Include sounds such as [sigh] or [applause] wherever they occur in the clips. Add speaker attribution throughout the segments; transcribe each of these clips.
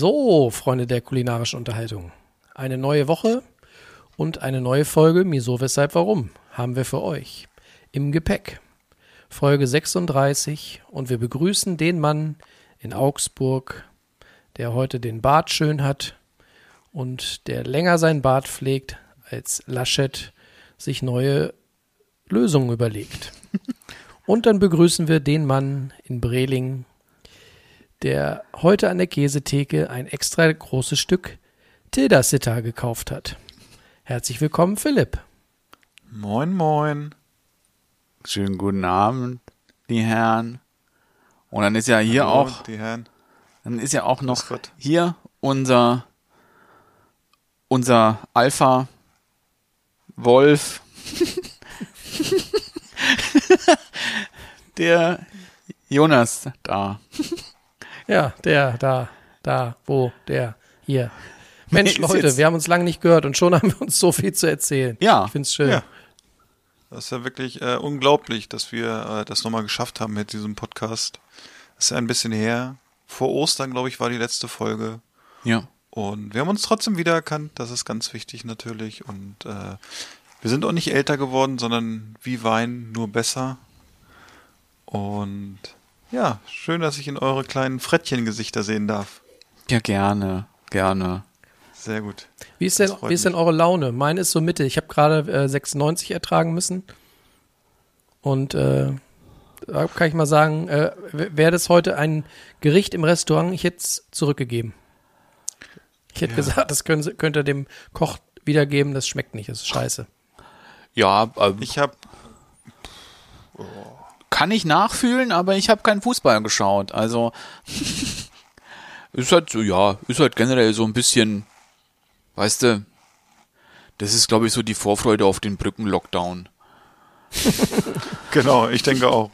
Speaker 1: So, Freunde der kulinarischen Unterhaltung. Eine neue Woche und eine neue Folge Wieso, Weshalb, Warum haben wir für euch im Gepäck. Folge 36 und wir begrüßen den Mann in Augsburg, der heute den Bart schön hat und der länger sein Bart pflegt, als Laschet sich neue Lösungen überlegt. [laughs] Und dann begrüßen wir den Mann in Breling, der heute an der Käsetheke ein extra großes Stück Tilda Sitter gekauft hat. Herzlich willkommen, Philipp.
Speaker 2: Moin, moin.
Speaker 3: Schönen guten Abend, die Herren. Und dann ist ja hier
Speaker 2: Hallo,
Speaker 3: auch,
Speaker 2: Die Herren.
Speaker 3: dann ist ja auch noch hier unser, unser Alpha Wolf. [laughs] Der Jonas da.
Speaker 1: Ja, der, da, da, wo, der, hier. Mensch, Leute,
Speaker 3: jetzt-
Speaker 1: wir haben uns lange nicht gehört und schon [laughs] haben wir uns so viel zu erzählen.
Speaker 3: Ja.
Speaker 1: Ich find's schön.
Speaker 2: Ja. Das ist ja wirklich äh, unglaublich, dass wir äh, das nochmal geschafft haben mit diesem Podcast. Das ist ja ein bisschen her. Vor Ostern, glaube ich, war die letzte Folge.
Speaker 3: Ja.
Speaker 2: Und wir haben uns trotzdem wiedererkannt. Das ist ganz wichtig natürlich. Und äh, wir sind auch nicht älter geworden, sondern wie Wein, nur besser. Und ja, schön, dass ich in eure kleinen Frettchengesichter sehen darf.
Speaker 3: Ja, gerne, gerne.
Speaker 2: Sehr gut.
Speaker 1: Wie ist denn, wie ist denn eure Laune? Meine ist so Mitte. Ich habe gerade äh, 96 ertragen müssen. Und äh, da kann ich mal sagen, äh, wäre das heute ein Gericht im Restaurant, ich hätte es zurückgegeben. Ich hätte gesagt, das können, könnt ihr dem Koch wiedergeben, das schmeckt nicht, das ist scheiße.
Speaker 3: Ja, äh,
Speaker 2: Ich habe
Speaker 3: kann ich nachfühlen, aber ich habe keinen Fußball geschaut. Also [laughs] ist halt so, ja, ist halt generell so ein bisschen, weißt du, das ist, glaube ich, so die Vorfreude auf den Brückenlockdown. [laughs]
Speaker 2: Genau, ich denke auch.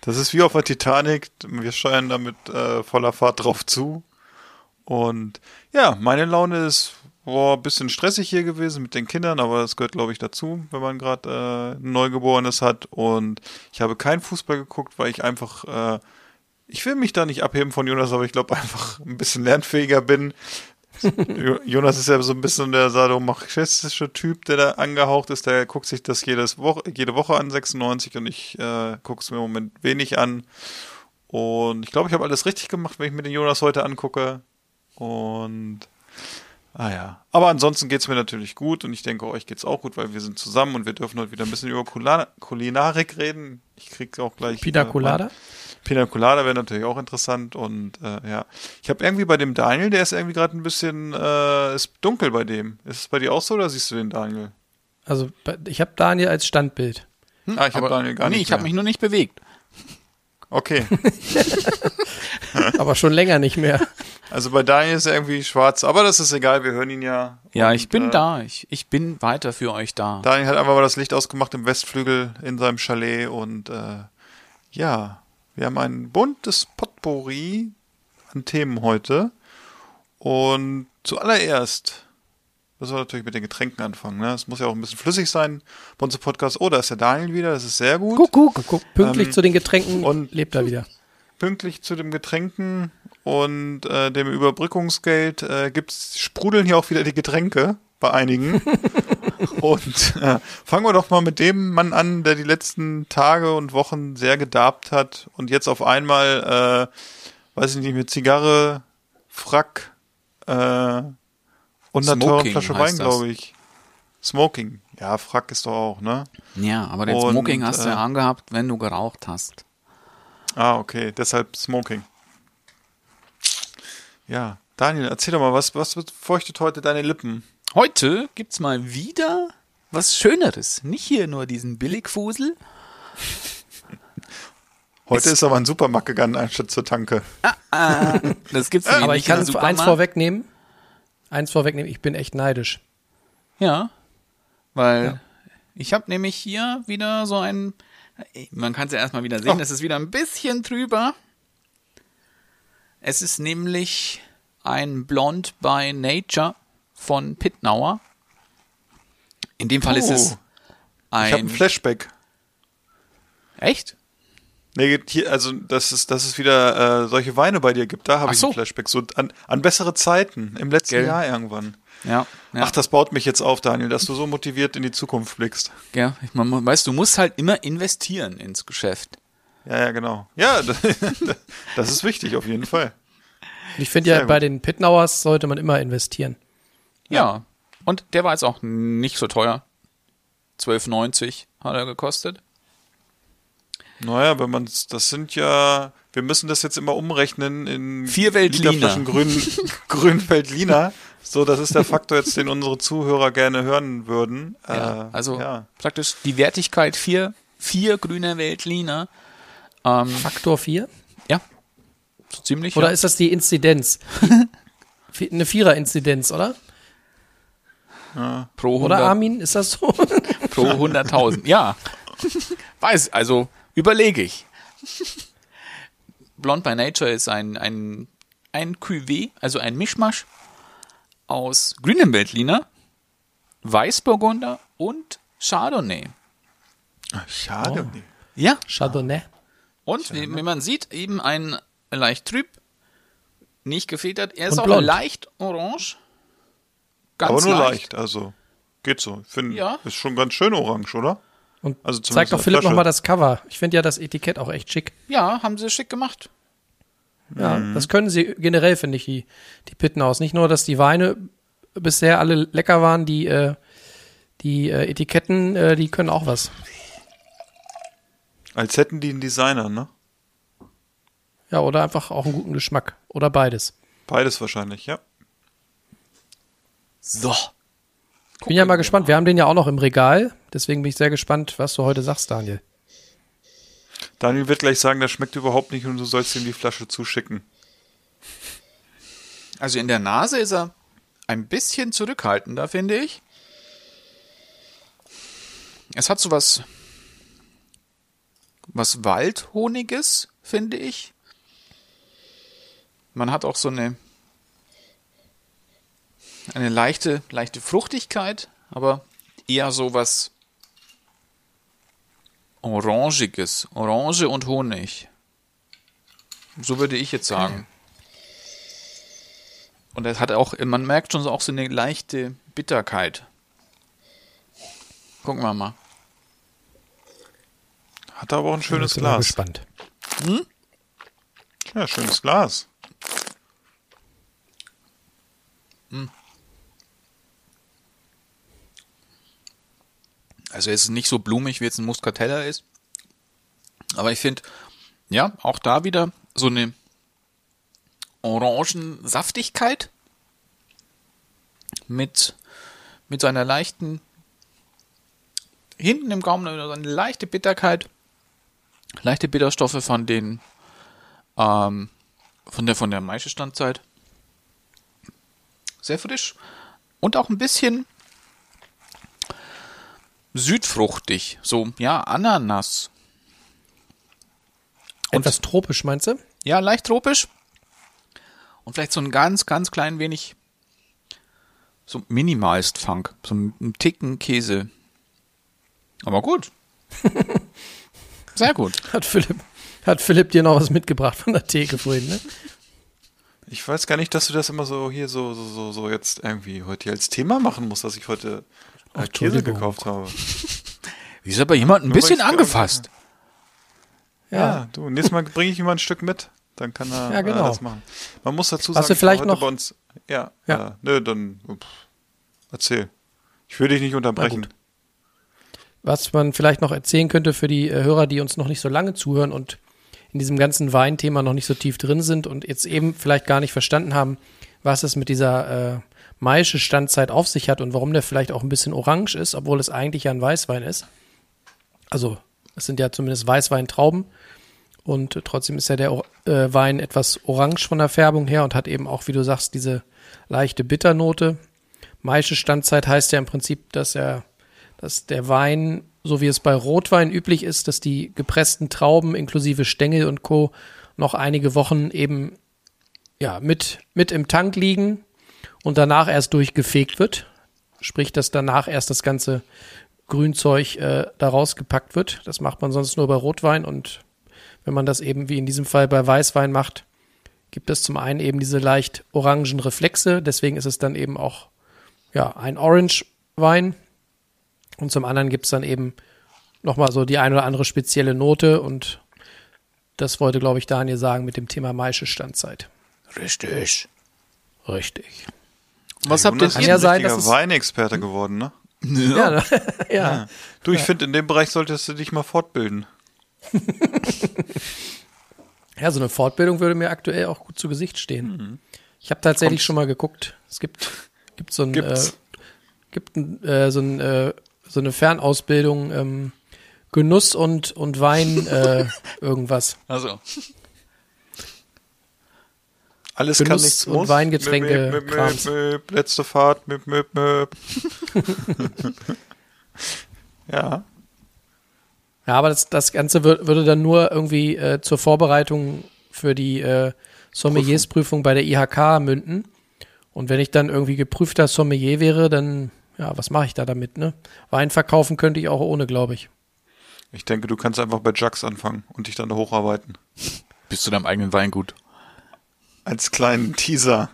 Speaker 2: Das ist wie auf der Titanic. Wir steuern damit äh, voller Fahrt drauf zu. Und ja, meine Laune ist boah, ein bisschen stressig hier gewesen mit den Kindern, aber das gehört, glaube ich, dazu, wenn man gerade äh, ein Neugeborenes hat. Und ich habe keinen Fußball geguckt, weil ich einfach, äh, ich will mich da nicht abheben von Jonas, aber ich glaube einfach [laughs] ein bisschen lernfähiger bin. Jo- Jonas ist ja so ein bisschen der sadomachistische Typ, der da angehaucht ist. Der guckt sich das jedes Woche, jede Woche an, 96, und ich äh, gucke es mir im Moment wenig an. Und ich glaube, ich habe alles richtig gemacht, wenn ich mir den Jonas heute angucke. Und ah ja. Aber ansonsten geht's mir natürlich gut und ich denke, euch geht's auch gut, weil wir sind zusammen und wir dürfen heute wieder ein bisschen über Kulina Kulinarik reden. Ich krieg auch gleich.
Speaker 1: Pina
Speaker 2: äh,
Speaker 1: Colada?
Speaker 2: Pina Colada wäre natürlich auch interessant und äh, ja, ich habe irgendwie bei dem Daniel, der ist irgendwie gerade ein bisschen, äh, ist dunkel bei dem. Ist es bei dir auch so oder siehst du den Daniel?
Speaker 1: Also bei- ich habe Daniel als Standbild.
Speaker 2: Ah, ich habe Daniel gar
Speaker 3: nee,
Speaker 2: nicht.
Speaker 3: ich habe mich nur nicht bewegt. [laughs]
Speaker 2: Okay, [laughs]
Speaker 1: aber schon länger nicht mehr. [laughs]
Speaker 2: also bei Daniel ist er irgendwie schwarz, aber das ist egal, wir hören ihn ja.
Speaker 3: Ja,
Speaker 2: Und,
Speaker 3: ich bin
Speaker 2: äh,
Speaker 3: da. Ich, ich bin weiter für euch da.
Speaker 2: Daniel hat einfach mal das Licht ausgemacht im Westflügel in seinem Chalet und äh, ja, wir haben ein buntes Potpourri an Themen heute. Und zuallererst müssen wir natürlich mit den Getränken anfangen. Ne? Es muss ja auch ein bisschen flüssig sein bei unserem Podcast. Oh, da ist der Daniel wieder, das ist sehr gut.
Speaker 1: Guck, guck, guck. Pünktlich
Speaker 2: Ähm,
Speaker 1: zu den Getränken
Speaker 2: und-
Speaker 1: lebt er wieder.
Speaker 2: Pünktlich zu dem Getränken und äh, dem Überbrückungsgeld äh, gibt's sprudeln hier auch wieder die Getränke bei einigen. [laughs] und äh, fangen wir doch mal mit dem Mann an, der die letzten Tage und Wochen sehr gedarbt hat und jetzt auf einmal, äh, weiß ich nicht, mit Zigarre, Frack äh, und einer teuren Flasche Wein, glaube ich. Smoking. Ja, Frack ist doch auch, ne?
Speaker 3: Ja, aber den
Speaker 2: Und,
Speaker 3: Smoking hast du
Speaker 2: äh,
Speaker 3: ja angehabt, wenn du geraucht hast.
Speaker 2: Ah, okay, deshalb Smoking. Ja, Daniel, erzähl doch mal, was, was feuchtet heute deine Lippen?
Speaker 3: Heute gibt's mal wieder was Schöneres. Nicht hier nur diesen Billigfusel. [laughs]
Speaker 2: Heute ist aber ein Supermarkt gegangen, anstatt zur Tanke.
Speaker 3: Das gibt's [laughs] nämlich
Speaker 1: Aber
Speaker 3: nicht
Speaker 1: ich kann eins vorwegnehmen. Eins vorwegnehmen, ich bin echt neidisch.
Speaker 3: Ja, weil ich habe nämlich hier wieder so ein, man kann es ja erstmal wieder sehen,
Speaker 2: Oh.
Speaker 3: es ist wieder ein bisschen drüber. Es ist nämlich ein Blond by Nature von Pitnauer. In dem Fall ist es
Speaker 2: Oh. Ich habe
Speaker 3: ein...
Speaker 2: ein Flashback.
Speaker 3: Echt?
Speaker 2: Nee, hier, also dass es, dass es wieder äh, solche Weine bei dir gibt, da habe ich
Speaker 3: so.
Speaker 2: ein Flashback. So an, an bessere Zeiten, im letzten
Speaker 3: Gell.
Speaker 2: Jahr irgendwann.
Speaker 3: Ja. ja.
Speaker 2: Ach, das baut mich jetzt auf, Daniel, dass du so motiviert in die Zukunft blickst.
Speaker 3: ja. Ich, man, weißt du, musst halt immer investieren ins Geschäft.
Speaker 2: Ja, ja, genau. Ja, [laughs] das, ist wichtig, auf jeden Fall.
Speaker 1: Ich finde ja,
Speaker 2: gut.
Speaker 1: bei den Pitnauers sollte man immer investieren.
Speaker 3: Ja. Und der war jetzt auch nicht so teuer. 12,90 hat er gekostet.
Speaker 2: Naja, wenn man das sind ja, wir müssen das jetzt immer umrechnen in
Speaker 3: Vier Weltliner.
Speaker 2: Grün, [laughs] grün Weltliner. So, das ist der Faktor jetzt, den unsere Zuhörer gerne hören würden.
Speaker 3: Ja,
Speaker 2: Äh,
Speaker 3: also
Speaker 2: ja.
Speaker 3: praktisch die Wertigkeit vier, vier grüne Weltliner. Ähm,
Speaker 1: Faktor 4?
Speaker 3: ja, so ziemlich.
Speaker 1: Oder
Speaker 3: ja.
Speaker 1: ist das die Inzidenz? [laughs] Eine Vierer-Inzidenz, oder?
Speaker 3: pro 100,
Speaker 1: Oder Armin, ist das so? [laughs]
Speaker 3: pro 100.000. Ja, weiß, also überlege ich. Blond by Nature ist ein, ein, ein Cuvée, also ein Mischmasch aus grünem Veltliner, Weißburgunder und Chardonnay.
Speaker 2: Schade.
Speaker 3: Oh. Ja,
Speaker 1: Chardonnay.
Speaker 3: Und wie, wie man sieht, eben ein leicht trüb, nicht gefedert. Er ist
Speaker 1: Und
Speaker 3: auch
Speaker 1: blond.
Speaker 3: leicht orange. Ganz
Speaker 2: Aber nur leicht. also geht so. Ich finde,
Speaker 3: Ja.
Speaker 2: ist schon ganz schön orange, oder?
Speaker 1: Und
Speaker 2: Also
Speaker 1: zeig doch Philipp nochmal das Cover. Ich finde ja das Etikett auch echt schick.
Speaker 3: Ja, haben sie schick gemacht.
Speaker 1: Ja,
Speaker 2: Mhm.
Speaker 1: das können sie generell, finde ich, die, die Pittenhaus. Nicht nur, dass die Weine bisher alle lecker waren, die, äh, die äh, Etiketten, äh, die können auch was.
Speaker 2: Als hätten die einen Designer, ne?
Speaker 1: Ja, oder einfach auch einen guten Geschmack. Oder beides.
Speaker 2: Beides wahrscheinlich, ja.
Speaker 3: So.
Speaker 1: Ich bin ja mal gespannt. Wir haben den ja auch noch im Regal. Deswegen bin ich sehr gespannt, was du heute sagst, Daniel.
Speaker 2: Daniel wird gleich sagen, das schmeckt überhaupt nicht und du sollst ihm die Flasche zuschicken.
Speaker 3: Also in der Nase ist er ein bisschen zurückhaltender, finde ich. Es hat so was, was Waldhoniges, finde ich. Man hat auch so eine, eine leichte, leichte Fruchtigkeit, aber eher so was Orangiges. Orange und Honig. So würde ich jetzt sagen. Und es hat auch, man merkt schon so auch so eine leichte Bitterkeit. Gucken wir mal.
Speaker 2: Hat aber auch ein schönes
Speaker 1: Ich bin
Speaker 2: Glas.
Speaker 1: gespannt.
Speaker 2: Ja, schönes Glas.
Speaker 3: Also es ist nicht so blumig, wie jetzt ein Muscatella ist. Aber ich finde, ja, auch da wieder so eine Orangensaftigkeit mit, mit seiner leichten, hinten im Gaumen so eine leichte Bitterkeit, leichte Bitterstoffe von den, ähm, von der, von der Maischestandzeit. Sehr frisch. Und auch ein bisschen südfruchtig. So, ja, Ananas. Und-
Speaker 1: Etwas tropisch, meinst du?
Speaker 3: Ja, leicht tropisch. Und vielleicht so ein ganz, ganz klein wenig so minimalst Funk. So ein Ticken Käse. Aber gut. [laughs] Sehr gut.
Speaker 1: Hat Philipp, hat Philipp dir noch was mitgebracht von der Theke vorhin, ne?
Speaker 2: Ich weiß gar nicht, dass du das immer so hier so, so, so, so jetzt irgendwie heute hier als Thema machen musst, dass ich heute äh, Käse gekauft habe.
Speaker 3: Wie ist aber jemand ein
Speaker 2: Nur
Speaker 3: bisschen angefasst?
Speaker 2: Ja, du, nächstes Mal bringe ich ihm mal ein Stück mit. Dann kann er
Speaker 1: Ja, genau.
Speaker 2: äh, das machen. Man muss dazu
Speaker 1: Hast
Speaker 2: sagen,
Speaker 1: du
Speaker 2: ich war
Speaker 1: vielleicht noch-
Speaker 2: bei uns. Ja,
Speaker 1: Ja.
Speaker 2: Äh, nö, dann pff, erzähl. Ich will dich nicht unterbrechen.
Speaker 1: Was man vielleicht noch erzählen könnte für die äh, Hörer, die uns noch nicht so lange zuhören und in diesem ganzen Weinthema noch nicht so tief drin sind und jetzt eben vielleicht gar nicht verstanden haben, was es mit dieser äh, Maische Standzeit auf sich hat und warum der vielleicht auch ein bisschen orange ist, obwohl es eigentlich ja ein Weißwein ist. Also es sind ja zumindest Weißweintrauben Und trotzdem ist ja der äh, Wein etwas orange von der Färbung her und hat eben auch, wie du sagst, diese leichte Bitternote. Maische Standzeit heißt ja im Prinzip, dass er, dass der Wein, so wie es bei Rotwein üblich ist, dass die gepressten Trauben inklusive Stängel und Co. noch einige Wochen eben ja, mit, mit im Tank liegen und danach erst durchgefegt wird. Sprich, dass danach erst das ganze Grünzeug äh, da rausgepackt wird. Das macht man sonst nur bei Rotwein und wenn man das eben wie in diesem Fall bei Weißwein macht, gibt es zum einen eben diese leicht orangen Reflexe, deswegen ist es dann eben auch ja, ein Orange-Wein und zum anderen gibt es dann eben nochmal so die ein oder andere spezielle Note und das wollte, glaube ich, Daniel sagen mit dem Thema Maische Standzeit.
Speaker 3: Richtig.
Speaker 1: Richtig.
Speaker 3: Was habt ihr
Speaker 2: ist
Speaker 1: ja
Speaker 2: ein
Speaker 1: sein, dass
Speaker 2: Weinexperte geworden, ne?
Speaker 1: Ja, ne? [laughs] ja.
Speaker 2: Du, ich finde, in dem Bereich solltest du dich mal fortbilden. [laughs]
Speaker 1: Ja, so eine Fortbildung würde mir aktuell auch gut zu Gesicht stehen. Ich habe tatsächlich
Speaker 2: Kommt's-
Speaker 1: schon mal geguckt. Es gibt, gibt so ein, äh, gibt ein, äh, so, ein, äh, so eine Fernausbildung ähm, Genuss und und Wein äh, [laughs] irgendwas.
Speaker 3: Also.
Speaker 2: Alles
Speaker 1: Genuss
Speaker 2: kann nichts
Speaker 1: und
Speaker 2: muss.
Speaker 1: Weingetränke,
Speaker 2: Möp, möp, möp, letzte Fahrt, möp, möp, möp. [laughs] ja.
Speaker 1: Ja, aber das, das Ganze wür würde dann nur irgendwie äh, zur Vorbereitung für die äh, Sommeliersprüfung bei der IHK münden. Und wenn ich dann irgendwie geprüfter Sommelier wäre, dann, ja, was mache ich da damit, ne? Wein verkaufen könnte ich auch ohne, glaube ich.
Speaker 2: Ich denke, du kannst einfach bei Jux anfangen und dich dann da hocharbeiten.
Speaker 3: Bist du deinem eigenen Weingut?
Speaker 2: Als kleinen Teaser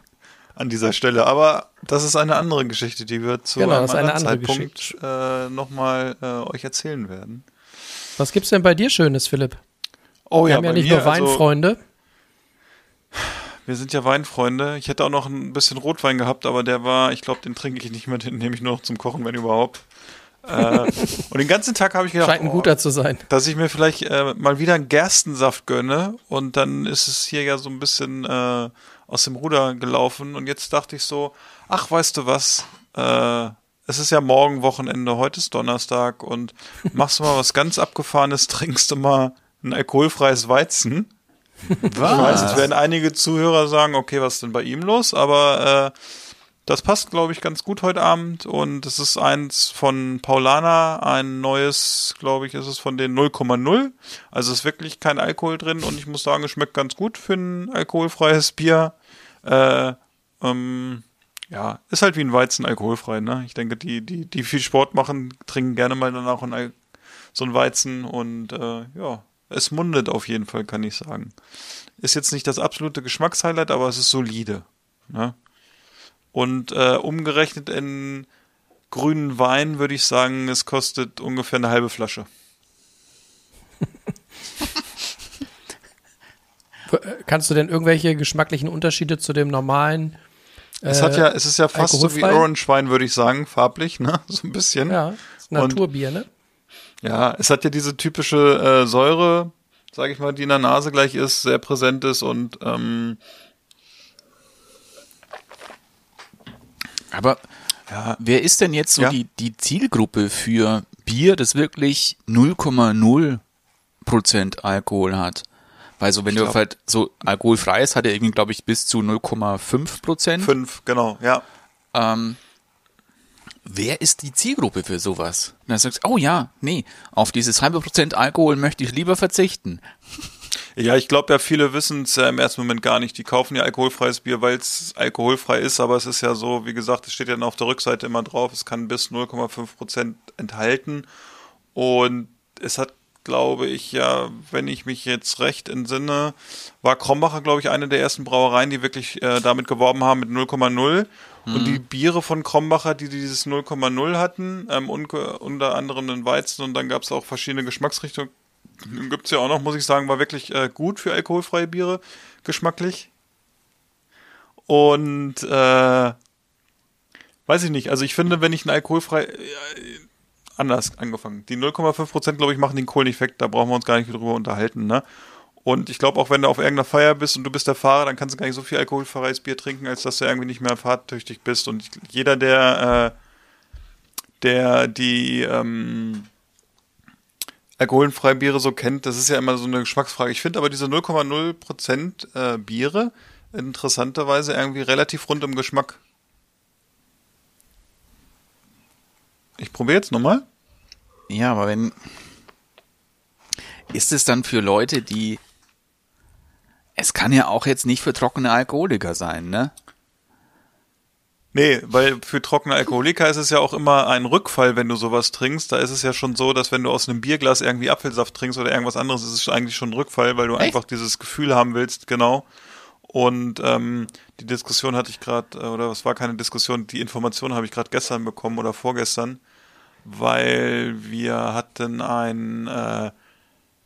Speaker 2: an dieser Stelle. Aber das ist eine andere Geschichte, die wir zu
Speaker 1: Genau,
Speaker 2: einem anderen
Speaker 1: andere
Speaker 2: Zeitpunkt äh, nochmal äh, euch erzählen werden.
Speaker 1: Was gibt's denn bei dir Schönes, Philipp?
Speaker 2: Oh
Speaker 1: Wir haben ja nicht
Speaker 2: mir,
Speaker 1: nur Weinfreunde.
Speaker 2: Also, wir sind ja Weinfreunde. Ich hätte auch noch ein bisschen Rotwein gehabt, aber der war, ich glaube, den trinke ich nicht mehr, den nehme ich nur noch zum Kochen, wenn überhaupt. Äh, und den ganzen Tag habe ich gedacht,
Speaker 1: Scheint ein
Speaker 2: oh,
Speaker 1: guter zu sein.
Speaker 2: dass ich mir vielleicht äh, mal wieder einen Gerstensaft gönne und dann ist es hier ja so ein bisschen äh, aus dem Ruder gelaufen und jetzt dachte ich so, ach, weißt du was, äh, es ist ja morgen Wochenende, heute ist Donnerstag und machst du mal was ganz Abgefahrenes, trinkst du mal ein alkoholfreies Weizen. Ich weiß, jetzt werden einige Zuhörer sagen, okay, was ist denn bei ihm los? Aber äh, das passt, glaube ich, ganz gut heute Abend. Und es ist eins von Paulana, ein neues, glaube ich, ist es von den 0,0. Also ist wirklich kein Alkohol drin. Und ich muss sagen, es schmeckt ganz gut für ein alkoholfreies Bier. Äh, ähm, ja, ist halt wie ein Weizen alkoholfrei, ne? Ich denke, die, die, die viel Sport machen, trinken gerne mal danach ein so ein Weizen und äh, ja, es mundet auf jeden Fall, kann ich sagen. Ist jetzt nicht das absolute Geschmackshighlight, aber es ist solide. Ne? Und äh, umgerechnet in grünen Wein würde ich sagen, es kostet ungefähr eine halbe Flasche.
Speaker 1: Äh, [laughs] Kannst du denn irgendwelche geschmacklichen Unterschiede zu dem normalen?
Speaker 2: Es
Speaker 1: äh,
Speaker 2: hat ja, es ist ja fast so wie? Orange Wein, würde ich sagen, farblich, ne? [laughs] So ein bisschen.
Speaker 1: Ja, ein
Speaker 2: Und-
Speaker 1: Naturbier, ne?
Speaker 2: Ja, es hat ja diese typische äh, Säure, sage ich mal, die in der Nase gleich ist, sehr präsent ist und ähm,
Speaker 3: Aber
Speaker 2: ja,
Speaker 3: wer ist denn jetzt so
Speaker 2: Ja.
Speaker 3: die, die Zielgruppe für Bier, das wirklich 0,0 Prozent Alkohol hat? Weil so, wenn
Speaker 2: Ich
Speaker 3: du
Speaker 2: glaub-
Speaker 3: halt so alkoholfreies hat er irgendwie, glaube ich, bis zu 0,5 Prozent.
Speaker 2: fünf, genau, ja.
Speaker 3: Ähm, wer ist die Zielgruppe für sowas? Und dann sagst du, oh ja, nee, auf dieses halbe Prozent Alkohol möchte ich lieber verzichten.
Speaker 2: Ja, ich glaube ja, viele wissen es ja im ersten Moment gar nicht. Die kaufen ja alkoholfreies Bier, weil es alkoholfrei ist, aber es ist ja so, wie gesagt, es steht ja dann auf der Rückseite immer drauf, es kann bis 0,5 Prozent enthalten. Und es hat, glaube ich, ja, wenn ich mich jetzt recht entsinne, war Krombacher, glaube ich, eine der ersten Brauereien, die wirklich äh, damit geworben haben mit 0,0. Und die Biere von Krombacher, die dieses 0,0 hatten, ähm, unge- unter anderem den Weizen und dann gab es auch verschiedene Geschmacksrichtungen, gibt's ja auch noch, muss ich sagen, war wirklich äh, gut für alkoholfreie Biere, geschmacklich. Und äh, weiß ich nicht, also ich finde, wenn ich ein alkoholfrei äh, anders angefangen. Die 0,5 Prozent, glaube ich, machen den Kohl nicht weg, da brauchen wir uns gar nicht drüber unterhalten, ne? Und ich glaube auch, wenn du auf irgendeiner Feier bist und du bist der Fahrer, dann kannst du gar nicht so viel alkoholfreies Bier trinken, als dass du irgendwie nicht mehr fahrtüchtig bist. Und jeder, der, äh, der die ähm, alkoholfreie Biere so kennt, das ist ja immer so eine Geschmacksfrage. Ich finde aber diese 0,0% äh, Biere interessanterweise irgendwie relativ rund im Geschmack. Ich probiere jetzt nochmal.
Speaker 3: Ja, aber wenn. Ist es dann für Leute, die. Es kann ja auch jetzt nicht für trockene Alkoholiker sein, ne?
Speaker 2: Nee, weil für trockene Alkoholiker ist es ja auch immer ein Rückfall, wenn du sowas trinkst. Da ist es ja schon so, dass wenn du aus einem Bierglas irgendwie Apfelsaft trinkst oder irgendwas anderes, ist es eigentlich schon ein Rückfall, weil du
Speaker 3: Echt?
Speaker 2: einfach dieses Gefühl haben willst, genau. Und ähm, die Diskussion hatte ich gerade, oder es war keine Diskussion, die Information habe ich gerade gestern bekommen oder vorgestern, weil wir hatten ein, äh,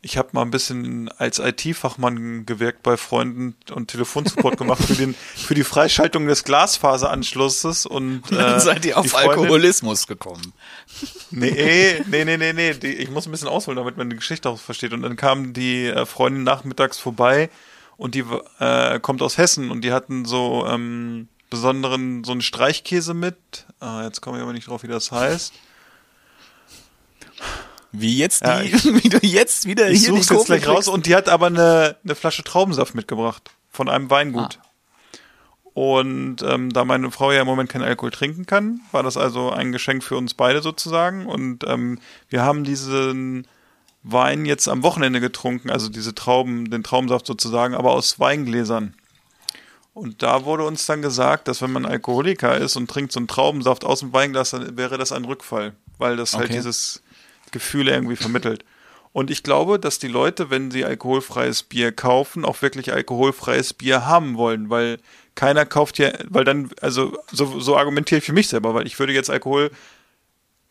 Speaker 2: ich habe mal ein bisschen als IT-Fachmann gewirkt bei Freunden und Telefonsupport gemacht für den [laughs] für die Freischaltung des Glasfaseranschlusses und
Speaker 3: Dann
Speaker 2: äh,
Speaker 3: seid ihr auf
Speaker 2: Freundin-
Speaker 3: Alkoholismus gekommen.
Speaker 2: Nee, nee, nee, nee, nee. Die, ich muss ein bisschen ausholen, damit man die Geschichte auch versteht. Und dann kam die äh, Freundin nachmittags vorbei und die äh, kommt aus Hessen und die hatten so ähm, besonderen, so einen Streichkäse mit. Ah, jetzt komme ich aber nicht drauf, wie das heißt.
Speaker 3: Wie jetzt die,
Speaker 2: Ja, [laughs]
Speaker 3: wie du jetzt wieder
Speaker 2: Ich
Speaker 3: hier
Speaker 2: suche
Speaker 3: die
Speaker 2: jetzt gleich raus und die hat aber eine, eine Flasche Traubensaft mitgebracht von einem Weingut. Und ähm, da meine Frau ja im Moment keinen Alkohol trinken kann, war das also ein Geschenk für uns beide sozusagen. Und ähm, wir haben diesen Wein jetzt am Wochenende getrunken, also diese Trauben, den Traubensaft sozusagen, aber aus Weingläsern. Und da wurde uns dann gesagt, dass wenn man Alkoholiker ist und trinkt so einen Traubensaft aus dem Weinglas, dann wäre das ein Rückfall, weil das halt
Speaker 3: Okay.
Speaker 2: dieses Gefühl irgendwie vermittelt. Und ich glaube, dass die Leute, wenn sie alkoholfreies Bier kaufen, auch wirklich alkoholfreies Bier haben wollen, weil keiner kauft ja, weil dann, also so, so argumentiere ich für mich selber, weil ich würde jetzt Alkohol,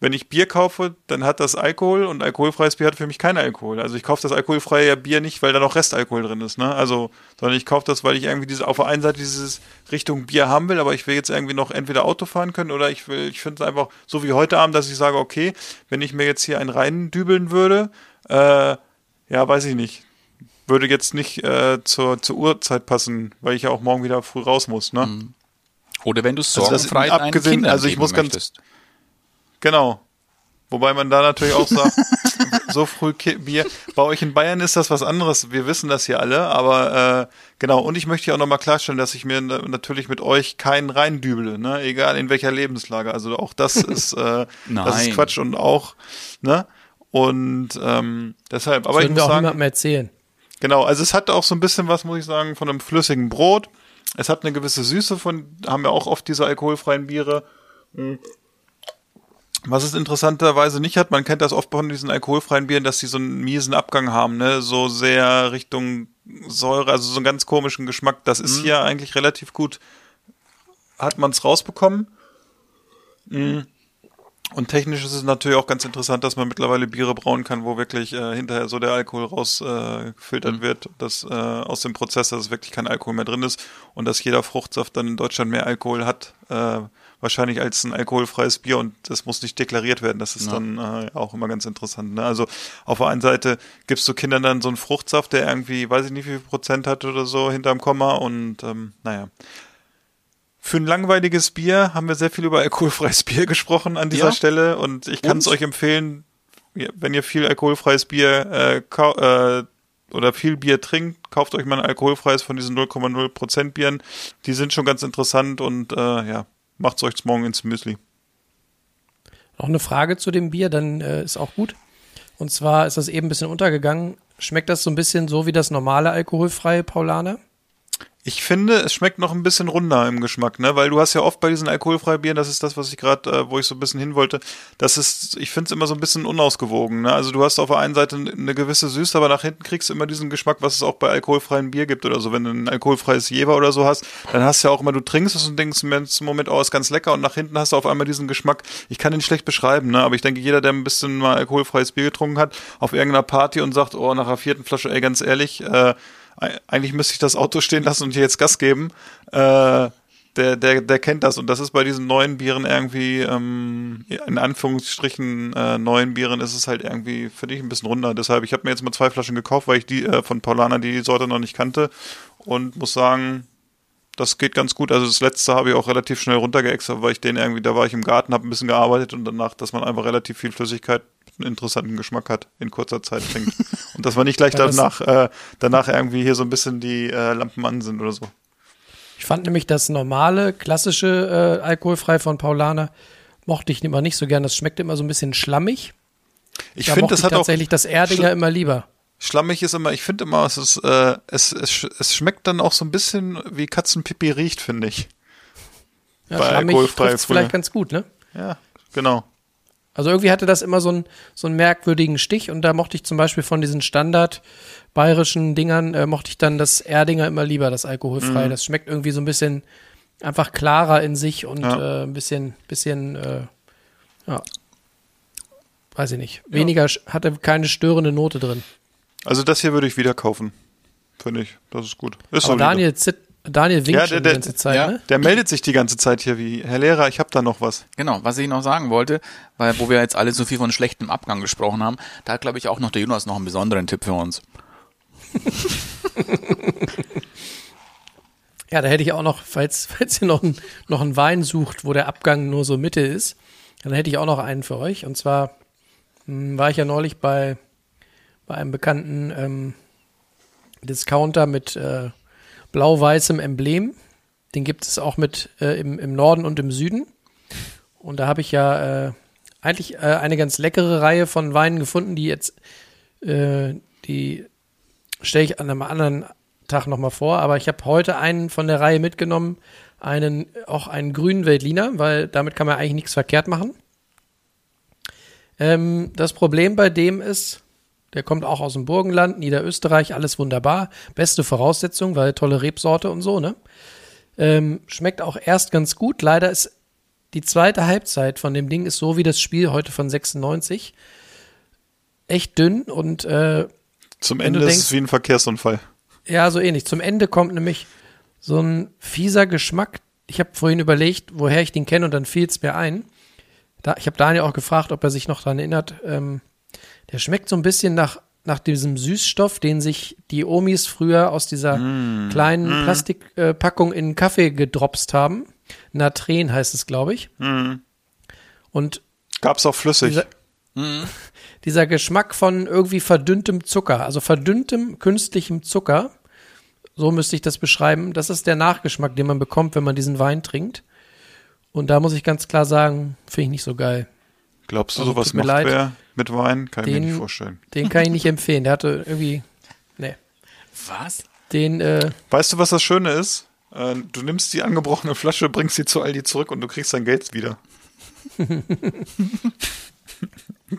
Speaker 2: wenn ich Bier kaufe, dann hat das Alkohol und alkoholfreies Bier hat für mich keinen Alkohol. Also ich kaufe das alkoholfreie Bier nicht, weil da noch Restalkohol drin ist, ne? Also, sondern ich kaufe das, weil ich irgendwie diese, auf der einen Seite dieses Richtung Bier haben will, aber ich will jetzt irgendwie noch entweder Auto fahren können oder ich will, ich finde es einfach so wie heute Abend, dass ich sage, okay, wenn ich mir jetzt hier einen reindübeln würde, äh, ja, weiß ich nicht. Würde jetzt nicht äh, zur, zur Uhrzeit passen, weil ich ja auch morgen wieder früh raus muss, ne?
Speaker 3: Oder wenn du
Speaker 2: das
Speaker 3: sorgenfrei deinen
Speaker 2: abgesehen-
Speaker 3: Kindern
Speaker 2: also ich
Speaker 3: geben
Speaker 2: muss ganz-
Speaker 3: möchtest.
Speaker 2: Genau. Wobei man da natürlich auch sagt, [laughs] so früh Bier. Bei euch in Bayern ist das was anderes. Wir wissen das hier alle, aber äh, genau. Und ich möchte hier auch nochmal klarstellen, dass ich mir na- natürlich mit euch keinen reindübele, ne? Egal in welcher Lebenslage. Also auch das [laughs] ist, äh, das ist. Quatsch und auch, ne? Und ähm, deshalb, aber
Speaker 1: Das
Speaker 2: ich muss
Speaker 1: wir auch
Speaker 2: sagen,
Speaker 1: niemandem erzählen.
Speaker 2: Genau, also es hat auch so ein bisschen was, muss ich sagen, von einem flüssigen Brot. Es hat eine gewisse Süße von, haben wir auch oft diese alkoholfreien Biere. Mm. Was es interessanterweise nicht hat, man kennt das oft von diesen alkoholfreien Bieren, dass die so einen miesen Abgang haben, ne, so sehr Richtung Säure, also so einen ganz komischen Geschmack. Das ist hier eigentlich relativ gut, hat man es rausbekommen. Mm. Und technisch ist es natürlich auch ganz interessant, dass man mittlerweile Biere brauen kann, wo wirklich äh, hinterher so der Alkohol rausgefiltert äh, gefiltert wird, dass äh, aus dem Prozess, dass wirklich kein Alkohol mehr drin ist und dass jeder Fruchtsaft dann in Deutschland mehr Alkohol hat, äh, wahrscheinlich als ein alkoholfreies Bier und das muss nicht deklariert werden. Das ist
Speaker 3: Ja.
Speaker 2: dann äh, auch immer ganz interessant. Ne? Also auf der einen Seite gibst du Kindern dann so einen Fruchtsaft, der irgendwie, weiß ich nicht, wie viel Prozent hat oder so hinterm Komma und ähm, naja. Für ein langweiliges Bier haben wir sehr viel über alkoholfreies [laughs] Bier gesprochen an dieser
Speaker 3: Ja.
Speaker 2: Stelle und ich kann es euch empfehlen, wenn ihr viel alkoholfreies Bier äh, äh, oder viel Bier trinkt, kauft euch mal ein alkoholfreies von diesen 0,0% Bieren. Die sind schon ganz interessant und äh, ja, macht's euch morgen ins Müsli.
Speaker 1: Noch eine Frage zu dem Bier, dann äh, ist auch gut. Und zwar ist das eben ein bisschen untergegangen. Schmeckt das so ein bisschen so wie das normale alkoholfreie Paulaner?
Speaker 2: Ich finde, es schmeckt noch ein bisschen runder im Geschmack, ne? Weil du hast ja oft bei diesen alkoholfreien Bieren, das ist das, was ich gerade, äh, wo ich so ein bisschen hin wollte, das ist, ich finde es immer so ein bisschen unausgewogen, ne? Also du hast auf der einen Seite eine gewisse Süße, aber nach hinten kriegst du immer diesen Geschmack, was es auch bei alkoholfreien Bier gibt oder so. Wenn du ein alkoholfreies Jever oder so hast, dann hast du ja auch immer, du trinkst es und denkst im Moment, oh, ist ganz lecker und nach hinten hast du auf einmal diesen Geschmack. Ich kann den schlecht beschreiben, ne? Aber ich denke, jeder, der ein bisschen mal alkoholfreies Bier getrunken hat, auf irgendeiner Party und sagt, oh, nach der vierten Flasche, ey, ganz ehrlich, äh, eigentlich müsste ich das Auto stehen lassen und hier jetzt Gas geben. Äh, der, der, der kennt das. Und das ist bei diesen neuen Bieren irgendwie, ähm, in Anführungsstrichen äh, neuen Bieren ist es halt irgendwie, finde ich, ein bisschen runder. Deshalb, ich habe mir jetzt mal zwei Flaschen gekauft, weil ich die äh, von Paulana die Sorte noch nicht kannte und muss sagen, das geht ganz gut. Also das letzte habe ich auch relativ schnell runtergeexert, weil ich den irgendwie, da war ich im Garten, habe ein bisschen gearbeitet und danach, dass man einfach relativ viel Flüssigkeit einen interessanten Geschmack hat, in kurzer Zeit trinkt. [laughs] Und dass man nicht gleich
Speaker 1: das-
Speaker 2: danach, äh, danach irgendwie hier so ein bisschen die äh, Lampen an sind oder so.
Speaker 1: Ich fand nämlich das normale, klassische äh, alkoholfrei von Paulaner mochte ich immer nicht so gern. Das schmeckte immer so ein bisschen schlammig.
Speaker 2: Ich
Speaker 1: Da
Speaker 2: finde, das
Speaker 1: ich
Speaker 2: hat auch
Speaker 1: tatsächlich das Erdinger immer lieber.
Speaker 2: Schlammig ist immer, ich finde immer, es ist, äh, es, es, es schmeckt dann auch so ein bisschen wie Katzenpipi riecht, finde ich.
Speaker 1: Ja,
Speaker 2: Bei
Speaker 1: schlammig vielleicht ganz gut, ne?
Speaker 2: Ja, genau.
Speaker 1: Also irgendwie hatte das immer so einen, so einen merkwürdigen Stich und da mochte ich zum Beispiel von diesen Standard bayerischen Dingern, äh, mochte ich dann das Erdinger immer lieber, das alkoholfrei.
Speaker 2: Mhm.
Speaker 1: Das schmeckt irgendwie so ein bisschen einfach klarer in sich und
Speaker 2: Ja.
Speaker 1: äh, ein bisschen, bisschen, äh, ja, weiß ich nicht, weniger, sch- hatte keine störende Note drin.
Speaker 2: Also das hier würde ich wieder kaufen. Finde ich. Das ist gut. Ist
Speaker 1: Aber. Daniel, zit, Daniel winkt
Speaker 2: Ja,
Speaker 1: schon
Speaker 2: der-
Speaker 1: die ganze Zeit,
Speaker 3: ja.
Speaker 1: ne?
Speaker 2: Der meldet sich die ganze Zeit hier wie, Herr Lehrer, ich habe da noch was.
Speaker 3: Genau, was ich noch sagen wollte, weil wo wir jetzt alle so viel von schlechtem Abgang gesprochen haben, da hat glaube ich auch noch der Jonas noch einen besonderen Tipp für uns. [laughs]
Speaker 1: Ja, da hätte ich auch noch, falls, falls ihr noch, ein, noch einen Wein sucht, wo der Abgang nur so Mitte ist, dann hätte ich auch noch einen für euch. Und zwar mh, war ich ja neulich bei, bei einem bekannten ähm, Discounter mit äh, blau-weißem Emblem. Den gibt es auch mit äh, im, im Norden und im Süden. Und da habe ich ja äh, eigentlich äh, eine ganz leckere Reihe von Weinen gefunden, die jetzt, äh, die stelle ich an einem anderen Tag nochmal vor, aber ich habe heute einen von der Reihe mitgenommen, einen, auch einen grünen Veltliner, weil damit kann man eigentlich nichts verkehrt machen. Ähm, das Problem bei dem ist, der kommt auch aus dem Burgenland, Niederösterreich, alles wunderbar. Beste Voraussetzung, weil tolle Rebsorte und so, ne? Ähm, schmeckt auch erst ganz gut. Leider ist die zweite Halbzeit von dem Ding ist so wie das Spiel heute von 96. Echt dünn und äh,
Speaker 2: Zum Ende
Speaker 1: du
Speaker 2: ist
Speaker 1: denkst-
Speaker 2: es wie ein Verkehrsunfall.
Speaker 1: ja, so ähnlich. Zum Ende kommt nämlich so ein fieser Geschmack. Ich habe vorhin überlegt, woher ich den kenne und dann fiel es mir ein. Da, ich habe Daniel auch gefragt, ob er sich noch daran erinnert. Ähm, der schmeckt so ein bisschen nach, nach diesem Süßstoff, den sich die Omis früher aus dieser kleinen Plastikpackung in Kaffee gedropst haben. Natren heißt es, glaube ich. Und
Speaker 2: Gab's auch flüssig.
Speaker 1: dieser, [laughs] dieser Geschmack von irgendwie verdünntem Zucker, also verdünntem künstlichem Zucker, so müsste ich das beschreiben, das ist der Nachgeschmack, den man bekommt, wenn man diesen Wein trinkt. Und da muss ich ganz klar sagen, finde ich nicht so geil.
Speaker 2: Glaubst du,
Speaker 1: Also,
Speaker 2: sowas
Speaker 1: tut mir
Speaker 2: macht
Speaker 1: leid.
Speaker 2: wer mit Wein? Kann ich mir
Speaker 1: Den-
Speaker 2: nicht vorstellen.
Speaker 1: Den kann ich nicht empfehlen. Der hatte irgendwie, nee,
Speaker 3: Was?
Speaker 1: den, äh,
Speaker 2: Weißt du, was das Schöne ist? Äh, Du nimmst die angebrochene Flasche, bringst sie zu Aldi zurück und du kriegst dein Geld wieder. [laughs]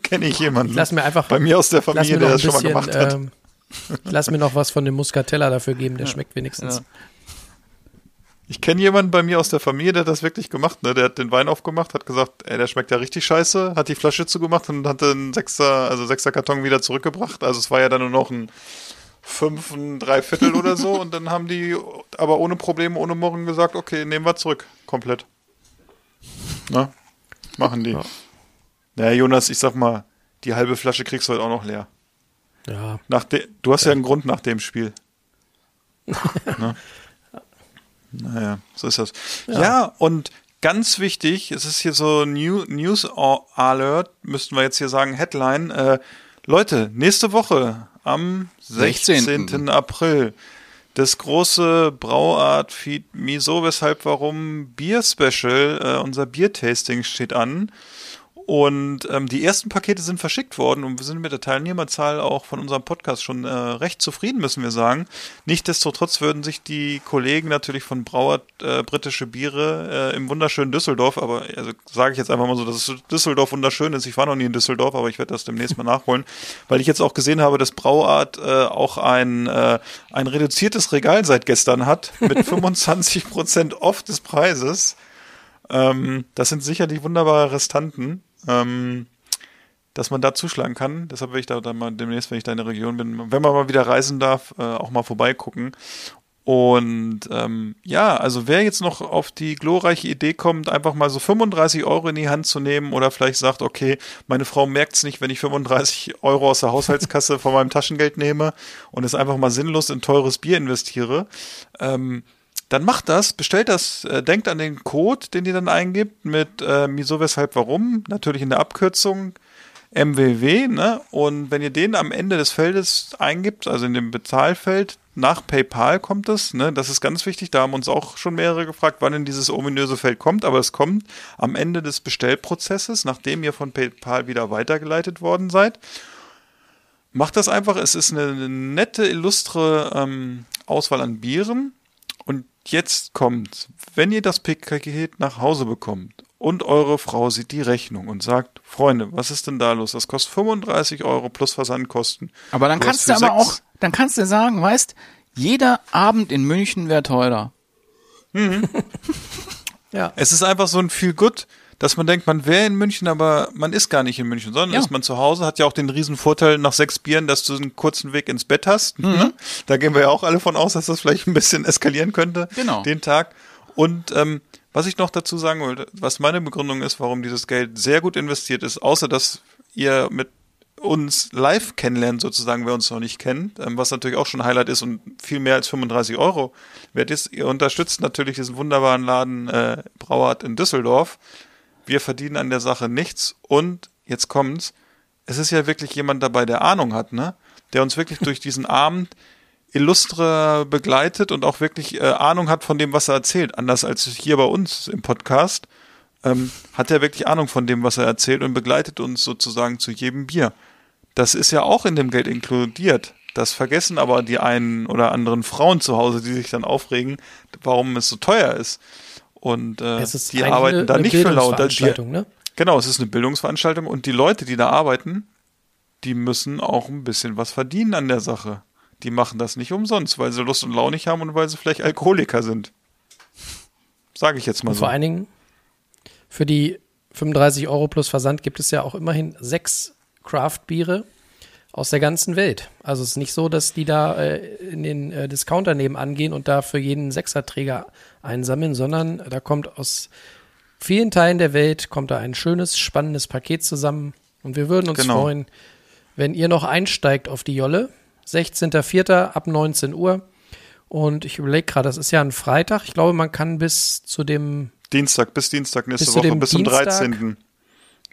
Speaker 2: Kenne ich jemanden.
Speaker 1: lass mir einfach,
Speaker 2: Bei mir aus der Familie, der das schon mal
Speaker 1: bisschen,
Speaker 2: gemacht hat.
Speaker 1: ähm, lass mir noch was von dem Muscatella dafür geben, der schmeckt wenigstens.
Speaker 3: Ja.
Speaker 2: Ich kenne jemanden bei mir aus der Familie, der hat das wirklich gemacht. Ne? Der hat den Wein aufgemacht, hat gesagt, ey, der schmeckt ja richtig scheiße, hat die Flasche zugemacht und hat den Sechser, also Sechser Karton wieder zurückgebracht. Also es war ja dann nur noch ein Fünf, ein Dreiviertel oder so. Und dann haben die aber ohne Probleme, ohne Murren gesagt, okay, nehmen wir zurück. Komplett. Na? Machen die. Ja. Naja, Jonas, ich sag mal, die halbe Flasche kriegst du heute auch noch leer.
Speaker 1: Ja,
Speaker 2: Nach de du hast ja. einen Grund nach dem Spiel. [laughs] ne? Naja, so ist das. Ja. und ganz wichtig, es ist hier so New News Alert, müssten wir jetzt hier sagen, Headline. Äh, Leute, nächste Woche am 16.
Speaker 3: 16..
Speaker 2: April das große Brauart Feed Miso, weshalb warum Bier Special, äh, unser Biertasting steht an. Und ähm, die ersten Pakete sind verschickt worden und wir sind mit der Teilnehmerzahl auch von unserem Podcast schon äh, recht zufrieden, müssen wir sagen. Nichtsdestotrotz würden sich die Kollegen natürlich von Brauer äh, britische Biere äh, im wunderschönen Düsseldorf, aber also sage ich jetzt einfach mal so, dass Düsseldorf wunderschön ist. Ich war noch nie in Düsseldorf, aber ich werde das demnächst mal nachholen, weil ich jetzt auch gesehen habe, dass Brauart äh, auch ein, äh, ein reduziertes Regal seit gestern hat mit [laughs] 25 Prozent off des Preises. Ähm, das sind sicherlich wunderbare Restanten, ähm, dass man da zuschlagen kann. Deshalb will ich da dann mal demnächst, wenn ich da in der Region bin, wenn man mal wieder reisen darf, äh, auch mal vorbeigucken. Und ähm, ja, also wer jetzt noch auf die glorreiche Idee kommt, einfach mal so 35 Euro in die Hand zu nehmen oder vielleicht sagt, okay, meine Frau merkt es nicht, wenn ich 35 Euro aus der Haushaltskasse [laughs] von meinem Taschengeld nehme und es einfach mal sinnlos in teures Bier investiere, ähm, dann macht das, bestellt das, äh, denkt an den Code, den ihr dann eingibt mit äh, Miso, weshalb, warum, natürlich in der Abkürzung. MWW, ne? Und wenn ihr den am Ende des Feldes eingibt, also in dem Bezahlfeld, nach PayPal kommt es, ne? Das ist ganz wichtig. Da haben uns auch schon mehrere gefragt, wann in dieses ominöse Feld kommt, aber es kommt am Ende des Bestellprozesses, nachdem ihr von PayPal wieder weitergeleitet worden seid. Macht das einfach, es ist eine, nette, illustre ähm, Auswahl an Bieren. Jetzt kommt, wenn ihr das Paket nach Hause bekommt und eure Frau sieht die Rechnung und sagt, Freunde, was ist denn da los? Das kostet 35 Euro plus Versandkosten.
Speaker 3: Aber dann
Speaker 2: Du
Speaker 3: kannst du aber
Speaker 2: sechs-
Speaker 3: auch, dann kannst du sagen, weißt, jeder Abend in München wäre teurer. [laughs]
Speaker 1: Ja.
Speaker 2: Es ist einfach so ein Feel Good, dass man denkt, man wäre in München, aber man ist gar nicht in München, sondern
Speaker 3: Ja.
Speaker 2: ist man zu Hause, hat ja auch den riesen Vorteil nach sechs Bieren, dass du einen kurzen Weg ins Bett hast. Ne? Da gehen wir ja auch alle von aus, dass das vielleicht ein bisschen eskalieren könnte,
Speaker 3: Genau.
Speaker 2: den Tag. Und ähm, was ich noch dazu sagen wollte, was meine Begründung ist, warum dieses Geld sehr gut investiert ist, außer dass ihr mit uns live kennenlernt, sozusagen, wer uns noch nicht kennt, ähm, was natürlich auch schon ein Highlight ist und viel mehr als 35 Euro wert ist. Ihr unterstützt natürlich diesen wunderbaren Laden äh, Brauart in Düsseldorf. Wir verdienen an der Sache nichts und jetzt kommt's. Es ist ja wirklich jemand dabei, der Ahnung hat, ne? Der uns wirklich [laughs] durch diesen Abend illustre begleitet und auch wirklich äh, Ahnung hat von dem, was er erzählt. Anders als hier bei uns im Podcast ähm, hat er wirklich Ahnung von dem, was er erzählt und begleitet uns sozusagen zu jedem Bier. Das ist ja auch in dem Geld inkludiert. Das vergessen aber die einen oder anderen Frauen zu Hause, die sich dann aufregen, warum es so teuer ist. Und äh, die arbeiten da nicht für laut. Die,
Speaker 1: ne?
Speaker 2: genau, es ist eine Bildungsveranstaltung und die Leute, die da arbeiten, die müssen auch ein bisschen was verdienen an der Sache. Die machen das nicht umsonst, weil sie Lust und Laune nicht haben und weil sie vielleicht Alkoholiker sind. Sage ich jetzt mal
Speaker 1: Und
Speaker 2: so.
Speaker 1: vor allen Dingen für die 35 Euro plus Versand gibt es ja auch immerhin sechs Craft-Biere aus der ganzen Welt. Also es ist nicht so, dass die da äh, in den äh, Discounter nebenan gehen und da für jeden Sechserträger einsammeln, sondern da kommt aus vielen Teilen der Welt kommt da ein schönes, spannendes Paket zusammen. Und wir würden uns
Speaker 2: Genau.
Speaker 1: freuen, wenn ihr noch einsteigt auf die Jolle. 16.04. ab 19 Uhr. Und ich überlege gerade, das ist ja ein Freitag. Ich glaube, man kann bis zu dem
Speaker 2: Dienstag, bis Dienstag nächste
Speaker 1: Bis
Speaker 2: Woche, bis zum
Speaker 1: Dienstag?
Speaker 2: 13.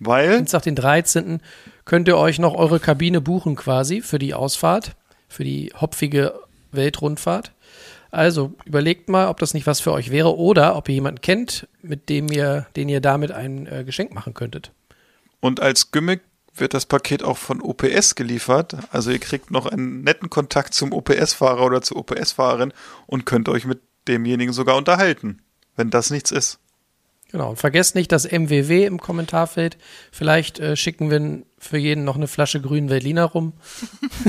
Speaker 2: Weil,
Speaker 1: Dienstag, den 13. könnt ihr euch noch eure Kabine buchen quasi für die Ausfahrt, für die hopfige Weltrundfahrt. Also überlegt mal, ob das nicht was für euch wäre oder ob ihr jemanden kennt, mit dem ihr, den ihr damit ein äh, Geschenk machen könntet.
Speaker 2: und als Gimmick wird das Paket auch von OPS geliefert. Also ihr kriegt noch einen netten Kontakt zum OPS-Fahrer oder zur OPS-Fahrerin und könnt euch mit demjenigen sogar unterhalten, wenn das nichts ist.
Speaker 1: Genau. Und vergesst nicht das MWW im Kommentarfeld. Vielleicht äh, schicken wir für jeden noch eine Flasche grünen Berliner rum.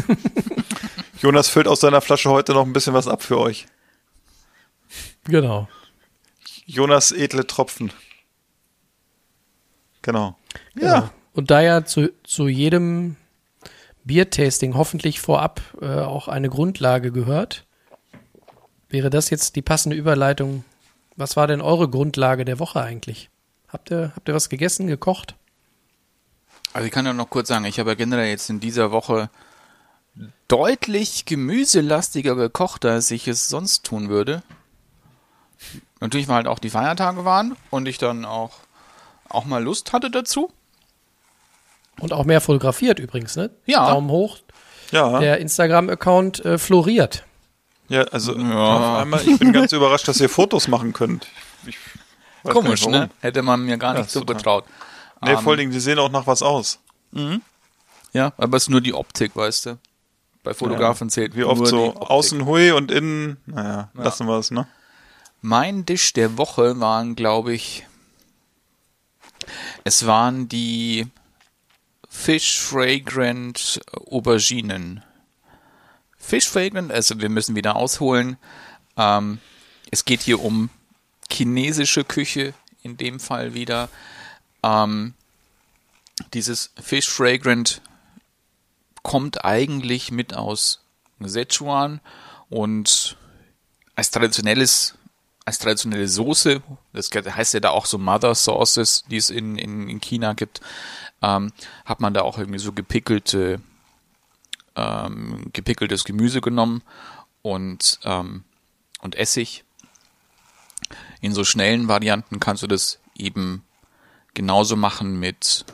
Speaker 1: [laughs]
Speaker 2: Jonas füllt aus seiner Flasche heute noch ein bisschen was ab für euch.
Speaker 1: Genau.
Speaker 2: Jonas edle Tropfen. Genau.
Speaker 1: Genau. Und da ja zu, zu jedem Biertasting hoffentlich vorab äh, auch eine Grundlage gehört, wäre das jetzt die passende Überleitung. Was war denn eure Grundlage der Woche eigentlich? Habt ihr, habt ihr was gegessen, gekocht?
Speaker 3: Also ich kann ja noch kurz sagen, ich habe ja generell jetzt in dieser Woche deutlich gemüselastiger gekocht, als ich es sonst tun würde. Natürlich, weil halt auch die Feiertage waren und ich dann auch, auch mal Lust hatte dazu.
Speaker 1: Und auch mehr fotografiert übrigens, ne?
Speaker 3: Ja.
Speaker 1: Daumen hoch.
Speaker 2: Ja,
Speaker 1: Der Instagram-Account äh, floriert.
Speaker 2: Ja also auf einmal, ich bin ganz überrascht, dass ihr Fotos machen könnt. Ich gar
Speaker 3: Komisch,
Speaker 2: nicht,
Speaker 3: ne? Hätte man mir gar
Speaker 2: Ja,
Speaker 3: nicht so
Speaker 2: total.
Speaker 3: betraut.
Speaker 2: Nee,
Speaker 3: Ähm,
Speaker 2: vor allen Dingen, die sehen auch nach was aus.
Speaker 3: Ja, aber es ist nur die Optik, weißt du. Bei Fotografen zählt
Speaker 2: Wie oft
Speaker 3: nur
Speaker 2: so
Speaker 3: die Optik.
Speaker 2: außen hui und innen, naja, lassen wir es, ne?
Speaker 3: Mein Dish der Woche waren, glaube ich, es waren die Fish Fragrant Auberginen. Fish Fragrant, also wir müssen wieder ausholen. Ähm, es geht hier um chinesische Küche, in dem Fall wieder. Ähm, dieses Fish Fragrant kommt eigentlich mit aus Sichuan und als traditionelles als traditionelle Soße, das heißt ja da auch so Mother Sauces, die es in, in, in China gibt, ähm, hat man da auch irgendwie so gepickelte, ähm, gepickeltes Gemüse genommen und, ähm, und Essig. In so schnellen Varianten kannst du das eben genauso machen mit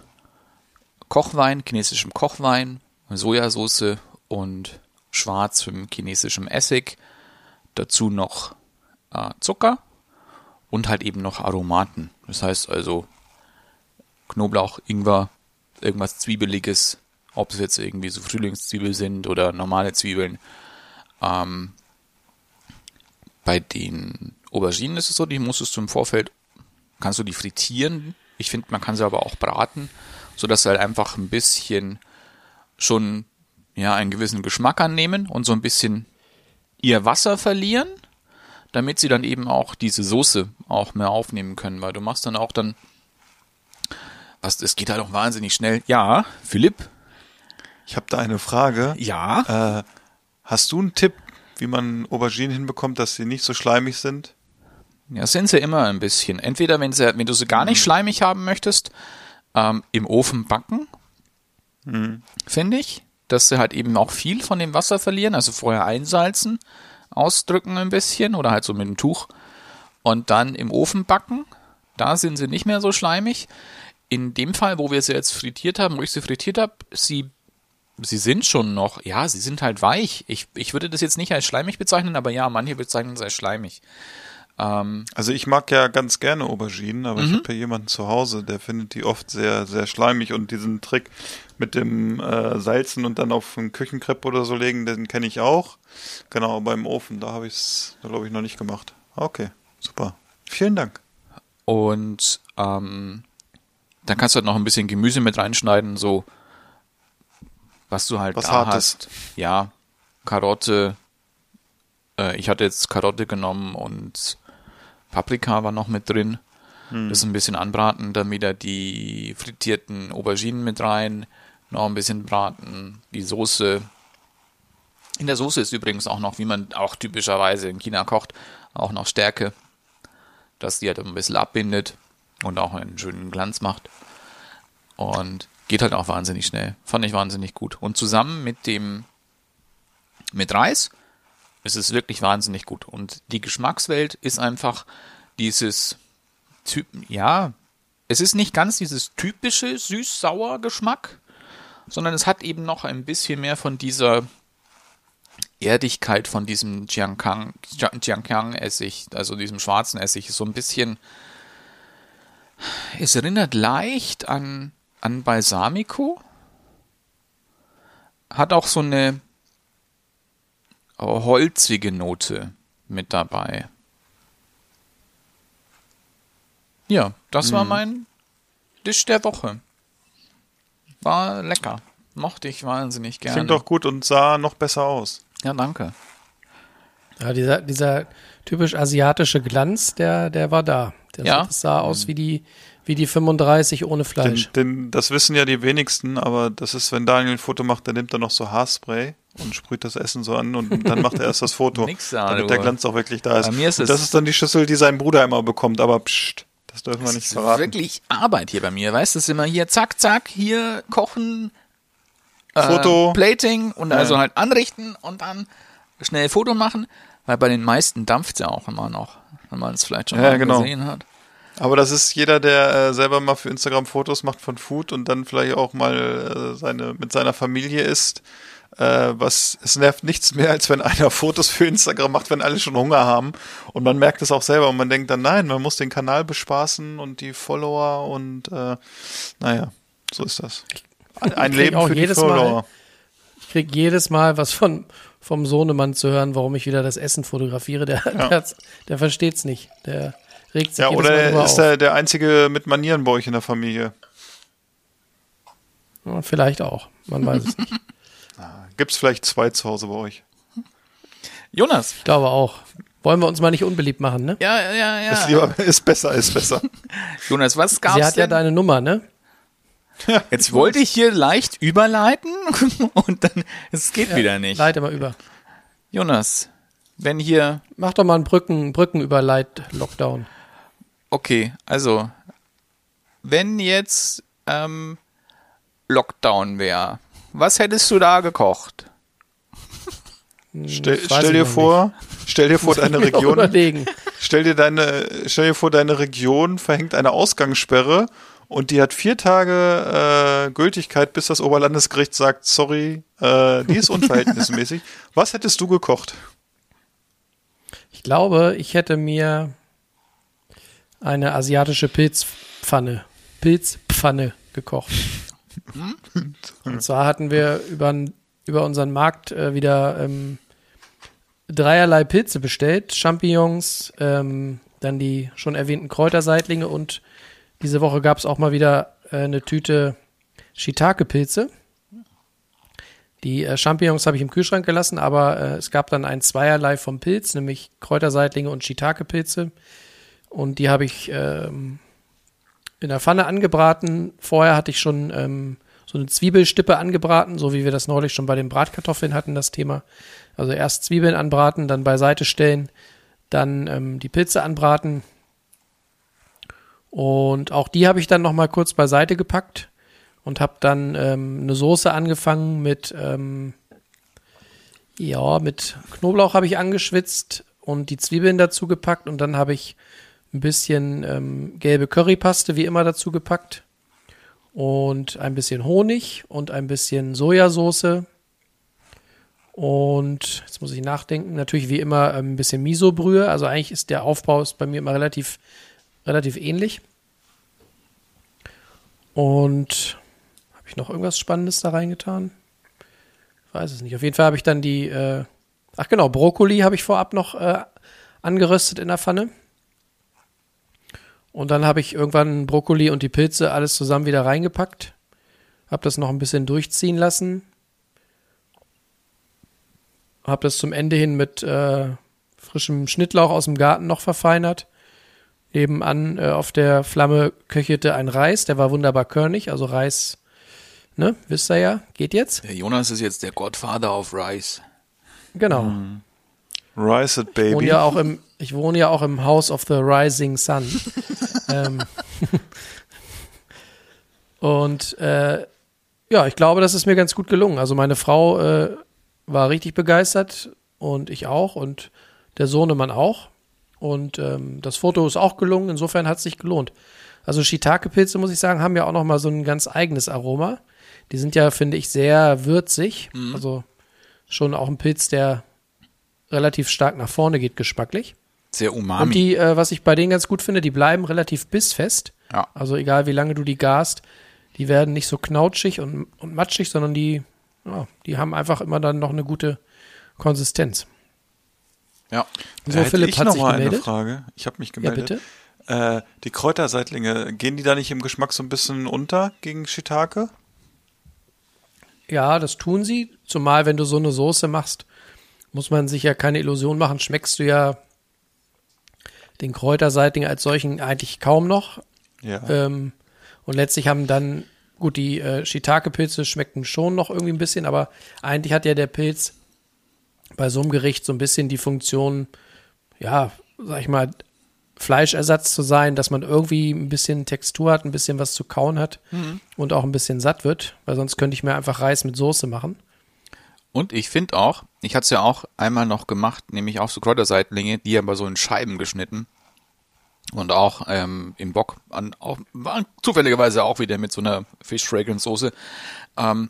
Speaker 3: Kochwein, chinesischem Kochwein, Sojasauce und schwarzem chinesischem Essig. Dazu noch äh, Zucker und halt eben noch Aromaten. Das heißt also Knoblauch, Ingwer, irgendwas Zwiebeliges, ob es jetzt irgendwie so Frühlingszwiebeln sind oder normale Zwiebeln. Ähm, bei den Auberginen ist es so, die musstest du im Vorfeld, kannst du die frittieren. Ich finde, man kann sie aber auch braten, sodass sie halt einfach ein bisschen schon ja einen gewissen Geschmack annehmen und so ein bisschen ihr Wasser verlieren, damit sie dann eben auch diese Soße auch mehr aufnehmen können, weil du machst dann auch dann was, es geht halt auch wahnsinnig schnell. Ja, Philipp?
Speaker 2: Ich habe da eine Frage.
Speaker 3: Ja.
Speaker 2: Äh, hast du einen Tipp, wie man Auberginen hinbekommt, dass sie nicht so schleimig sind?
Speaker 3: Ja, sind sie immer ein bisschen. Entweder, wenn, sie, wenn du sie gar nicht schleimig haben möchtest, ähm, im Ofen backen, finde ich, dass sie halt eben auch viel von dem Wasser verlieren, also vorher einsalzen, ausdrücken ein bisschen oder halt so mit dem Tuch und dann im Ofen backen. Da sind sie nicht mehr so schleimig. In dem Fall, wo wir sie jetzt frittiert haben, wo ich sie frittiert habe, sie, sie sind schon noch, ja, sie sind halt weich. Ich, ich würde das jetzt nicht als schleimig bezeichnen, aber ja, manche bezeichnen es als schleimig. Ähm,
Speaker 2: Also ich mag ja ganz gerne Auberginen, aber ich habe ja jemanden zu Hause, der findet die oft sehr, sehr schleimig und diesen Trick mit dem äh, Salzen und dann auf einen Küchenkrepp oder so legen, den kenne ich auch. Genau, beim Ofen, da habe ich es, glaube ich, noch nicht gemacht. Okay, super. Vielen Dank.
Speaker 3: Und ähm, dann kannst du halt noch ein bisschen Gemüse mit reinschneiden, so was du halt
Speaker 2: Was
Speaker 3: da
Speaker 2: Hartes.
Speaker 3: hast. Ja, Karotte. Äh, ich hatte jetzt Karotte genommen und Paprika war noch mit drin. Das ein bisschen anbraten, dann wieder die frittierten Auberginen mit rein, noch ein bisschen braten, die Soße. In der Soße ist übrigens auch noch, wie man auch typischerweise in China kocht, auch noch Stärke, dass die halt ein bisschen abbindet und auch einen schönen Glanz macht. Und geht halt auch wahnsinnig schnell. Fand ich wahnsinnig gut. Und zusammen mit dem, mit Reis ist es wirklich wahnsinnig gut. Und die Geschmackswelt ist einfach dieses Typ, ja, es ist nicht ganz dieses typische süß-sauer Geschmack, sondern es hat eben noch ein bisschen mehr von dieser Erdigkeit von diesem Jiankang, Jiankang Essig, also diesem schwarzen Essig, so ein bisschen, es erinnert leicht an, an Balsamico, hat auch so eine holzige Note mit dabei. Ja, das war mein Dish der Woche. War lecker. Mochte ich wahnsinnig gerne.
Speaker 2: Klingt doch gut und sah noch besser aus.
Speaker 3: Ja, danke.
Speaker 1: Ja, dieser, dieser typisch asiatische Glanz, der, der war da. Der
Speaker 3: Ja.
Speaker 1: das sah aus wie die, wie die 35 ohne
Speaker 2: Den,
Speaker 1: Fleisch.
Speaker 2: den, das wissen ja die wenigsten, aber das ist, wenn Daniel ein Foto macht, dann nimmt er noch so Haarspray und sprüht das Essen so an und dann macht er erst das Foto, [laughs]
Speaker 3: Nix da,
Speaker 2: damit
Speaker 3: du.
Speaker 2: der Glanz auch wirklich da ist.
Speaker 3: Bei mir ist
Speaker 2: und
Speaker 3: es-
Speaker 2: das ist dann die Schüssel, die sein Bruder immer bekommt, aber pst, das dürfen wir
Speaker 3: Das
Speaker 2: nicht
Speaker 3: ist
Speaker 2: verraten.
Speaker 3: wirklich Arbeit hier bei mir, weißt du? Es ist immer hier zack, zack, hier kochen, äh,
Speaker 2: Foto.
Speaker 3: Plating und also
Speaker 2: Ja.
Speaker 3: halt anrichten und dann schnell Foto machen, weil bei den meisten dampft ja auch immer noch, wenn man es vielleicht schon
Speaker 2: Ja,
Speaker 3: mal
Speaker 2: genau.
Speaker 3: gesehen hat.
Speaker 2: Aber das ist jeder, der äh, selber mal für Instagram Fotos macht von Food und dann vielleicht auch mal äh, seine mit seiner Familie isst. Äh, was es nervt nichts mehr, als wenn einer [laughs] Fotos für Instagram macht, wenn alle schon Hunger haben. Und man merkt es auch selber und man denkt dann, nein, man muss den Kanal bespaßen und die Follower und äh, naja, so ist das. Ein
Speaker 1: krieg
Speaker 2: Leben
Speaker 1: auch
Speaker 2: für die
Speaker 1: jedes
Speaker 2: Follower.
Speaker 1: Mal- Ich krieg jedes Mal was von, vom Sohnemann zu hören, warum ich wieder das Essen fotografiere. Der, der, der versteht's nicht. Der regt sich
Speaker 2: Ja, oder er ist
Speaker 1: auf.
Speaker 2: der, einzige mit Manieren bei euch in der Familie.
Speaker 1: Ja, vielleicht auch. Man weiß es nicht. [laughs]
Speaker 2: Gibt's vielleicht zwei zu Hause bei euch?
Speaker 3: Jonas.
Speaker 1: Ich glaube auch. Wollen wir uns mal nicht unbeliebt machen, ne?
Speaker 3: Ja, ja, ja.
Speaker 2: Ist, lieber, ist besser, ist besser. [laughs]
Speaker 3: Jonas, was gab's
Speaker 1: Sie hat ja
Speaker 3: denn?
Speaker 1: deine Nummer, ne? [laughs]
Speaker 3: Jetzt wollte ich hier leicht überleiten und dann, es geht wieder nicht.
Speaker 1: Leite mal über.
Speaker 3: Jonas, wenn hier,
Speaker 1: Mach doch mal einen Brücken, Brückenüberleit-Lockdown.
Speaker 3: Okay, also, wenn jetzt ähm, Lockdown wäre, was hättest du da gekocht?
Speaker 2: Stell,
Speaker 1: Hm, weiß
Speaker 2: stell dir vor, stell dir [laughs] vor, deine Region,
Speaker 1: Überlegen.
Speaker 2: stell dir deine, stell dir vor, deine Region verhängt eine Ausgangssperre und die hat vier Tage äh, Gültigkeit, bis das Oberlandesgericht sagt, sorry, äh, die ist [laughs] unverhältnismäßig. Was hättest du gekocht?
Speaker 1: Ich glaube, ich hätte mir eine asiatische Pilzpfanne, Pilzpfanne gekocht. Und zwar hatten wir über, über unseren Markt äh, wieder ähm, dreierlei Pilze bestellt. Champignons, ähm, dann die schon erwähnten Kräuterseitlinge und diese Woche gab es auch mal wieder äh, eine Tüte Shiitake-Pilze. Die äh, Champignons habe ich im Kühlschrank gelassen, aber äh, es gab dann ein Zweierlei vom Pilz, nämlich Kräuterseitlinge und Shiitake-Pilze. Und die habe ich ähm, in der Pfanne angebraten. Vorher hatte ich schon ähm, so eine Zwiebelstippe angebraten, so wie wir das neulich schon bei den Bratkartoffeln hatten, das Thema. Also erst Zwiebeln anbraten, dann beiseite stellen, dann ähm, die Pilze anbraten. Und auch die habe ich dann noch mal kurz beiseite gepackt und habe dann ähm, eine Soße angefangen mit ähm, ja mit Knoblauch habe ich angeschwitzt und die Zwiebeln dazu gepackt und dann habe ich ein bisschen ähm, gelbe Currypaste wie immer dazu gepackt und ein bisschen Honig und ein bisschen Sojasauce und jetzt muss ich nachdenken, natürlich wie immer ähm, ein bisschen Miso-Brühe. Also eigentlich ist der Aufbau ist bei mir immer relativ, relativ ähnlich. Und habe ich noch irgendwas Spannendes da reingetan? Ich weiß es nicht. Auf jeden Fall habe ich dann die, äh, ach genau, Brokkoli habe ich vorab noch äh, angeröstet in der Pfanne. Und dann habe ich irgendwann Brokkoli und die Pilze alles zusammen wieder reingepackt. Habe das noch ein bisschen durchziehen lassen habe das zum Ende hin mit äh, frischem Schnittlauch aus dem Garten noch verfeinert. Nebenan äh, auf der Flamme köchelte ein Reis, der war wunderbar körnig, also Reis, ne, wisst ihr ja, geht jetzt.
Speaker 3: Der Jonas ist jetzt der Gottvater auf Rice.
Speaker 1: Genau.
Speaker 2: Mm. Rice it,
Speaker 1: Ich
Speaker 2: baby.
Speaker 1: wohne ja auch im, ich wohne ja auch im House of the Rising Sun. [laughs] ähm, [laughs] und äh, ja, ich glaube, das ist mir ganz gut gelungen. Also meine Frau äh, war richtig begeistert und ich auch und der Sohnemann auch. Und ähm, das Foto ist auch gelungen, insofern hat es sich gelohnt. Also Shiitake-Pilze, muss ich sagen, haben ja auch noch mal so ein ganz eigenes Aroma. Die sind ja, finde ich, sehr würzig. Also schon auch ein Pilz, der relativ stark nach vorne geht, geschmacklich.
Speaker 3: Sehr umami.
Speaker 1: Und die, äh, was ich bei denen ganz gut finde, die bleiben relativ bissfest.
Speaker 3: Ja.
Speaker 1: Also egal wie lange du die garst, die werden nicht so knautschig und, und matschig, sondern die, ja, die haben einfach immer dann noch eine gute Konsistenz.
Speaker 3: ja.
Speaker 1: So,
Speaker 2: da hätte
Speaker 1: Philipp
Speaker 2: ich
Speaker 1: hat
Speaker 2: noch
Speaker 1: sich
Speaker 2: mal eine
Speaker 1: gemeldet.
Speaker 2: Frage. Ich habe mich
Speaker 1: Ja,
Speaker 2: gemeldet.
Speaker 1: bitte.
Speaker 2: Äh, die Kräuterseitlinge, gehen die da nicht im Geschmack so ein bisschen unter gegen Shiitake?
Speaker 1: Ja, das tun sie. Zumal, wenn du so eine Soße machst, muss man sich ja keine Illusion machen. Schmeckst du ja den Kräuterseitling als solchen eigentlich kaum noch.
Speaker 2: Ja.
Speaker 1: Ähm, und letztlich haben dann, gut, die äh, Shiitake-Pilze schmeckten schon noch irgendwie ein bisschen, aber eigentlich hat ja der Pilz bei so einem Gericht so ein bisschen die Funktion, ja, sag ich mal, Fleischersatz zu sein, dass man irgendwie ein bisschen Textur hat, ein bisschen was zu kauen hat und auch ein bisschen satt wird, weil sonst könnte ich mir einfach Reis mit Soße machen.
Speaker 3: Und ich finde auch, ich hatte es ja auch einmal noch gemacht, nämlich auch so Kräuterseitlinge, die aber so in Scheiben geschnitten. Und auch ähm, im Bock, an, auch, war zufälligerweise auch wieder mit so einer Fish Fragrance Soße, ähm,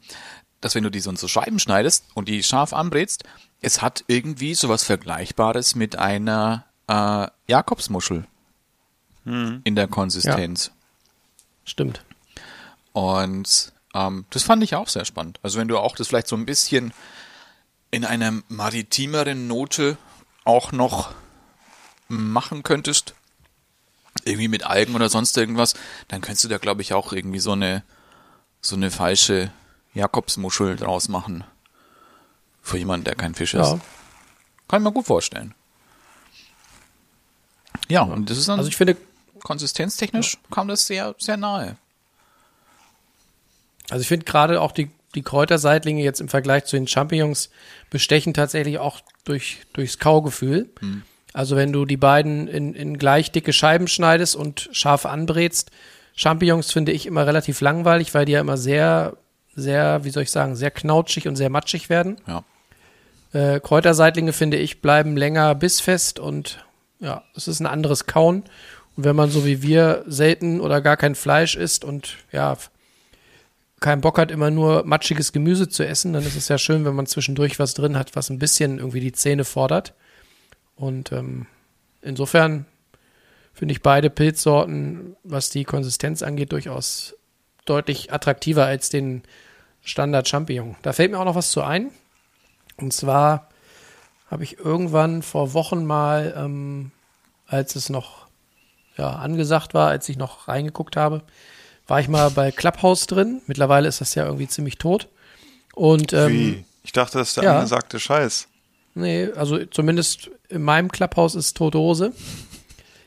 Speaker 3: dass wenn du die so in so Scheiben schneidest und die scharf anbrätst, es hat irgendwie sowas Vergleichbares mit einer äh, Jakobsmuschel in der Konsistenz.
Speaker 1: Stimmt.
Speaker 3: Und ähm, das fand ich auch sehr spannend. Also wenn du auch das vielleicht so ein bisschen in einer maritimeren Note auch noch machen könntest, irgendwie mit Algen oder sonst irgendwas, dann könntest du da, glaube ich, auch irgendwie so eine so eine falsche Jakobsmuschel draus machen. Für jemanden, der kein Fisch ist.
Speaker 1: Ja.
Speaker 3: Kann ich mir gut vorstellen. Ja, und das ist dann
Speaker 1: Also ich finde,
Speaker 3: konsistenztechnisch kam das sehr, sehr nahe.
Speaker 1: Also ich finde gerade auch die, die Kräuterseitlinge jetzt im Vergleich zu den Champignons bestechen tatsächlich auch durch, durchs Kaugefühl. Also wenn du die beiden in, in gleich dicke Scheiben schneidest und scharf anbrätst, Champignons finde ich immer relativ langweilig, weil die ja immer sehr, sehr, wie soll ich sagen, sehr knautschig und sehr matschig werden.
Speaker 3: Ja.
Speaker 1: Äh, Kräuterseitlinge finde ich bleiben länger bissfest und ja, es ist ein anderes Kauen Und wenn man so wie wir selten oder gar kein Fleisch isst und ja, keinen Bock hat, immer nur matschiges Gemüse zu essen, dann ist es ja schön, wenn man zwischendurch was drin hat, was ein bisschen irgendwie die Zähne fordert. Und ähm, insofern finde ich beide Pilzsorten, was die Konsistenz angeht, durchaus deutlich attraktiver als den Standard Champignon. Da fällt mir auch noch was zu ein. Und zwar habe ich irgendwann vor Wochen mal, ähm, als es noch ja, angesagt war, als ich noch reingeguckt habe, war ich mal bei Clubhouse drin. Mittlerweile ist das ja irgendwie ziemlich tot. Und ähm,
Speaker 2: Wie? Ich dachte, das ist der
Speaker 1: ja.
Speaker 2: angesagte Scheiß.
Speaker 1: Nee, also zumindest in meinem Clubhouse ist tote Hose.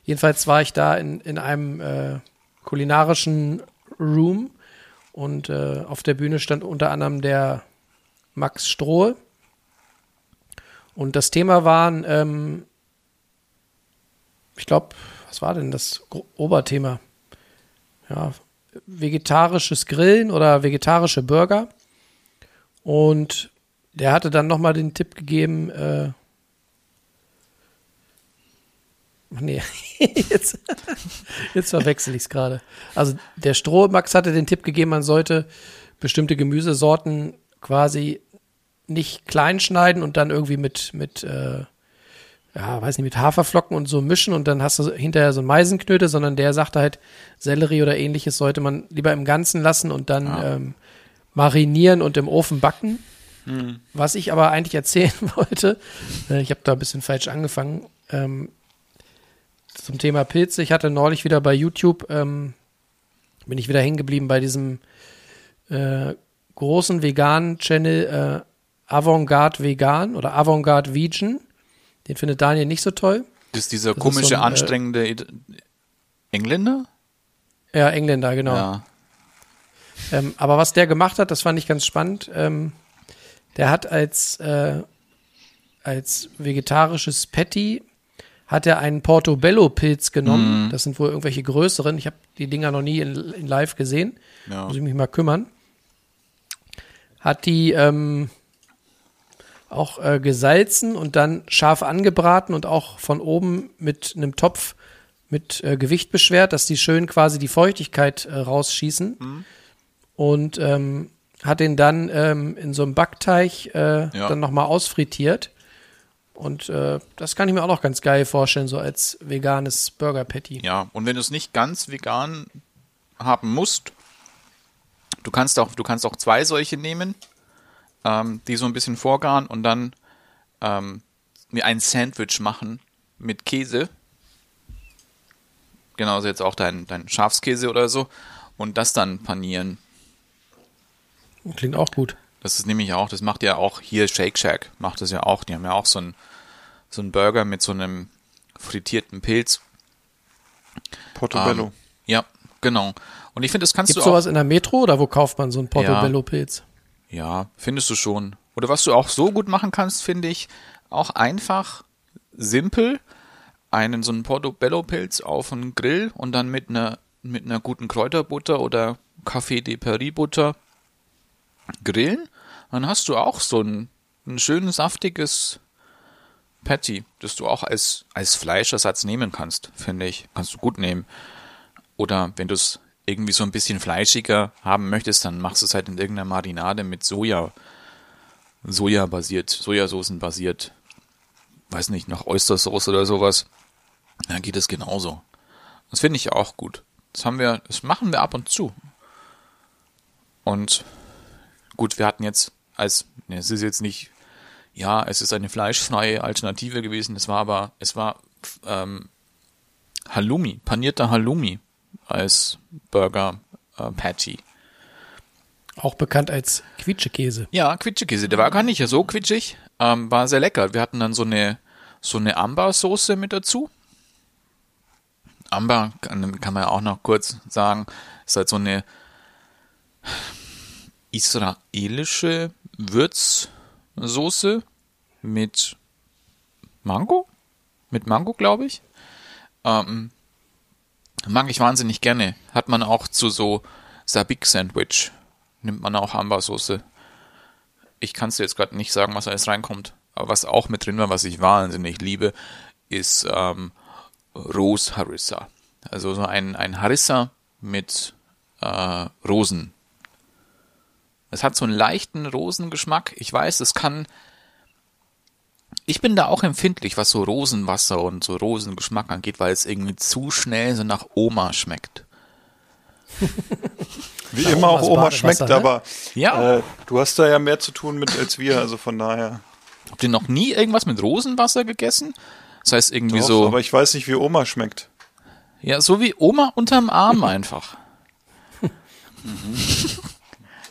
Speaker 1: Jedenfalls war ich da in, in einem äh, kulinarischen Room und äh, auf der Bühne stand unter anderem der Max Strohe. Und das Thema waren, ähm, ich glaube, was war denn das Oberthema? Ja, vegetarisches Grillen oder vegetarische Burger. Und der hatte dann nochmal den Tipp gegeben, äh, nee, [laughs] jetzt, jetzt verwechsel ich es gerade. Also der Strohmax hatte den Tipp gegeben, man sollte bestimmte Gemüsesorten quasi nicht klein schneiden und dann irgendwie mit, mit äh, ja, weiß nicht, mit Haferflocken und so mischen und dann hast du hinterher so Meisenknöte, sondern der sagte halt, Sellerie oder ähnliches sollte man lieber im Ganzen lassen und dann ähm, marinieren und im Ofen backen. Was ich aber eigentlich erzählen [laughs] wollte, äh, ich habe da ein bisschen falsch angefangen, ähm, zum Thema Pilze. Ich hatte neulich wieder bei YouTube, ähm, bin ich wieder hängen geblieben bei diesem äh, großen veganen Channel äh, Avantgarde Vegan oder Avantgarde Vegan. Den findet Daniel nicht so toll.
Speaker 3: Das ist dieser
Speaker 1: Das ist
Speaker 3: komische,
Speaker 1: so ein, äh,
Speaker 3: anstrengende Id- Engländer?
Speaker 1: Ja, Engländer, genau.
Speaker 3: Ja.
Speaker 1: Ähm, aber was der gemacht hat, das fand ich ganz spannend. Ähm, der hat als, äh, als vegetarisches Patty hat er einen Portobello-Pilz genommen. Das sind wohl irgendwelche größeren. Ich habe die Dinger noch nie in, in live gesehen.
Speaker 3: Ja.
Speaker 1: Muss ich mich mal kümmern. Hat die ähm, auch äh, gesalzen und dann scharf angebraten und auch von oben mit einem Topf mit äh, Gewicht beschwert, dass die schön quasi die Feuchtigkeit äh, rausschießen. Und ähm, hat den dann ähm, in so einem Backteig äh,
Speaker 3: Ja.
Speaker 1: dann nochmal ausfrittiert. Und äh, das kann ich mir auch noch ganz geil vorstellen, so als veganes Burger Patty.
Speaker 3: Ja, und wenn du es nicht ganz vegan haben musst, du kannst auch, du kannst auch zwei solche nehmen, ähm, die so ein bisschen vorgaren und dann ähm, mir ein Sandwich machen mit Käse. Genauso jetzt auch dein, dein Schafskäse oder so. Und das dann panieren.
Speaker 1: Klingt auch gut.
Speaker 3: Das ist nämlich auch, das macht ja auch hier Shake Shack, macht das ja auch. Die haben ja auch so einen so einen Burger mit so einem frittierten Pilz.
Speaker 2: Portobello.
Speaker 3: Ähm, ja, genau. Und ich finde, das kannst
Speaker 1: Gibt es
Speaker 3: du auch.
Speaker 1: sowas in der Metro oder wo kauft man so einen Portobello-Pilz?
Speaker 3: Ja, findest du schon. Oder was du auch so gut machen kannst, finde ich, auch einfach simpel einen so einen Portobello-Pilz auf einen Grill und dann mit einer mit einer guten Kräuterbutter oder Café de Paris Butter grillen. Dann hast du auch so ein, ein schön saftiges Patty, das du auch als, als Fleischersatz nehmen kannst, finde ich. Kannst du gut nehmen. Oder wenn du es irgendwie so ein bisschen fleischiger haben möchtest, dann machst du es halt in irgendeiner Marinade mit Soja, Soja basiert, Sojasoßen basiert, weiß nicht, nach Oystersauce oder sowas. Dann geht es genauso. Das finde ich auch gut. Das haben wir, das machen wir ab und zu. Und gut, wir hatten jetzt als, ne, es ist jetzt nicht, ja, es ist eine fleischfreie Alternative gewesen. Es war aber, es war ähm, Halloumi, panierter Halloumi als Burger äh, Patty.
Speaker 1: Auch bekannt als Quietschekäse.
Speaker 3: Ja, Quitschekäse. Der war gar nicht so quitschig, ähm, war sehr lecker. Wir hatten dann so eine so eine Amber-Soße mit dazu. Amber kann, kann man ja auch noch kurz sagen, ist halt so eine israelische Würzsoße mit Mango? Mit Mango, glaube ich. Ähm, mag ich wahnsinnig gerne. Hat man auch zu so Sabik-Sandwich. Nimmt man auch Amber-Soße. Ich kann es dir jetzt gerade nicht sagen, was alles reinkommt. Aber was auch mit drin war, was ich wahnsinnig liebe, ist ähm, Rose Harissa. Also so ein, ein Harissa mit äh, Rosen. Es hat so einen leichten Rosengeschmack. Ich weiß, es kann. Ich bin da auch empfindlich, was so Rosenwasser und so Rosengeschmack angeht, weil es irgendwie zu schnell so nach Oma schmeckt. [laughs]
Speaker 2: Wie
Speaker 1: Ja,
Speaker 2: immer auch
Speaker 1: Omas
Speaker 2: Oma
Speaker 1: Badewasser,
Speaker 2: schmeckt,
Speaker 1: ne?
Speaker 2: aber
Speaker 3: Ja.
Speaker 2: äh, du hast da ja mehr zu tun mit als wir, also von daher.
Speaker 3: Habt ihr noch nie irgendwas mit Rosenwasser gegessen? Das heißt irgendwie
Speaker 2: Doch,
Speaker 3: so.
Speaker 2: Aber ich weiß nicht, wie Oma schmeckt.
Speaker 3: Ja, so wie Oma unterm Arm [laughs] einfach.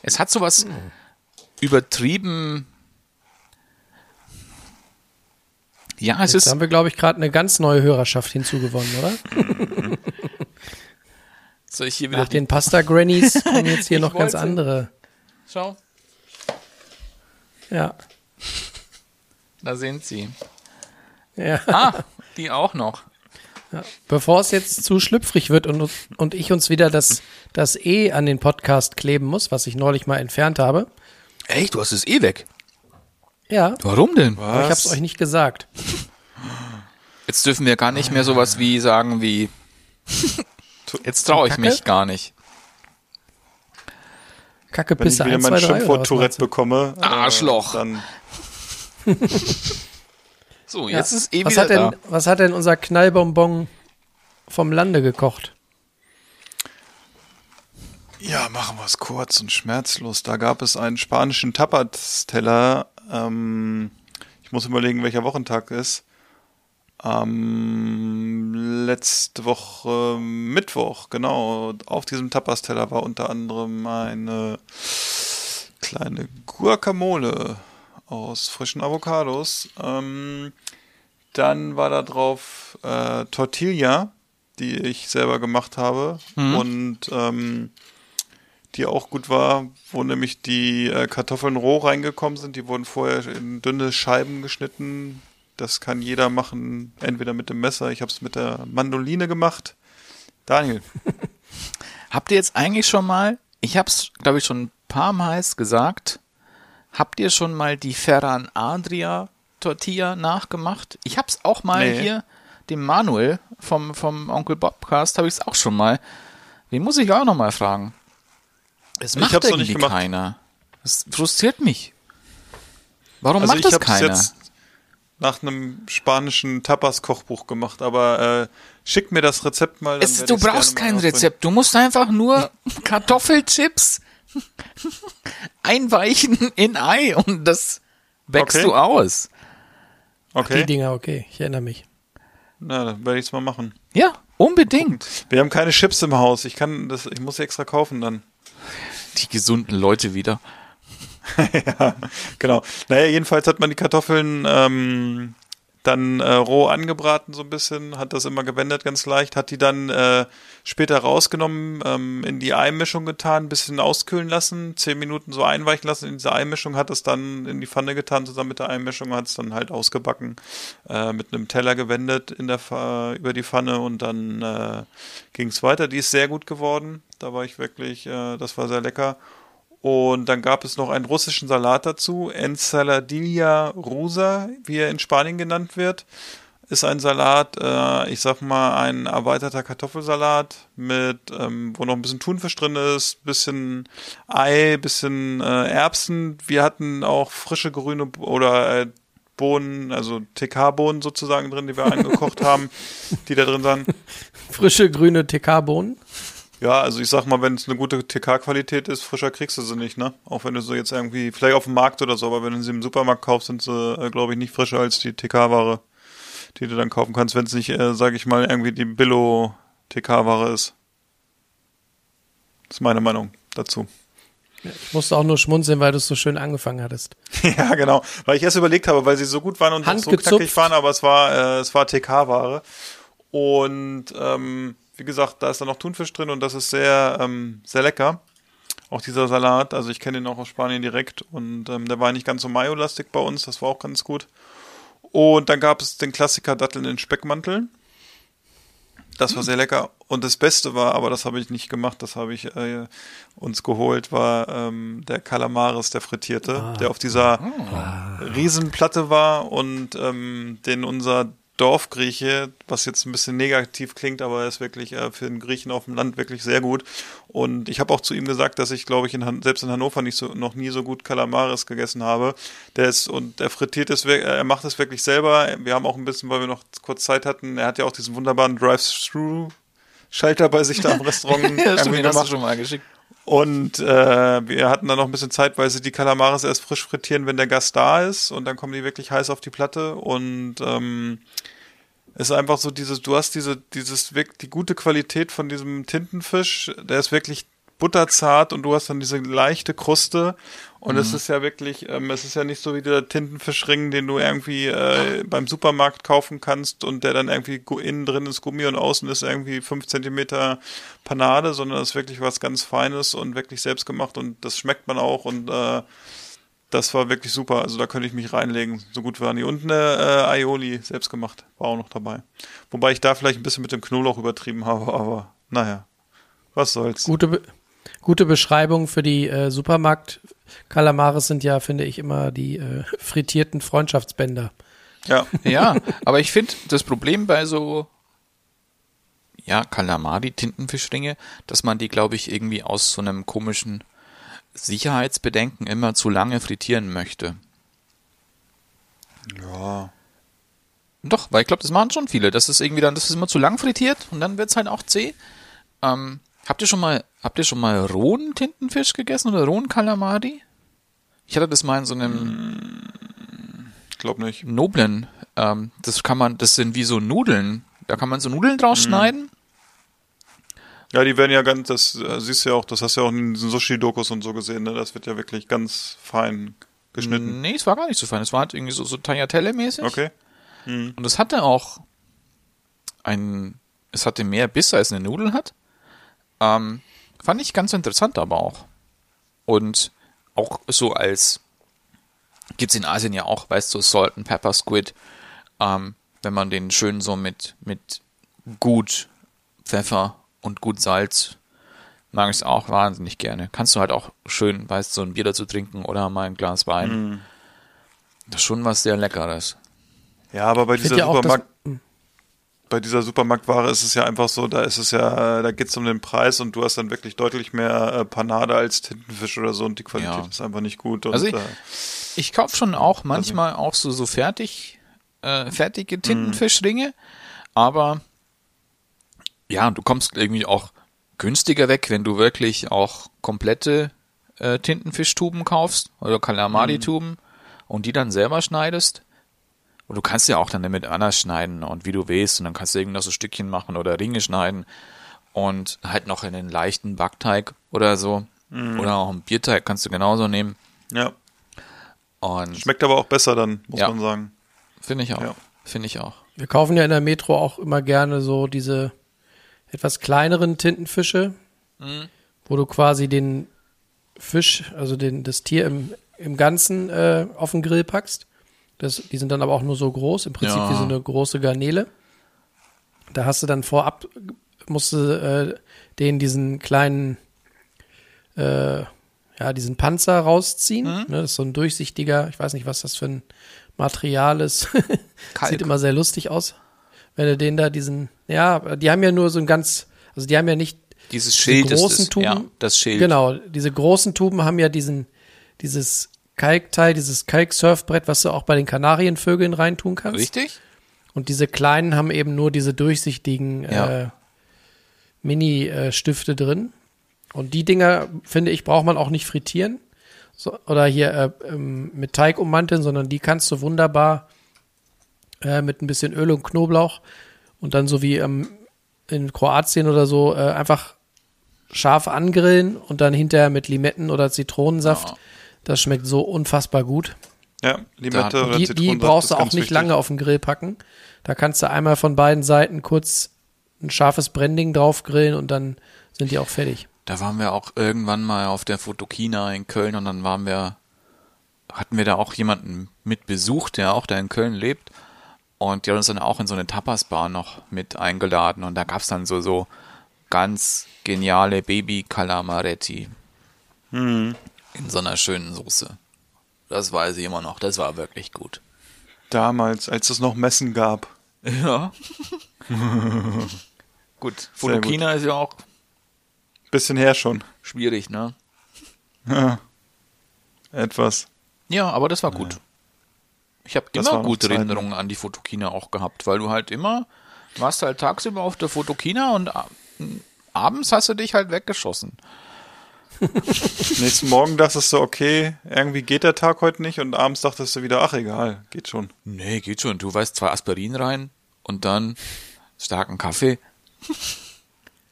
Speaker 3: es hat sowas übertrieben. Ja, es
Speaker 1: Jetzt
Speaker 3: ist.
Speaker 1: haben wir, glaube ich, gerade eine ganz neue Hörerschaft hinzugewonnen, oder? [laughs]
Speaker 3: Soll ich hier wieder
Speaker 1: Nach den Pasta Grannies [laughs] kommen jetzt hier noch ganz
Speaker 3: wollte-
Speaker 1: andere.
Speaker 3: Schau,
Speaker 1: Ja.
Speaker 3: da sind sie.
Speaker 1: ja.
Speaker 3: Ah, die auch noch.
Speaker 1: Bevor es jetzt zu schlüpfrig wird und, und ich uns wieder das, das E an den Podcast kleben muss, was ich neulich mal entfernt habe.
Speaker 3: Echt, du hast es eh weg.
Speaker 1: Ja,
Speaker 3: Warum denn?
Speaker 1: aber ich habe es euch nicht gesagt.
Speaker 3: Jetzt dürfen wir gar nicht mehr sowas wie sagen wie. Jetzt traue ich mich gar nicht.
Speaker 1: Kacke,
Speaker 2: Wenn ich
Speaker 1: Pisse
Speaker 2: wieder
Speaker 1: 1,
Speaker 2: mein
Speaker 1: 2, 3 oder
Speaker 2: Schimpfwort
Speaker 1: was
Speaker 2: Tourette bekomme, äh,
Speaker 3: Arschloch.
Speaker 2: dann [laughs]
Speaker 3: So,
Speaker 1: Ja.
Speaker 3: jetzt ist eh
Speaker 1: was
Speaker 3: wieder
Speaker 1: hat denn,
Speaker 3: da.
Speaker 1: Was hat denn unser Knallbonbon vom Lande gekocht?
Speaker 2: Ja, machen wir es kurz und schmerzlos. Da gab es einen spanischen Tapas-Teller. Ähm, ich muss überlegen, welcher Wochentag ist. Ähm, letzte Woche Mittwoch, genau. Auf diesem Tapas-Teller war unter anderem eine kleine Guacamole aus frischen Avocados. Ähm, dann war da drauf äh, Tortilla, die ich selber gemacht habe. Und ähm, die auch gut war, wo nämlich die äh, Kartoffeln roh reingekommen sind. Die wurden vorher in dünne Scheiben geschnitten. Das kann jeder machen, entweder mit dem Messer. Ich habe es mit der Mandoline gemacht. Daniel, [laughs]
Speaker 3: Habt ihr jetzt eigentlich schon mal, ich habe es, glaube ich, schon ein paar Mal gesagt, habt ihr schon mal die Ferran Adria Tortilla nachgemacht? Ich habe es auch mal
Speaker 2: Nee.
Speaker 3: hier, dem Manuel vom, vom Onkel Bobcast, habe ich es auch schon mal. Den muss ich auch noch mal fragen. Es
Speaker 2: Ich
Speaker 3: macht irgendwie
Speaker 2: nicht gemacht.
Speaker 3: keiner. Das frustriert mich. Warum
Speaker 2: also
Speaker 3: macht
Speaker 2: ich
Speaker 3: das
Speaker 2: habe es
Speaker 3: keiner?
Speaker 2: jetzt nach einem spanischen Tapas-Kochbuch gemacht, aber äh, schick mir das Rezept mal. dann
Speaker 3: Es, du brauchst kein. Rezept. Du musst einfach nur Kartoffelchips [laughs] einweichen in Ei und das wächst
Speaker 2: Okay.
Speaker 3: du aus.
Speaker 1: Die
Speaker 2: Okay,
Speaker 1: Dinger, okay, ich erinnere mich.
Speaker 2: na, dann werde ich es mal machen.
Speaker 3: Ja, unbedingt.
Speaker 2: Wir haben keine Chips im Haus. Ich kann das, ich muss sie extra kaufen dann.
Speaker 3: Die gesunden Leute wieder. [laughs]
Speaker 2: ja, genau. Naja, jedenfalls hat man die Kartoffeln ähm, dann äh, roh angebraten so ein bisschen, hat das immer gewendet ganz leicht, hat die dann äh, später rausgenommen, ähm, in die Eimischung getan, bisschen auskühlen lassen, zehn Minuten so einweichen lassen in diese Eimischung, hat es dann in die Pfanne getan, zusammen mit der Eimischung, hat es dann halt ausgebacken, äh, mit einem Teller gewendet in der Pfa- über die Pfanne und dann äh, ging es weiter. Die ist sehr gut geworden. Da war ich wirklich, äh, das war sehr lecker. Und dann gab es noch einen russischen Salat dazu, Ensaladilla rusa, wie er in Spanien genannt wird. Ist ein Salat, äh, ich sag mal, ein erweiterter Kartoffelsalat mit, ähm, wo noch ein bisschen Thunfisch drin ist, bisschen Ei, bisschen äh, Erbsen. Wir hatten auch frische grüne oder äh, Bohnen, also TK-Bohnen sozusagen drin, die wir [laughs] eingekocht haben, die da drin waren.
Speaker 1: Frische grüne TK-Bohnen.
Speaker 2: Ja, also ich sag mal, wenn es eine gute TK-Qualität ist, frischer kriegst du sie nicht, ne? Auch wenn du sie jetzt irgendwie, vielleicht auf dem Markt oder so, aber wenn du sie im Supermarkt kaufst, sind sie, äh, glaube ich, nicht frischer als die TK-Ware, die du dann kaufen kannst, wenn es nicht, äh, sag ich mal, irgendwie die Billo-TK-Ware ist. Das ist meine Meinung dazu.
Speaker 1: Ich musste auch nur schmunzeln, weil du es so schön angefangen hattest. [laughs]
Speaker 2: ja, genau. Weil ich erst überlegt habe, weil sie so gut waren und so knackig waren, aber es war, äh, es war TK-Ware. Und ähm, wie gesagt, da ist dann noch Thunfisch drin und das ist sehr, ähm, sehr lecker. Auch dieser Salat, also ich kenne den auch aus Spanien direkt und ähm, der war nicht ganz so mayo-lastig bei uns, das war auch ganz gut. Und dann gab es den Klassiker Datteln in Speckmanteln. Das war sehr lecker. Und das Beste war, aber das habe ich nicht gemacht, das habe ich äh, uns geholt, war ähm, der Calamares, der frittierte, der auf dieser Riesenplatte war und ähm, den unser Dorfgrieche, was jetzt ein bisschen negativ klingt, aber er ist wirklich äh, für einen Griechen auf dem Land wirklich sehr gut. Und ich habe auch zu ihm gesagt, dass ich, glaube ich, in Han selbst in Hannover nicht so, noch nie so gut Kalamaris gegessen habe. Der ist und er frittiert es, er macht es wirklich selber. Wir haben auch ein bisschen, weil wir noch kurz Zeit hatten, er hat ja auch diesen wunderbaren Drive-Thru-Schalter bei sich da im [laughs] Restaurant
Speaker 3: ja, stimmt, den hast du schon mal geschickt.
Speaker 2: Und äh, wir hatten dann noch ein bisschen Zeit, weil sie die Kalamares erst frisch frittieren, wenn der Gast da ist. Und dann kommen die wirklich heiß auf die Platte. Und ähm, es ist einfach so dieses, du hast diese, dieses die gute Qualität von diesem Tintenfisch, der ist wirklich butterzart und du hast dann diese leichte Kruste. Und es ist ja wirklich, ähm, es ist ja nicht so wie der Tintenfischring, den du irgendwie äh, beim Supermarkt kaufen kannst und der dann irgendwie innen drin ist Gummi und außen ist irgendwie fünf Zentimeter Panade, sondern es ist wirklich was ganz Feines und wirklich selbst gemacht und das schmeckt man auch und äh, das war wirklich super. Also da könnte ich mich reinlegen. So gut waren die. Und eine äh, Aioli selbst gemacht. War auch noch dabei. Wobei ich da vielleicht ein bisschen mit dem Knoblauch übertrieben habe, aber naja. Was soll's.
Speaker 1: Gute, Be gute Beschreibung für die äh, Supermarkt-Kalamares sind ja, finde ich, immer die äh, [laughs] frittierten Freundschaftsbänder.
Speaker 2: Ja.
Speaker 3: Ja, aber ich finde das Problem bei so ja, Kalamari, Tintenfischringe, dass man die, glaube ich, irgendwie aus so einem komischen Sicherheitsbedenken immer zu lange frittieren möchte.
Speaker 2: Ja.
Speaker 3: Doch, weil ich glaube, das machen schon viele. Das ist irgendwie dann, das ist immer zu lang frittiert und dann wird's halt auch zäh. Ähm, habt ihr schon mal, habt ihr schon mal rohen Tintenfisch gegessen oder rohen Kalamari? Ich hatte das mal in so einem
Speaker 2: Ich glaube nicht.
Speaker 3: noblen, ähm, das kann man, das sind wie so Nudeln. Da kann man so Nudeln draus schneiden.
Speaker 2: Ja, die werden ja ganz, das äh, siehst du ja auch, das hast du ja auch in diesen Sushi-Dokus und so gesehen, ne? Das wird ja wirklich ganz fein geschnitten.
Speaker 3: Nee, es war gar nicht so fein. Es war halt irgendwie so, so Tagliatelle-mäßig.
Speaker 2: Okay.
Speaker 3: Und es hatte auch ein, es hatte mehr Biss, als eine Nudel hat. Ähm, fand ich ganz interessant aber auch. Und auch so als, gibt's in Asien ja auch, weißt du, Salt and Pepper Squid, ähm, wenn man den schön so mit, mit gut Pfeffer und gut Salz, mag ich es auch wahnsinnig gerne. Kannst du halt auch schön, weißt du, so ein Bier dazu trinken oder mal ein Glas Wein. Das ist schon was sehr Leckeres.
Speaker 2: Ja, aber bei dieser Supermarkt, bei dieser Supermarktware ist es ja einfach so, da ist es ja, da geht's um den Preis und du hast dann wirklich deutlich mehr äh, Panade als Tintenfisch oder so und die Qualität
Speaker 3: Ja.
Speaker 2: ist einfach nicht gut. Und,
Speaker 3: Also ich-
Speaker 2: äh,
Speaker 3: Ich kaufe schon auch manchmal auch so, so fertig, äh, fertige Tintenfischringe, aber ja, du kommst irgendwie auch günstiger weg, wenn du wirklich auch komplette äh, Tintenfischtuben kaufst oder Kalamari-Tuben und die dann selber schneidest. Und du kannst ja auch dann damit anders schneiden und wie du willst und dann kannst du irgendwie noch so Stückchen machen oder Ringe schneiden und halt noch in den leichten Backteig oder so. Oder auch einen Bierteig kannst du genauso nehmen.
Speaker 2: ja,
Speaker 3: Und
Speaker 2: schmeckt aber auch besser dann, muss
Speaker 3: Ja.
Speaker 2: man sagen.
Speaker 3: Finde ich auch.
Speaker 2: Ja.
Speaker 3: Finde ich auch.
Speaker 1: Wir kaufen ja in der Metro auch immer gerne so diese etwas kleineren Tintenfische, wo du quasi den Fisch, also den, das Tier im, im Ganzen äh, auf den Grill packst. Das, die sind dann aber auch nur so groß, im Prinzip
Speaker 3: Ja.
Speaker 1: wie so eine große Garnele. Da hast du dann vorab, musst du äh, den diesen kleinen, äh, ja, diesen Panzer rausziehen. Ne, das ist so ein durchsichtiger, ich weiß nicht, was das für ein Material ist. [laughs] Sieht immer sehr lustig aus. Wenn du den da diesen, ja, die haben ja nur so ein ganz, also die haben ja nicht
Speaker 3: Dieses
Speaker 1: diese
Speaker 3: Schild
Speaker 1: großen
Speaker 3: ist es.
Speaker 1: Tuben.
Speaker 3: Ja, das Schild.
Speaker 1: Genau, diese großen Tuben haben ja diesen, dieses Kalkteil, dieses Kalksurfbrett, was du auch bei den Kanarienvögeln reintun kannst.
Speaker 3: Richtig?
Speaker 1: Und diese kleinen haben eben nur diese durchsichtigen
Speaker 3: Ja.
Speaker 1: äh, Mini-Stifte drin. Und die Dinger, finde ich, braucht man auch nicht frittieren. So, oder hier äh, ähm, mit Teig ummanteln, sondern die kannst du wunderbar äh, mit ein bisschen Öl und Knoblauch und dann so wie ähm, in Kroatien oder so äh, einfach scharf angrillen und dann hinterher mit Limetten oder Zitronensaft.
Speaker 3: Ja.
Speaker 1: Das schmeckt so unfassbar gut.
Speaker 2: Ja, Limette oder
Speaker 1: Die, die brauchst du auch nicht
Speaker 2: wichtig.
Speaker 1: lange auf den Grill packen. Da kannst du einmal von beiden Seiten kurz ein scharfes Branding drauf grillen und dann sind die auch fertig.
Speaker 3: Da waren wir auch irgendwann mal auf der Fotokina in Köln und dann waren wir, hatten wir da auch jemanden mit Besuch, der auch da in Köln lebt. Und die hat uns dann auch in so eine Tapas-Bar noch mit eingeladen und da gab's dann so, so ganz geniale Baby-Calamaretti.
Speaker 2: Mhm.
Speaker 3: In so einer schönen Soße. Das weiß ich immer noch, das war wirklich gut.
Speaker 2: Damals, als es noch Messen gab
Speaker 3: Ja. [laughs] gut, Fotokina ist ja auch
Speaker 2: Bisschen her schon.
Speaker 3: schwierig, ne?
Speaker 2: Ja. Etwas.
Speaker 3: Ja, aber das war gut. Ich habe immer gute. Erinnerungen an die Fotokina auch gehabt, weil du halt immer warst halt tagsüber auf der Fotokina und abends hast du dich halt weggeschossen. [laughs]
Speaker 2: Nächsten Morgen dachtest du, okay, irgendwie geht der Tag heute nicht und abends dachtest du wieder, ach egal, geht schon.
Speaker 3: Nee, geht schon. Du weißt zwei Aspirin rein und dann starken Kaffee.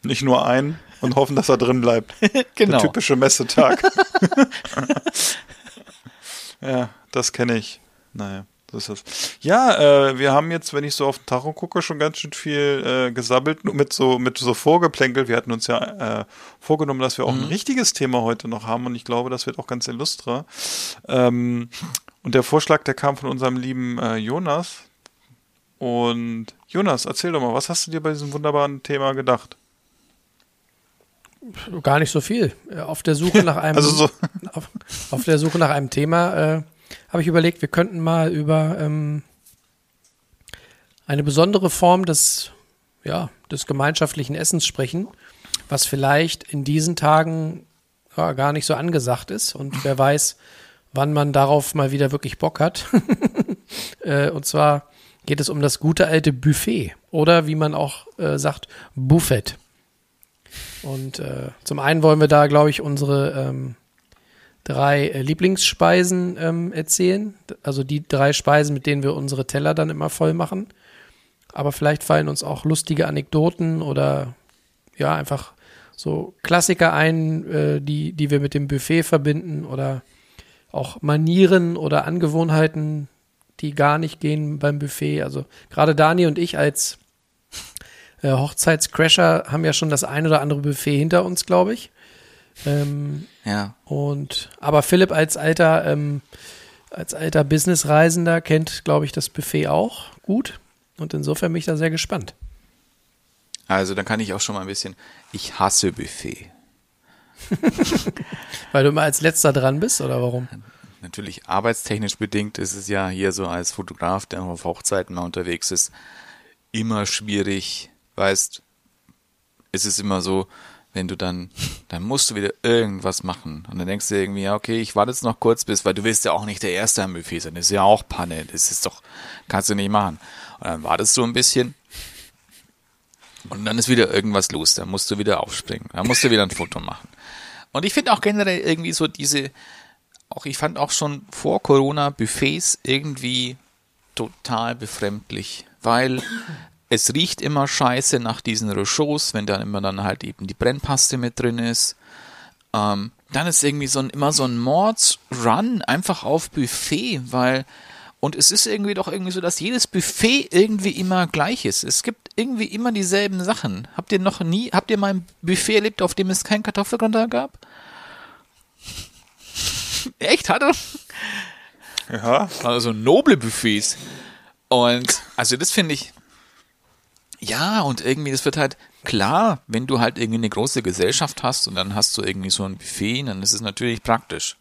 Speaker 2: Nicht nur einen und hoffen, dass er drin bleibt. [laughs]
Speaker 3: Genau.
Speaker 2: Der typische Messetag. [laughs] ja, das kenne ich. Naja, das ist. Ja, äh, wir haben jetzt, wenn ich so auf den Tacho gucke, schon ganz schön viel äh, gesammelt, nur mit so, mit so Vorgeplänkel. Wir hatten uns ja äh, vorgenommen, dass wir auch ein richtiges Thema heute noch haben und ich glaube, das wird auch ganz illustre. Ähm, und der Vorschlag, der kam von unserem lieben äh, Jonas. Und Jonas, erzähl doch mal, was hast du dir bei diesem wunderbaren Thema gedacht?
Speaker 1: Gar nicht so viel. Äh, Auf der Suche nach [laughs] einem,
Speaker 2: Also so, [laughs]
Speaker 1: auf, auf der Suche nach einem Thema äh, habe ich überlegt, wir könnten mal über ähm, eine besondere Form des, ja, des gemeinschaftlichen Essens sprechen, was vielleicht in diesen Tagen ja, gar nicht so angesagt ist und wer weiß, wann man darauf mal wieder wirklich Bock hat. [laughs] äh, und zwar geht es um das gute alte Buffet oder wie man auch äh, sagt, Buffet. Und äh, zum einen wollen wir da, glaube ich, unsere ähm, drei äh, Lieblingsspeisen ähm, erzählen. Also die drei Speisen, mit denen wir unsere Teller dann immer voll machen. Aber vielleicht fallen uns auch lustige Anekdoten oder ja, einfach so Klassiker ein, äh, die, die wir mit dem Buffet verbinden oder auch Manieren oder Angewohnheiten, die gar nicht gehen beim Buffet. Also gerade Dani und ich als äh, Hochzeitscrasher haben ja schon das ein oder andere Buffet hinter uns, glaube ich. Ähm,
Speaker 3: Ja.
Speaker 1: und aber Philipp als alter ähm, als alter Businessreisender kennt, glaube ich, das Buffet auch gut. Und insofern bin ich da sehr gespannt.
Speaker 3: Also dann kann ich auch schon mal ein bisschen. Ich hasse Buffet. [laughs]
Speaker 1: Weil du immer als letzter dran bist, oder warum?
Speaker 3: Natürlich arbeitstechnisch bedingt ist es ja hier so als Fotograf, der auf Hochzeiten mal unterwegs ist, immer schwierig. Weißt, es ist immer so, wenn du dann, dann musst du wieder irgendwas machen. Und dann denkst du irgendwie, ja, okay, ich warte jetzt noch kurz bis, weil du willst ja auch nicht der Erste am Buffet sein. Das ist ja auch Panne. Das ist doch, kannst du nicht machen. Und dann wartest du ein bisschen. Und dann ist wieder irgendwas los. Dann musst du wieder aufspringen. Dann musst du wieder ein Foto machen. Und ich finde auch generell irgendwie so diese, auch ich fand auch schon vor Corona Buffets irgendwie total befremdlich, weil es riecht immer scheiße nach diesen Rechauds, wenn dann immer dann halt eben die Brennpaste mit drin ist. Ähm, dann ist irgendwie so ein, immer so ein Mordsrun einfach auf Buffet, weil und es ist irgendwie doch irgendwie so, dass jedes Buffet irgendwie immer gleich ist. Es gibt irgendwie immer dieselben Sachen. Habt ihr noch nie, habt ihr mal ein Buffet erlebt, auf dem es kein Kartoffelgratin gab? [laughs] Echt, hatte?
Speaker 2: ja,
Speaker 3: Also noble Buffets. Und also das finde ich. Ja, und irgendwie, das wird halt klar, wenn du halt irgendwie eine große Gesellschaft hast und dann hast du irgendwie so ein Buffet, dann ist es natürlich praktisch.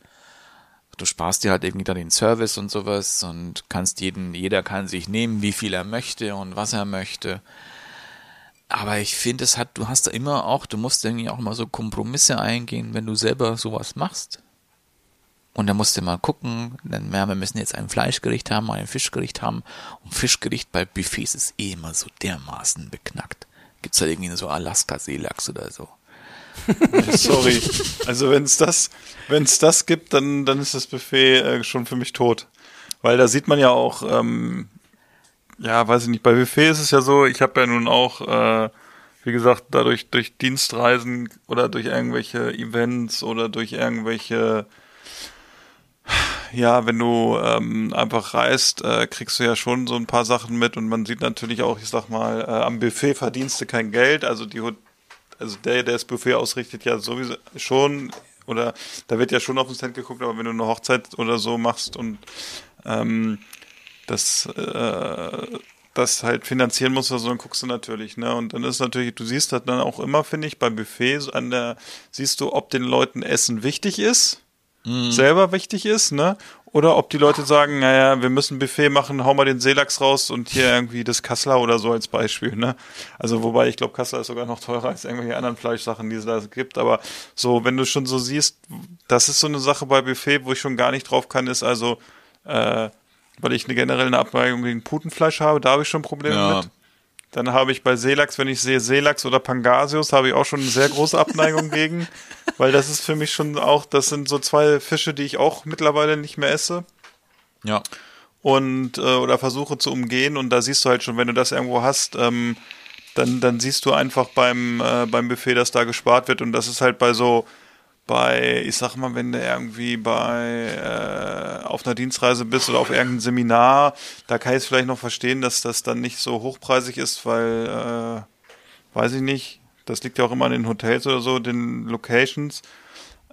Speaker 3: Du sparst dir halt irgendwie da den Service und sowas und kannst jeden, jeder kann sich nehmen, wie viel er möchte und was er möchte. Aber ich finde, es hat, du hast da immer auch, du musst irgendwie auch mal so Kompromisse eingehen, wenn du selber sowas machst. Und dann musst du mal gucken, dann, ja, wir müssen jetzt ein Fleischgericht haben, ein Fischgericht haben. Und Fischgericht bei Buffets ist eh immer so dermaßen beknackt. Gibt's da irgendwie so Alaska-Seelachs oder so? [laughs]
Speaker 2: sorry. Also wenn es das, wenn es das gibt, dann, dann ist das Buffet äh, schon für mich tot. Weil da sieht man ja auch, ähm, ja, weiß ich nicht, bei Buffet ist es ja so, ich habe ja nun auch, äh, wie gesagt, dadurch durch Dienstreisen oder durch irgendwelche Events oder durch irgendwelche ja, wenn du ähm, einfach reist, äh, kriegst du ja schon so ein paar Sachen mit und man sieht natürlich auch, ich sag mal, äh, am Buffet verdienst du kein Geld, also die also der, der das Buffet ausrichtet, ja sowieso schon, oder da wird ja schon auf den Cent geguckt, aber wenn du eine Hochzeit oder so machst und ähm, das, äh, das halt finanzieren musst oder so, dann guckst du natürlich, ne? Und dann ist natürlich, du siehst das dann auch immer, finde ich, beim Buffet an der, siehst du, ob den Leuten Essen wichtig ist selber wichtig ist, ne? Oder ob die Leute sagen, naja, wir müssen ein Buffet machen, hau mal den Seelachs raus und hier irgendwie das Kassler oder so als Beispiel, ne? Also wobei ich glaube, Kassler ist sogar noch teurer als irgendwelche anderen Fleischsachen, die es da gibt. Aber so, wenn du schon so siehst, das ist so eine Sache bei Buffet, wo ich schon gar nicht drauf kann, ist also, äh, weil ich eine generell eine Abneigung gegen Putenfleisch habe, da habe ich schon Probleme
Speaker 3: Ja.
Speaker 2: mit. Dann habe ich bei Seelachs, wenn ich sehe Seelachs oder Pangasius, habe ich auch schon eine sehr große Abneigung [laughs] gegen, weil das ist für mich schon auch, das sind so zwei Fische, die ich auch mittlerweile nicht mehr esse.
Speaker 3: Ja.
Speaker 2: und äh, oder versuche zu umgehen. Und da siehst du halt schon, wenn du das irgendwo hast, ähm, dann dann siehst du einfach beim äh, beim Buffet, dass da gespart wird. Und das ist halt bei so bei ich sag mal, wenn du irgendwie bei äh, auf einer Dienstreise bist oder auf irgendeinem Seminar, da kann ich es vielleicht noch verstehen, dass das dann nicht so hochpreisig ist, weil äh, weiß ich nicht, das liegt ja auch immer an den Hotels oder so, den Locations.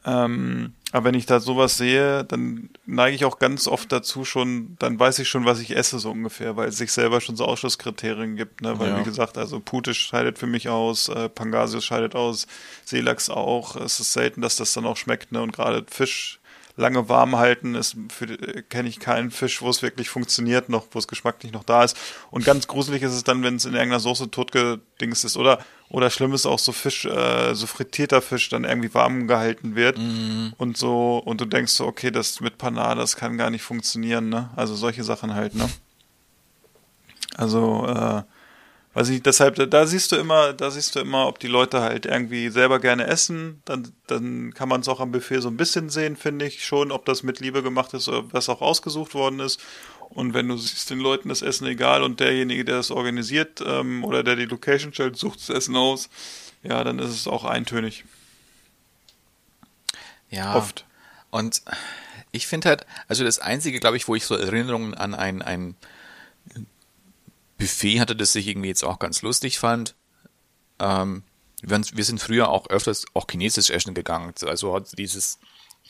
Speaker 2: Ähm, aber wenn ich da sowas sehe, dann neige ich auch ganz oft dazu schon, dann weiß ich schon, was ich esse, so ungefähr, weil es sich selber schon so Ausschlusskriterien gibt, ne? Weil,
Speaker 3: Ja.
Speaker 2: wie gesagt, also Pute scheidet für mich aus, äh, Pangasius scheidet aus, Seelachs auch. Es ist selten, dass das dann auch schmeckt, ne? Und gerade Fisch lange warm halten ist äh, kenne ich keinen Fisch, wo es wirklich funktioniert, noch wo es geschmacklich noch da ist. Und ganz gruselig ist es dann, wenn es in irgendeiner Soße totgedings ist oder oder schlimm ist auch so Fisch, äh, so frittierter Fisch dann irgendwie warm gehalten wird und so und du denkst so, okay, das mit Panade, das kann gar nicht funktionieren, ne? Also solche Sachen halt, ne? Also äh, weiß ich, deshalb, da- da siehst du immer, da siehst du immer, ob die Leute halt irgendwie selber gerne essen, dann, dann kann man es auch am Buffet so ein bisschen sehen, finde ich schon, ob das mit Liebe gemacht ist oder was auch ausgesucht worden ist. Und wenn du siehst, den Leuten das Essen egal und derjenige, der das organisiert ähm, oder der die Location stellt, sucht das Essen aus, ja, dann ist es auch eintönig.
Speaker 3: Ja.
Speaker 2: Oft.
Speaker 3: Und ich finde halt, also das Einzige, glaube ich, wo ich so Erinnerungen an ein, ein Buffet hatte, das ich irgendwie jetzt auch ganz lustig fand. Ähm, wir, wir sind früher auch öfters auch chinesisch essen gegangen. Also dieses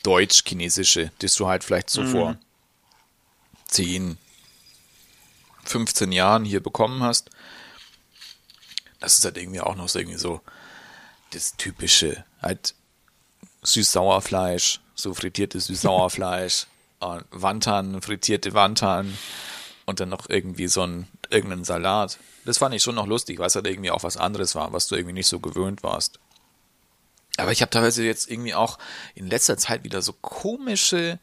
Speaker 3: deutsch-chinesische, das du halt vielleicht so vor 10, 15 Jahren hier bekommen hast. Das ist halt irgendwie auch noch so irgendwie so das typische, halt Süß-Sauerfleisch, so frittiertes [laughs] Süß-Sauerfleisch, äh, Wandern, frittierte Wandern und dann noch irgendwie so ein irgendeinen Salat. Das fand ich schon noch lustig, weil es halt irgendwie auch was anderes war, was du irgendwie nicht so gewöhnt warst. Aber ich habe teilweise jetzt irgendwie auch in letzter Zeit wieder so komische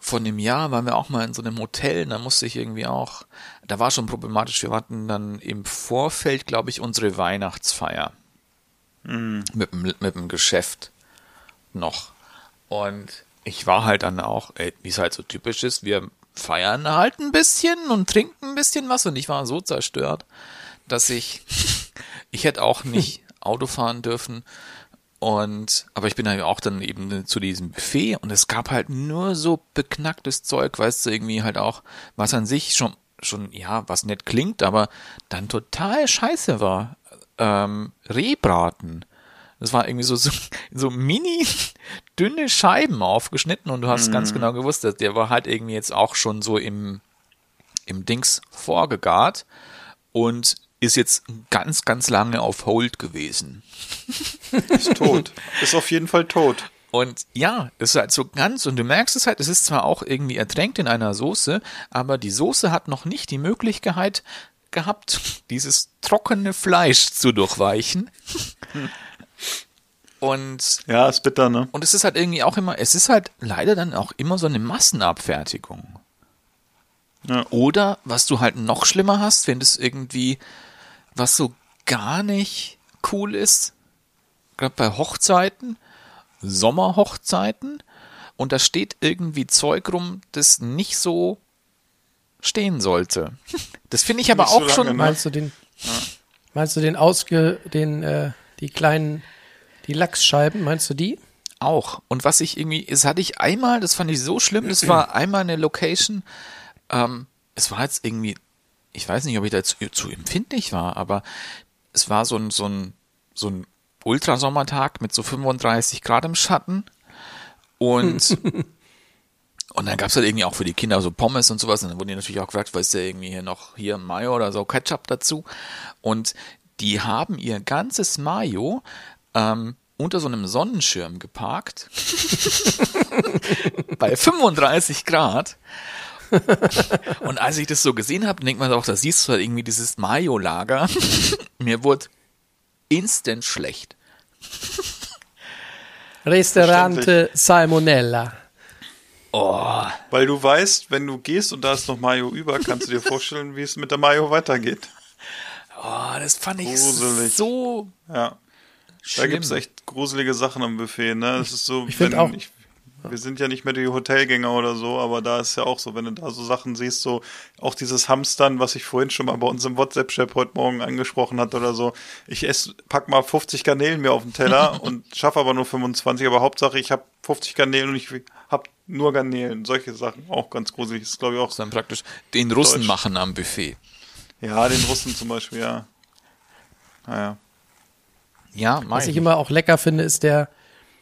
Speaker 3: von dem Jahr waren wir auch mal in so einem Hotel, da musste ich irgendwie auch, da war schon problematisch, wir hatten dann im Vorfeld, glaube ich, unsere Weihnachtsfeier mit, dem, mit dem Geschäft noch. Und ich war halt dann auch, ey, wie es halt so typisch ist, wir feiern halt ein bisschen und trinken ein bisschen was und ich war so zerstört, dass ich, [laughs] ich hätte auch nicht Auto fahren dürfen. Und, aber ich bin halt auch dann eben zu diesem Buffet und es gab halt nur so beknacktes Zeug, weißt du, irgendwie halt auch, was an sich schon, schon, ja, was nett klingt, aber dann total scheiße war. Ähm, Rehbraten. Das war irgendwie so, so, [laughs] so mini [laughs] dünne Scheiben aufgeschnitten und du hast ganz genau gewusst, dass der war halt irgendwie jetzt auch schon so im, im Dings vorgegart und ist jetzt ganz, ganz lange auf Hold gewesen. [laughs]
Speaker 2: Ist tot. ist auf jeden Fall tot.
Speaker 3: Und ja, das ist halt so ganz, und du merkst es halt, es ist zwar auch irgendwie ertränkt in einer Soße, aber die Soße hat noch nicht die Möglichkeit gehabt, dieses trockene Fleisch zu durchweichen. Und
Speaker 2: Ja, ist bitter, ne?
Speaker 3: und es ist halt irgendwie auch immer, es ist halt leider dann auch immer so eine Massenabfertigung.
Speaker 2: Ja.
Speaker 3: Oder was du halt noch schlimmer hast, wenn das irgendwie, was so gar nicht cool ist, gerade bei Hochzeiten, Sommerhochzeiten, und da steht irgendwie Zeug rum, das nicht so stehen sollte. [laughs] Das finde ich aber
Speaker 2: Nicht so
Speaker 3: auch schon,
Speaker 2: lange, ne?
Speaker 1: Meinst du den, meinst du den ausge, den, äh, die kleinen, die Lachsscheiben, meinst du die?
Speaker 3: Auch. Und was ich irgendwie, es hatte ich einmal, das fand ich so schlimm, das war einmal eine Location, ähm, es war jetzt irgendwie, ich weiß nicht, ob ich da zu, zu empfindlich war, aber es war so ein, so ein, so ein Ultrasommertag mit so 35 Grad im Schatten und [laughs] und dann gab's halt irgendwie auch für die Kinder so Pommes und sowas und dann wurden die natürlich auch gefragt, weißt du, irgendwie hier noch hier Mayo oder so Ketchup dazu und die haben ihr ganzes Mayo ähm, unter so einem Sonnenschirm geparkt. [laughs] bei 35 Grad. Und als ich das so gesehen habe, denkt man auch, da siehst du halt irgendwie dieses Mayo-Lager. [laughs] Mir wurde instant schlecht.
Speaker 1: Restaurante Salmonella.
Speaker 3: Oh,
Speaker 2: Weil du weißt, wenn du gehst und da ist noch Mayo über, kannst du dir vorstellen, wie es mit der Mayo weitergeht.
Speaker 3: oh das fand ich
Speaker 2: Gruselig.
Speaker 3: so
Speaker 2: Ja. Da
Speaker 3: schlimm.
Speaker 2: gibt's echt gruselige Sachen am Buffet, ne? Das ist so,
Speaker 1: Ich
Speaker 2: wenn
Speaker 1: auch-
Speaker 2: ich, wir sind ja nicht mehr die Hotelgänger oder so, aber da ist ja auch so, wenn du da so Sachen siehst, so auch dieses Hamstern, was ich vorhin schon mal bei uns im WhatsApp-Chat heute Morgen angesprochen hat oder so. Ich esse, pack mal 50 Garnelen mir auf den Teller [laughs] und schaffe aber nur 25, aber Hauptsache ich habe 50 Garnelen und ich habe nur Garnelen. Solche Sachen auch ganz gruselig. Das ist glaube ich auch
Speaker 3: dann praktisch den Russen
Speaker 2: Deutsch.
Speaker 3: machen am Buffet.
Speaker 2: Ja, den Russen zum Beispiel, ja. Naja.
Speaker 3: Ja,
Speaker 1: Was
Speaker 3: mein.
Speaker 1: ich immer auch lecker finde, ist der,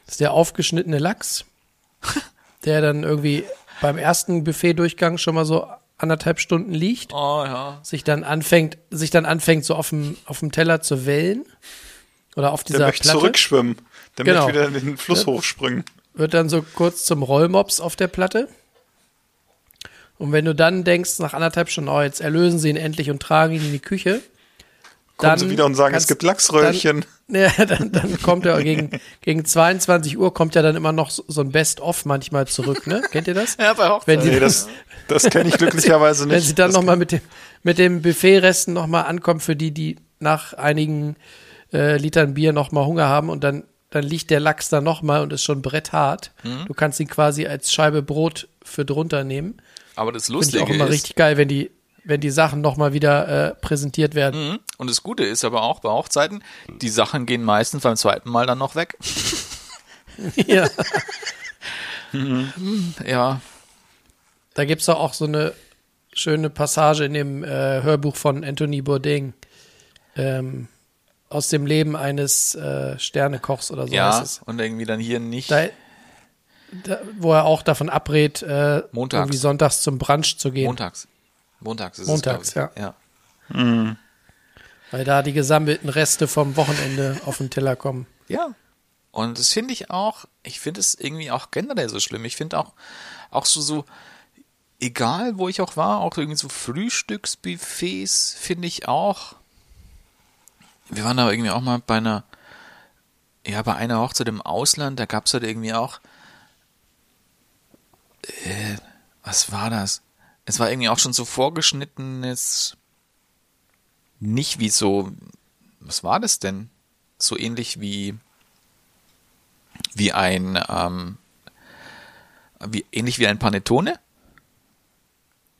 Speaker 1: ist der aufgeschnittene Lachs, [laughs] der dann irgendwie beim ersten Buffet-Durchgang schon mal so anderthalb Stunden liegt,
Speaker 3: oh ja.
Speaker 1: sich dann anfängt, sich dann anfängt so auf dem, auf dem Teller zu wellen oder auf
Speaker 2: Der
Speaker 1: dieser
Speaker 2: möchte
Speaker 1: Platte,
Speaker 2: zurückschwimmen. Der
Speaker 1: Genau.
Speaker 2: möchte wieder in den Fluss hochspringen.
Speaker 1: wird dann so kurz zum Rollmops auf der Platte. Und wenn du dann denkst, nach anderthalb Stunden, oh, jetzt erlösen sie ihn endlich und tragen ihn in die Küche,
Speaker 2: Kommen sie wieder und sagen, es
Speaker 1: kannst-
Speaker 2: gibt Lachsröllchen.
Speaker 1: Dann, [laughs] ja, dann, dann kommt er gegen, gegen 22 Uhr kommt ja dann immer noch so, so ein Best-of manchmal zurück, ne? Kennt ihr das? [laughs]
Speaker 3: Ja, bei Hochzeit.
Speaker 1: Wenn die,
Speaker 2: Nee, das, das kenne ich glücklicherweise [laughs] nicht.
Speaker 1: wenn sie dann nochmal mit dem, mit dem Buffetresten nochmal ankommen, für die, die nach einigen äh, Litern Bier nochmal Hunger haben und dann, dann liegt der Lachs da nochmal und ist schon bretthart.
Speaker 3: Mhm.
Speaker 1: Du kannst ihn quasi als Scheibe Brot für drunter nehmen.
Speaker 3: Aber das
Speaker 1: Finde ich
Speaker 3: Lustige
Speaker 1: auch immer
Speaker 3: ist,
Speaker 1: richtig geil, wenn die, wenn die Sachen nochmal wieder äh, präsentiert werden.
Speaker 3: Mhm. und das Gute ist aber auch bei Hochzeiten, die Sachen gehen meistens beim zweiten Mal dann noch weg. [laughs]
Speaker 1: ja.
Speaker 3: Ja,
Speaker 1: Da gibt's doch auch so eine schöne Passage in dem äh, Hörbuch von Anthony Bourdain. Ähm, aus dem Leben eines äh, Sternekochs oder so
Speaker 3: ja,
Speaker 1: heißt es.
Speaker 3: und irgendwie dann hier nicht.
Speaker 1: Da, da, wo er auch davon abrät, äh,
Speaker 3: Montags.
Speaker 1: irgendwie sonntags zum Brunch zu gehen.
Speaker 3: Montags. Montags ist
Speaker 1: Montags,
Speaker 3: es, glaub ich. ja.
Speaker 1: Weil da die gesammelten Reste vom Wochenende [laughs] auf den Teller kommen.
Speaker 3: Ja. Und das finde ich auch, ich finde es irgendwie auch generell so schlimm. Ich finde auch, auch so, so, egal wo ich auch war, auch irgendwie so Frühstücksbuffets finde ich auch. Wir waren da irgendwie auch mal bei einer, ja, bei einer Hochzeit im Ausland, da gab es halt irgendwie auch, äh, was war das? Es war irgendwie auch schon so vorgeschnittenes, nicht wie so, was war das denn? So ähnlich wie, wie ein, ähm, wie, ähnlich wie ein Panettone.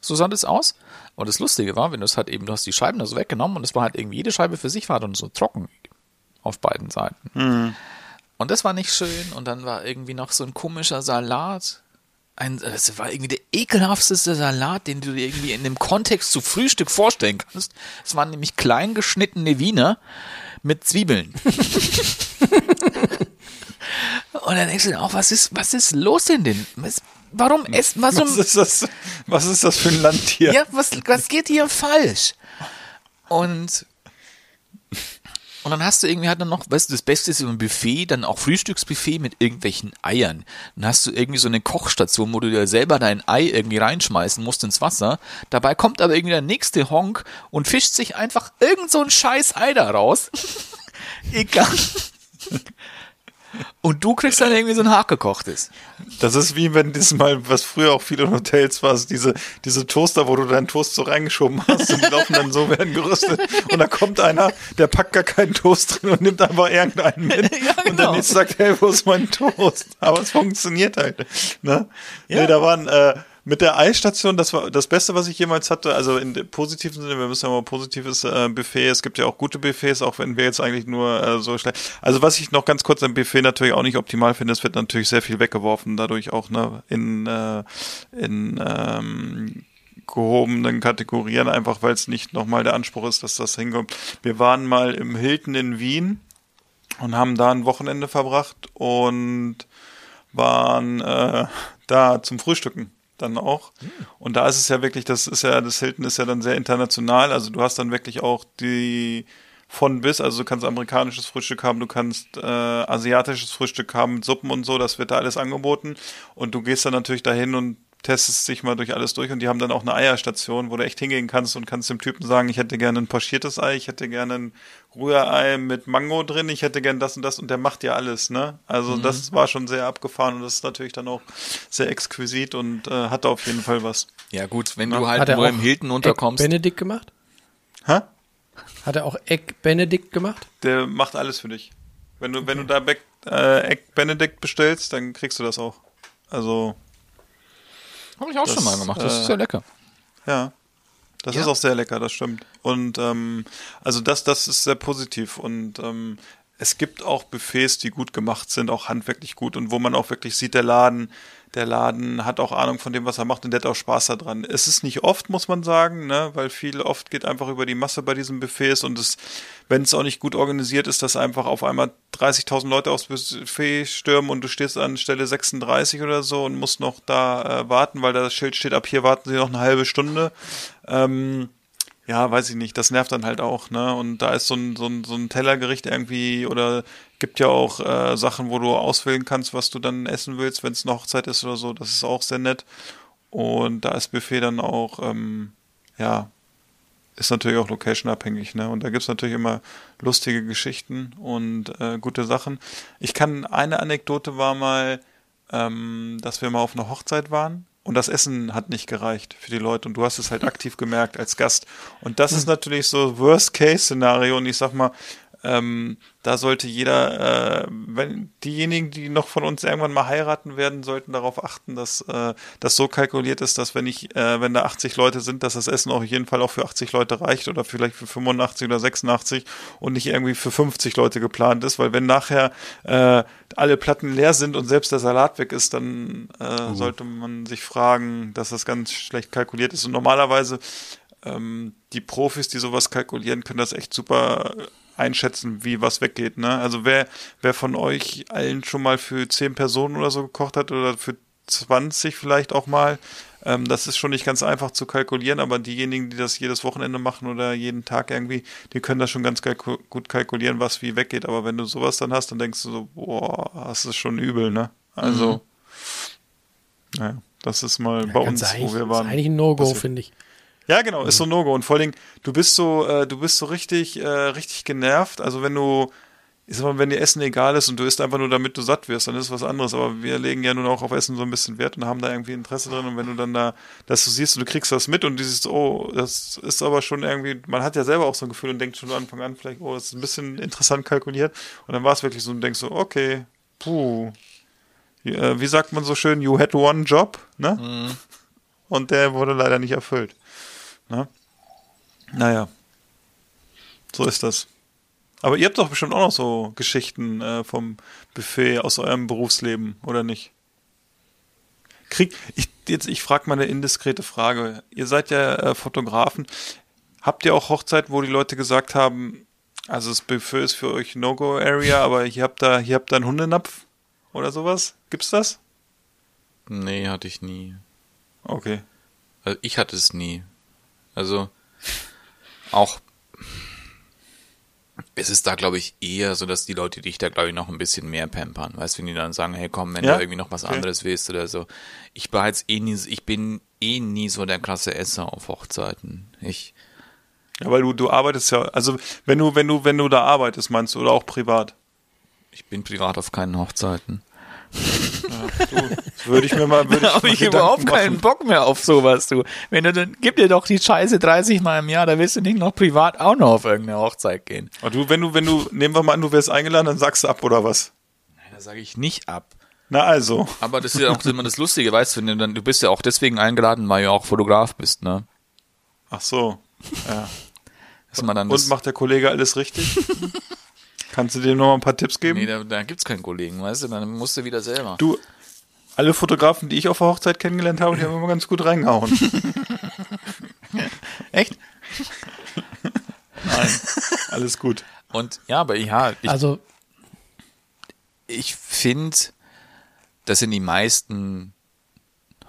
Speaker 3: So sah das aus. Und das Lustige war, wenn du es halt eben, du hast die Scheiben da so weggenommen und es war halt irgendwie, jede Scheibe für sich war dann so trocken auf beiden Seiten. Und das war nicht schön. Und dann war irgendwie noch so ein komischer Salat. Ein, das war irgendwie der ekelhafteste Salat, den du dir irgendwie in dem Kontext zu Frühstück vorstellen kannst. Es waren nämlich klein geschnittene Wiener mit Zwiebeln. [laughs] Und dann denkst du dir auch, was ist, was ist los in den, was, warum essen, was,
Speaker 2: Was ist das, was ist das für ein Land hier?
Speaker 3: ja, was, was geht hier falsch? Und, und dann hast du irgendwie halt dann noch, weißt du, das Beste ist im Buffet, dann auch Frühstücksbuffet mit irgendwelchen Eiern. Dann hast du irgendwie so eine Kochstation, wo du dir selber dein Ei irgendwie reinschmeißen musst ins Wasser. Dabei kommt aber irgendwie der nächste Honk und fischt sich einfach irgend so ein scheiß Ei da raus. [laughs] Egal. Und du kriegst dann irgendwie so ein Haargekochtes.
Speaker 2: Das ist wie wenn das mal, was früher auch viele Hotels war, diese, diese Toaster, wo du deinen Toast so reingeschoben hast und die laufen dann so, werden gerüstet. Und da kommt einer, der packt gar keinen Toast drin und nimmt einfach irgendeinen mit. [laughs]
Speaker 3: Ja,
Speaker 2: Und
Speaker 3: genau.
Speaker 2: dann jetzt sagt, hey, wo ist mein Toast? Aber es funktioniert halt. Ne?
Speaker 3: Ja.
Speaker 2: Nee, da waren, äh, mit der Eisstation, das war das Beste, was ich jemals hatte. Also in positiven Sinne, wir müssen ja mal positives äh, Buffet. Es gibt ja auch gute Buffets, auch wenn wir jetzt eigentlich nur äh, so schlecht. Also was ich noch ganz kurz am Buffet natürlich auch nicht optimal finde, es wird natürlich sehr viel weggeworfen, dadurch auch ne in äh, in ähm, gehobenen Kategorien, einfach weil es nicht nochmal der Anspruch ist, dass das hinkommt. Wir waren mal im Hilton in Wien und haben da ein Wochenende verbracht und waren äh, da zum Frühstücken dann auch. Und da ist es ja wirklich, das ist ja, das Hilton ist ja dann sehr international. Also du hast dann wirklich auch die von bis. Also du kannst amerikanisches Frühstück haben, du kannst äh, asiatisches Frühstück haben Suppen und so, das wird da alles angeboten. Und du gehst dann natürlich dahin und testest dich mal durch alles durch und die haben dann auch eine Eierstation, wo du echt hingehen kannst und kannst dem Typen sagen, ich hätte gerne ein pochiertes Ei, ich hätte gerne ein Rührei mit Mango drin, ich hätte gerne das und das und der macht dir alles, ne? Also
Speaker 3: Mhm.
Speaker 2: das war schon sehr abgefahren und das ist natürlich dann auch sehr exquisit und äh, hatte auf jeden Fall was.
Speaker 3: Ja gut, wenn du
Speaker 1: Hat
Speaker 3: halt nur im Hilton
Speaker 1: Egg
Speaker 3: unterkommst.
Speaker 1: Benedict gemacht?
Speaker 2: Hä?
Speaker 1: Hat er auch Egg Benedict gemacht?
Speaker 2: Der macht alles für dich. Wenn du, wenn du da Beck, äh, Egg Benedict bestellst, dann kriegst du das auch. Also,
Speaker 3: Habe ich auch
Speaker 2: Das,
Speaker 3: schon mal gemacht. Das
Speaker 2: äh,
Speaker 3: ist ja lecker.
Speaker 2: ja. Das
Speaker 3: Ja.
Speaker 2: ist auch sehr lecker, das stimmt. Und ähm, also das, das ist sehr positiv. Und ähm, es gibt auch Buffets, die gut gemacht sind, auch handwerklich gut und wo man auch wirklich sieht, der Laden, der Laden hat auch Ahnung von dem, was er macht und der hat auch Spaß daran. Es ist nicht oft, muss man sagen, ne, weil viel oft geht einfach über die Masse bei diesen Buffets und es, wenn es auch nicht gut organisiert ist, dass einfach auf einmal 30.000 Leute aufs Buffet stürmen und du stehst an Stelle 36 oder so und musst noch da äh, warten, weil da das Schild steht, ab hier warten sie noch eine halbe Stunde. Ähm, ja, weiß ich nicht, das nervt dann halt auch, ne? Und da ist so ein, so ein, so ein Tellergericht irgendwie oder gibt ja auch äh, Sachen, wo du auswählen kannst, was du dann essen willst, wenn es eine Hochzeit ist oder so. Das ist auch sehr nett. Und da ist Buffet dann auch, ähm, ja, ist natürlich auch location-abhängig, ne? Und da gibt's natürlich immer lustige Geschichten und äh, gute Sachen. Ich kann, eine Anekdote war mal, ähm, dass wir mal auf einer Hochzeit waren und das Essen hat nicht gereicht für die Leute. Und du hast es halt aktiv gemerkt als Gast. Und das ist natürlich so Worst-Case-Szenario. Und ich sag mal, ähm, da sollte jeder, äh, wenn diejenigen, die noch von uns irgendwann mal heiraten werden, sollten darauf achten, dass äh, das so kalkuliert ist, dass wenn ich, äh, wenn da 80 Leute sind, dass das Essen auf jeden Fall auch für 80 Leute reicht oder vielleicht für 85 oder 86 und nicht irgendwie für 50 Leute geplant ist, weil wenn nachher äh, alle Platten leer sind und selbst der Salat weg ist, dann äh, sollte man sich fragen, dass das ganz schlecht kalkuliert ist. Und normalerweise ähm, die Profis, die sowas kalkulieren, können das echt super einschätzen, wie was weggeht. Ne? Also wer, wer von euch allen schon mal für 10 Personen oder so gekocht hat oder für 20 vielleicht auch mal, ähm, das ist schon nicht ganz einfach zu kalkulieren, aber diejenigen, die das jedes Wochenende machen oder jeden Tag irgendwie, die können das schon ganz kalku gut kalkulieren, was wie weggeht. Aber wenn du sowas dann hast, dann denkst du so, boah, das ist schon übel, ne? Also, naja, das ist mal bei uns, wo wir
Speaker 1: ist
Speaker 2: waren.
Speaker 1: eigentlich ein No-Go, finde ich.
Speaker 2: Ja, genau, ist so ein No-Go. Und vor allen Dingen, du bist so, äh, du bist so richtig, äh, richtig genervt. Also wenn du, ich sag mal, wenn dir Essen egal ist und du isst einfach nur, damit du satt wirst, dann ist was anderes. Aber wir legen ja nun auch auf Essen so ein bisschen Wert und haben da irgendwie Interesse drin. Und wenn du dann da, dass du siehst und du kriegst das mit und du siehst, oh, das ist aber schon irgendwie, man hat ja selber auch so ein Gefühl und denkt schon von Anfang an vielleicht, oh, das ist ein bisschen interessant kalkuliert. Und dann war es wirklich so und denkst so, okay, puh. Äh, Wie sagt man so schön, you had one job, ne? Und der wurde leider nicht erfüllt. Ne? Naja. So ist das. Aber ihr habt doch bestimmt auch noch so Geschichten äh, vom Buffet aus eurem Berufsleben, oder nicht? Krieg, ich, jetzt, ich frage mal eine indiskrete Frage. Ihr seid ja äh, Fotografen. Habt ihr auch Hochzeiten, wo die Leute gesagt haben, also das Buffet ist für euch No-Go-Area, aber hier habt ihr, hier habt ihr einen Hundenapf oder sowas? Gibt's das?
Speaker 3: Nee, hatte ich nie.
Speaker 2: Okay.
Speaker 3: Also ich hatte es nie. Also auch es ist da, glaube ich, eher so, dass die Leute dich da, glaube ich, noch ein bisschen mehr pampern. Weißt wenn die dann sagen, hey komm, wenn
Speaker 2: Ja?
Speaker 3: du irgendwie noch was
Speaker 2: Okay.
Speaker 3: anderes willst oder so. Ich war jetzt eh nie, ich bin eh nie so der krasse Esser auf Hochzeiten. Ich,
Speaker 2: Ja, weil du, du arbeitest ja, also wenn du, wenn du, wenn du da arbeitest, meinst du, oder auch privat?
Speaker 3: ich bin privat auf keinen Hochzeiten.
Speaker 2: Würde ich mir mal, würde [laughs] ich,
Speaker 3: habe
Speaker 2: mal
Speaker 3: ich überhaupt keinen
Speaker 2: machen.
Speaker 3: Bock mehr auf sowas, du. Wenn du dann, gib dir doch die Scheiße 30 Mal im Jahr, da willst du nicht noch privat auch noch auf irgendeine Hochzeit gehen.
Speaker 2: Aber du, wenn du, wenn du, nehmen wir mal an, du wärst eingeladen, dann sagst du ab oder was?
Speaker 3: Da sage ich nicht ab.
Speaker 2: Na also.
Speaker 3: Aber das ist ja auch immer das Lustige, weißt du, wenn du dann, du bist ja auch deswegen eingeladen, weil du auch Fotograf bist, ne?
Speaker 2: Ach so. Ja. [laughs] Und
Speaker 3: das,
Speaker 2: macht der Kollege alles richtig? [laughs] Kannst du dir noch mal ein paar Tipps geben?
Speaker 3: nee, da, da gibt's keinen Kollegen, weißt du, dann musst du wieder selber.
Speaker 2: Du, alle Fotografen, die ich auf der Hochzeit kennengelernt habe, die haben immer ganz gut reingehauen. [laughs]
Speaker 3: Echt?
Speaker 2: Nein, alles gut.
Speaker 3: Und ja, aber ja, ich,
Speaker 1: Also,
Speaker 3: ich finde, dass in die meisten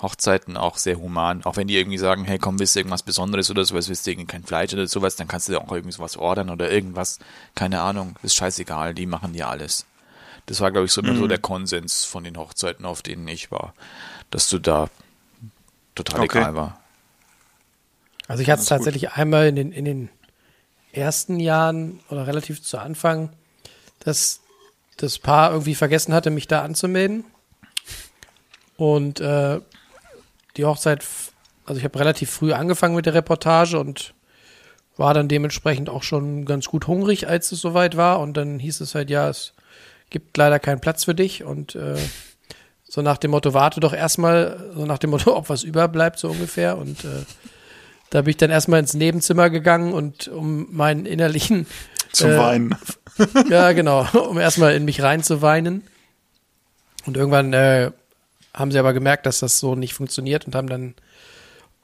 Speaker 3: Hochzeiten auch sehr human. Auch wenn die irgendwie sagen, hey, komm, willst du irgendwas Besonderes oder sowas, willst du irgendwie kein Fleisch oder sowas, dann kannst du dir auch irgendwie sowas ordern oder irgendwas. Keine Ahnung, ist scheißegal, die machen dir alles. Das war, glaube ich, so immer so der Konsens von den Hochzeiten, auf denen ich war, dass du da total
Speaker 2: Okay.
Speaker 3: egal war.
Speaker 1: Also ich hatte es tatsächlich einmal in den, in den ersten Jahren oder relativ zu Anfang, dass das Paar irgendwie vergessen hatte, mich da anzumelden. Und äh, die Hochzeit, also ich habe relativ früh angefangen mit der Reportage und war dann dementsprechend auch schon ganz gut hungrig, als es soweit war. Und dann hieß es halt, ja, es gibt leider keinen Platz für dich. Und äh, so nach dem Motto, warte doch erstmal, so nach dem Motto, [laughs] ob was überbleibt, so ungefähr. Und äh, da bin ich dann erstmal ins Nebenzimmer gegangen und um meinen innerlichen,
Speaker 2: Zum
Speaker 1: Äh,
Speaker 2: Weinen.
Speaker 1: ja genau, [laughs] um erstmal in mich reinzuweinen. Und irgendwann äh, haben sie aber gemerkt, dass das so nicht funktioniert und haben dann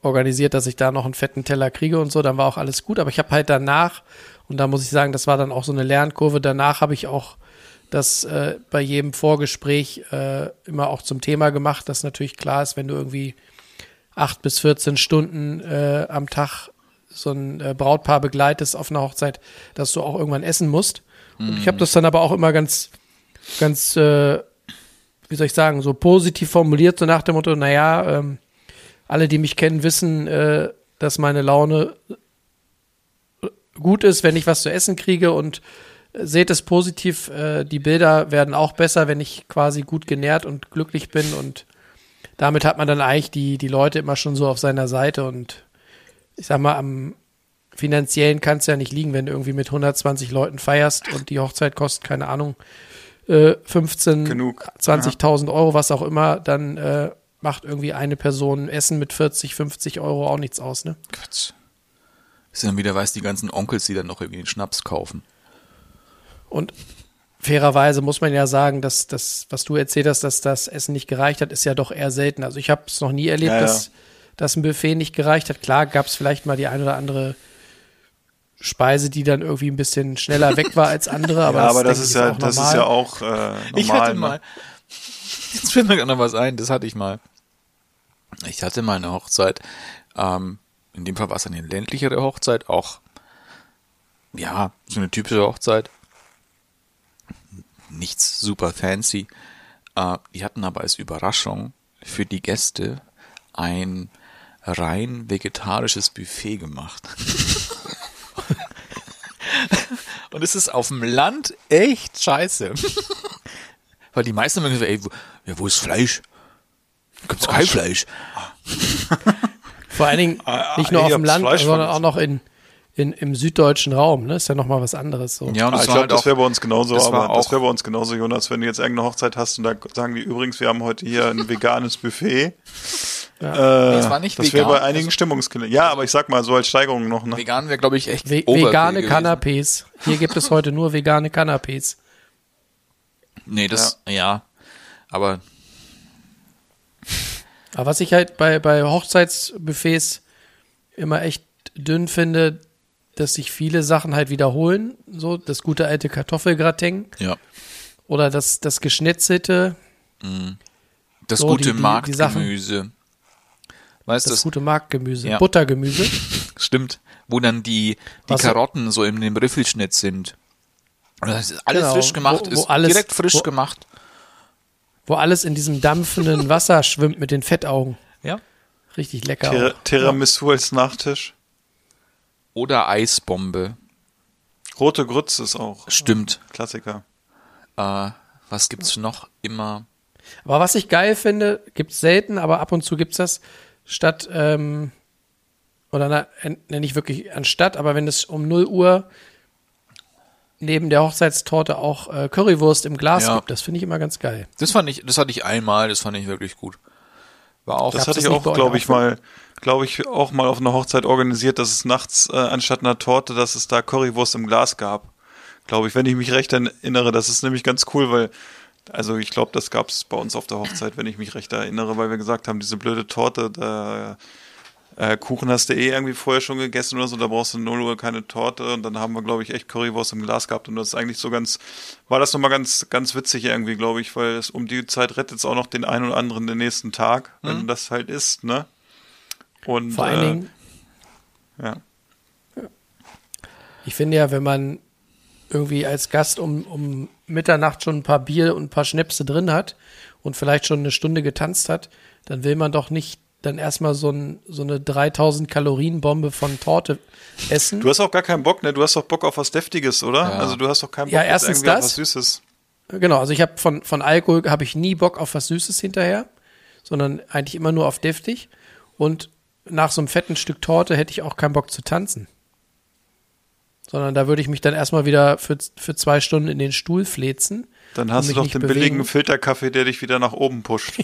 Speaker 1: organisiert, dass ich da noch einen fetten Teller kriege und so. Dann war auch alles gut. Aber ich habe halt danach, und da muss ich sagen, das war dann auch so eine Lernkurve, danach habe ich auch das äh, bei jedem Vorgespräch äh, immer auch zum Thema gemacht, dass natürlich klar ist, wenn du irgendwie acht bis 14 Stunden äh, am Tag so ein äh, Brautpaar begleitest auf einer Hochzeit, dass du auch irgendwann essen musst. Und ich habe das dann aber auch immer ganz, ganz, äh, wie soll ich sagen, so positiv formuliert, so nach dem Motto, naja, ähm, alle, die mich kennen, wissen, äh, dass meine Laune gut ist, wenn ich was zu essen kriege und äh, seht es positiv, äh, die Bilder werden auch besser, wenn ich quasi gut genährt und glücklich bin und damit hat man dann eigentlich die, die Leute immer schon so auf seiner Seite und ich sag mal, am finanziellen kann es ja nicht liegen, wenn du irgendwie mit 120 Leuten feierst und die Hochzeit kostet, keine Ahnung, äh, 15,
Speaker 2: Genug.
Speaker 1: 20.000 Euro, was auch immer, dann äh, macht irgendwie eine Person Essen mit 40, 50 Euro auch nichts aus, ne?
Speaker 3: Quatsch. Sind dann wieder, weiß die ganzen Onkels, die dann noch irgendwie den Schnaps kaufen.
Speaker 1: Und fairerweise muss man ja sagen, dass das, was du erzählt hast, dass das Essen nicht gereicht hat, ist ja doch eher selten. Also ich habe es noch nie erlebt,
Speaker 2: Ja, ja.
Speaker 1: dass, dass ein Buffet nicht gereicht hat. Klar gab es vielleicht mal die ein oder andere Speise, die dann irgendwie ein bisschen schneller weg war als andere, aber
Speaker 2: ja,
Speaker 1: das,
Speaker 2: aber das ist
Speaker 1: ich,
Speaker 2: ja,
Speaker 1: auch
Speaker 2: das ist
Speaker 1: normal.
Speaker 2: ja auch äh, normal.
Speaker 3: Ich hatte
Speaker 2: ne?
Speaker 3: mal. Jetzt fällt mir gerade noch was ein, das hatte ich mal. Ich hatte mal eine Hochzeit. Ähm, in dem Fall war es eine ländlichere Hochzeit, auch ja, so eine typische Hochzeit. Nichts super fancy. Äh, die hatten aber als Überraschung für die Gäste ein rein vegetarisches Buffet gemacht. [laughs] [laughs] Und es ist auf dem Land echt scheiße. [laughs] Weil die meisten gesagt, ey, wo, ja, wo ist Fleisch? Gibt's kein Fleisch? [laughs]
Speaker 1: Vor allen Dingen
Speaker 2: Ah,
Speaker 1: nicht nur
Speaker 2: ah,
Speaker 1: auf dem Land,
Speaker 2: Fleisch
Speaker 1: sondern auch noch in, in, im süddeutschen Raum, ne? Ist ja nochmal was anderes so.
Speaker 3: Ja, und
Speaker 2: Ah, ich glaube,
Speaker 3: halt
Speaker 2: das wäre bei uns genauso,
Speaker 3: das
Speaker 2: aber das wäre bei uns genauso, Jonas, wenn du jetzt irgendeine Hochzeit hast und da sagen die übrigens, wir haben heute hier ein veganes Buffet.
Speaker 1: Ja.
Speaker 2: Äh,
Speaker 3: Das war nicht
Speaker 2: das wäre
Speaker 3: vegan,
Speaker 2: bei einigen
Speaker 3: also-
Speaker 2: Stimmungskiller. Ja, aber ich sag mal so als Steigerung noch, ne?
Speaker 3: vegan wäre, glaube ich, echt Overkill
Speaker 1: vegane. Canapés. Hier gibt es heute nur vegane Canapés.
Speaker 3: Nee, das, ja. Aber
Speaker 1: Aber was ich halt bei, bei Hochzeitsbuffets immer echt dünn finde, dass sich viele Sachen halt wiederholen. So das gute alte Kartoffelgratin
Speaker 3: ja,
Speaker 1: oder das, das Geschnetzelte,
Speaker 3: das
Speaker 1: So,
Speaker 3: gute
Speaker 1: die- die- die
Speaker 3: Marktgemüse. Weißt du,
Speaker 1: das
Speaker 3: das,
Speaker 1: gute Marktgemüse,
Speaker 3: Ja.
Speaker 1: Buttergemüse. [laughs]
Speaker 3: stimmt, wo dann die, die
Speaker 1: Was-
Speaker 3: Karotten so in dem Riffelschnitt sind. Und Das ist alles
Speaker 1: Genau,
Speaker 3: frisch gemacht,
Speaker 1: wo- wo
Speaker 3: ist
Speaker 1: alles-
Speaker 3: direkt frisch
Speaker 1: wo-
Speaker 3: gemacht.
Speaker 1: wo alles in diesem dampfenden Wasser [laughs] schwimmt mit den Fettaugen.
Speaker 3: Ja.
Speaker 1: Richtig lecker.
Speaker 2: Tira-
Speaker 1: auch.
Speaker 2: Tiramisu als Nachtisch.
Speaker 3: Oder Eisbombe.
Speaker 2: Rote Grütze ist auch
Speaker 3: Stimmt.
Speaker 2: Klassiker.
Speaker 3: Äh, was gibt's noch immer?
Speaker 1: Aber was ich geil finde, gibt's selten, aber ab und zu gibt's das, statt, ähm, oder na, nenne ich wirklich anstatt, aber wenn es um 0 Uhr neben der Hochzeitstorte auch äh, Currywurst im Glas
Speaker 3: Ja.
Speaker 1: gibt, das finde ich immer ganz geil.
Speaker 3: Das fand ich, das hatte ich einmal, das fand ich wirklich gut. War auch
Speaker 2: Das hatte
Speaker 1: das
Speaker 2: ich
Speaker 1: nicht
Speaker 2: auch, glaube ich, mal, glaube ich, auch mal auf einer Hochzeit organisiert, dass es nachts äh, anstatt einer Torte, dass es da Currywurst im Glas gab. Glaube ich, wenn ich mich recht erinnere. Das ist nämlich ganz cool, weil, also ich glaube, das gab es bei uns auf der Hochzeit, wenn ich mich recht erinnere, weil wir gesagt haben, diese blöde Torte, da äh, Kuchen hast du eh irgendwie vorher schon gegessen oder so, da brauchst du 0 Uhr keine Torte und dann haben wir, glaube ich, echt Currywurst im Glas gehabt und das ist eigentlich so ganz, war das nochmal ganz, ganz witzig irgendwie, glaube ich, weil es um die Zeit rettet es auch noch den einen oder anderen den nächsten Tag, wenn das halt ist, ne? Und,
Speaker 1: Vor allen
Speaker 2: äh,
Speaker 1: Dingen,
Speaker 2: ja.
Speaker 1: ich finde ja, wenn man irgendwie als Gast um, um Mitternacht schon ein paar Bier und ein paar Schnäpse drin hat und vielleicht schon eine Stunde getanzt hat, dann will man doch nicht dann erstmal so, ein, so eine 3000 Kalorien Bombe von Torte essen.
Speaker 2: Du hast auch gar keinen Bock, ne? Du hast doch Bock auf was Deftiges, oder?
Speaker 3: Ja.
Speaker 2: Also du hast doch keinen Bock
Speaker 1: Ja, erstens
Speaker 2: irgendwie auf
Speaker 1: das.
Speaker 2: was Süßes.
Speaker 1: Genau, also ich habe von, von Alkohol habe ich nie Bock auf was Süßes hinterher, sondern eigentlich immer nur auf deftig. Und nach so einem fetten Stück Torte hätte ich auch keinen Bock zu tanzen. Sondern da würde ich mich dann erstmal wieder für, für zwei Stunden in den Stuhl flezen.
Speaker 2: Dann hast du doch den
Speaker 1: bewegen.
Speaker 2: billigen Filterkaffee, der dich wieder nach oben pusht. [laughs] [laughs]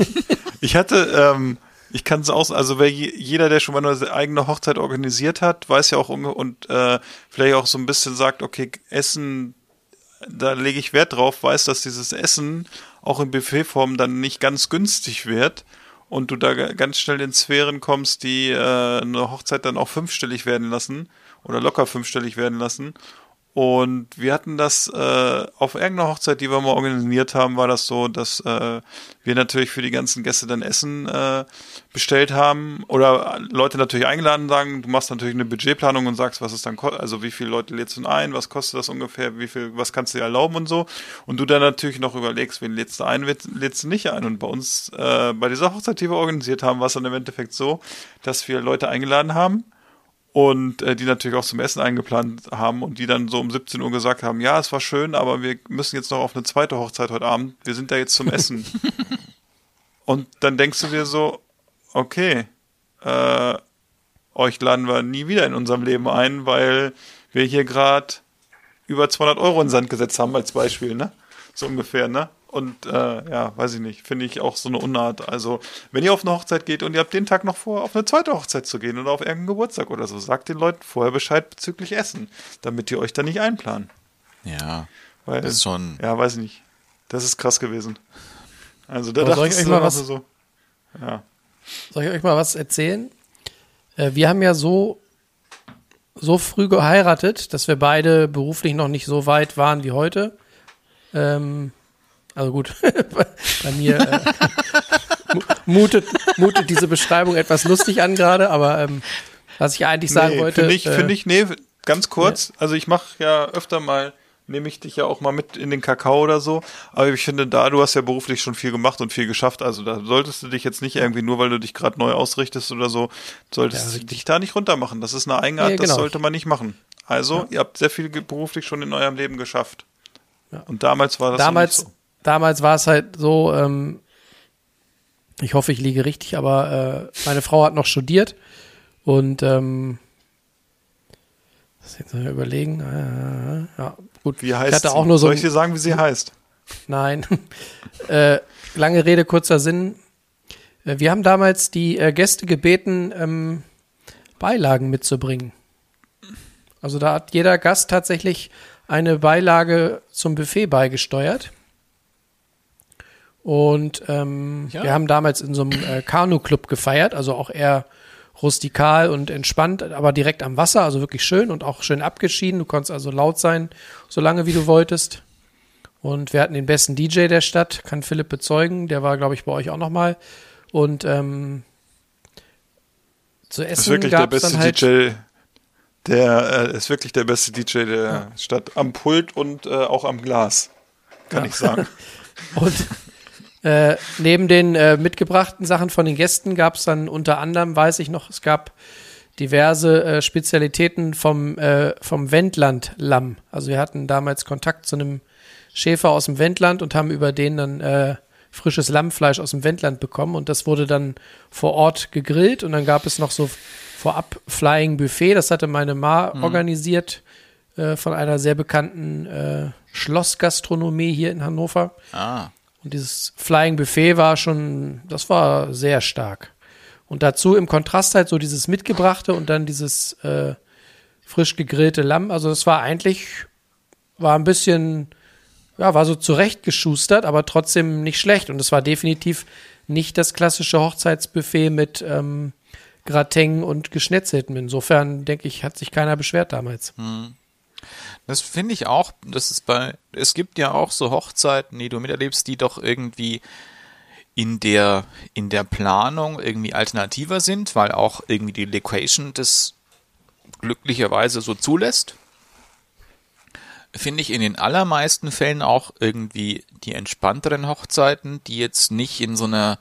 Speaker 2: [laughs] Ich hatte, ähm, ich kann es auch, also wer je, jeder, der schon mal eine eigene Hochzeit organisiert hat, weiß ja auch und äh, vielleicht auch so ein bisschen sagt, okay, Essen, da lege ich Wert drauf, weiß, dass dieses Essen auch in Buffetform dann nicht ganz günstig wird und du da ga- ganz schnell in Sphären kommst, die äh, eine Hochzeit dann auch fünfstellig werden lassen oder locker fünfstellig werden lassen. Und wir hatten das äh, auf irgendeiner Hochzeit, die wir mal organisiert haben, war das so, dass äh, wir natürlich für die ganzen Gäste dann Essen äh, bestellt haben oder Leute natürlich eingeladen sagen, du machst natürlich eine Budgetplanung und sagst, was es dann also wie viele Leute lädst du ein, was kostet das ungefähr, wie viel, was kannst du dir erlauben und so. Und du dann natürlich noch überlegst, wen lädst du ein, wen lädst du nicht ein. Und bei uns, äh, bei dieser Hochzeit, die wir organisiert haben, war es dann im Endeffekt so, dass wir Leute eingeladen haben und äh, die natürlich auch zum Essen eingeplant haben und die dann so um 17 Uhr gesagt haben, ja, es war schön, aber wir müssen jetzt noch auf eine zweite Hochzeit heute Abend, wir sind da jetzt zum Essen. [laughs] und dann denkst du dir so, okay, äh, euch laden wir nie wieder in unserem Leben ein, weil wir hier gerade über 200 Euro in den Sand gesetzt haben als Beispiel, ne? So ungefähr, ne? Und äh, ja, weiß ich nicht, finde ich auch so eine Unart. Also, wenn ihr auf eine Hochzeit geht und ihr habt den Tag noch vor, auf eine zweite Hochzeit zu gehen oder auf irgendeinen Geburtstag oder so, sagt den Leuten vorher Bescheid bezüglich Essen, damit die euch da nicht einplanen.
Speaker 3: Ja,
Speaker 2: Weil,
Speaker 3: das ist schon.
Speaker 2: ja, weiß ich nicht. Das ist krass gewesen. Also, da
Speaker 1: soll ich euch mal was-
Speaker 2: so. Ja.
Speaker 1: Soll ich euch mal was erzählen? Äh, wir haben ja so, so früh geheiratet, dass wir beide beruflich noch nicht so weit waren wie heute. Ähm, also gut, [laughs] bei mir äh, mu- [laughs] mutet, mutet diese Beschreibung etwas lustig an gerade, aber ähm, was ich eigentlich sagen
Speaker 2: nee,
Speaker 1: wollte.
Speaker 2: Finde ich,
Speaker 1: äh,
Speaker 2: finde ich, nee, ganz kurz. Also ich mache ja öfter mal, nehme ich dich ja auch mal mit in den Kakao oder so. Aber ich finde da, du hast ja beruflich schon viel gemacht und viel geschafft. Also da solltest du dich jetzt nicht irgendwie, nur weil du dich gerade neu ausrichtest oder so, solltest
Speaker 1: Ja,
Speaker 2: du dich da nicht runtermachen. Das ist eine Eigenart,
Speaker 1: Nee,
Speaker 2: das
Speaker 1: genau.
Speaker 2: sollte man nicht machen. Also, ihr habt sehr viel beruflich schon in eurem Leben geschafft.
Speaker 1: Ja.
Speaker 2: Und damals war das
Speaker 1: damals,
Speaker 2: nicht
Speaker 1: damals war es halt so, ähm, ich hoffe, ich liege richtig, aber äh, meine Frau hat noch studiert und ähm, jetzt mal überlegen. Äh, ja, gut.
Speaker 2: Wie heißt
Speaker 1: ich hatte
Speaker 2: sie?
Speaker 1: auch nur so
Speaker 2: Soll ich dir sagen, wie sie heißt?
Speaker 1: Nein. [laughs] äh, lange Rede, kurzer Sinn. Äh, wir haben damals die äh, Gäste gebeten, ähm, Beilagen mitzubringen. Also da hat jeder Gast tatsächlich eine Beilage zum Buffet beigesteuert. Und ähm,
Speaker 3: Ja.
Speaker 1: wir haben damals in so einem äh, Kanu-Club gefeiert, also auch eher rustikal und entspannt, aber direkt am Wasser, also wirklich schön und auch schön abgeschieden. Du konntest also laut sein, solange wie du wolltest. Und wir hatten den besten DJ der Stadt, kann Philipp bezeugen. Der war, glaube ich, bei euch auch noch mal. Und ähm, zu
Speaker 2: Das ist
Speaker 1: essen
Speaker 2: wirklich der beste
Speaker 1: halt.
Speaker 2: DJ. Der äh, ist wirklich der beste DJ der Stadt. Am Pult und äh, auch am Glas. Kann
Speaker 1: Ja.
Speaker 2: ich sagen. [laughs]
Speaker 1: Und äh, neben den äh, mitgebrachten Sachen von den Gästen gab es dann unter anderem, weiß ich noch, es gab diverse äh, Spezialitäten vom, äh, vom Wendland-Lamm. Also wir hatten damals Kontakt zu einem Schäfer aus dem Wendland und haben über den dann äh, frisches Lammfleisch aus dem Wendland bekommen und das wurde dann vor Ort gegrillt und dann gab es noch so vorab Flying Buffet, das hatte meine Ma organisiert äh, von einer sehr bekannten äh, Schlossgastronomie hier in Hannover.
Speaker 3: Ah,
Speaker 1: Und dieses Flying Buffet war schon, das war sehr stark. Und dazu im Kontrast halt so dieses mitgebrachte und dann dieses äh, frisch gegrillte Lamm. Also das war eigentlich, war ein bisschen, ja, war so zurechtgeschustert, aber trotzdem nicht schlecht. Und es war definitiv nicht das klassische Hochzeitsbuffet mit ähm, Gratin und Geschnetzeltem. Insofern denke ich, hat sich keiner beschwert damals.
Speaker 3: Das finde ich auch, das ist bei, es gibt ja auch so Hochzeiten, die du miterlebst, die doch irgendwie in der, in der Planung irgendwie alternativer sind, weil auch irgendwie die Location das glücklicherweise so zulässt. Finde ich in den allermeisten Fällen auch irgendwie die entspannteren Hochzeiten, die jetzt nicht in so einer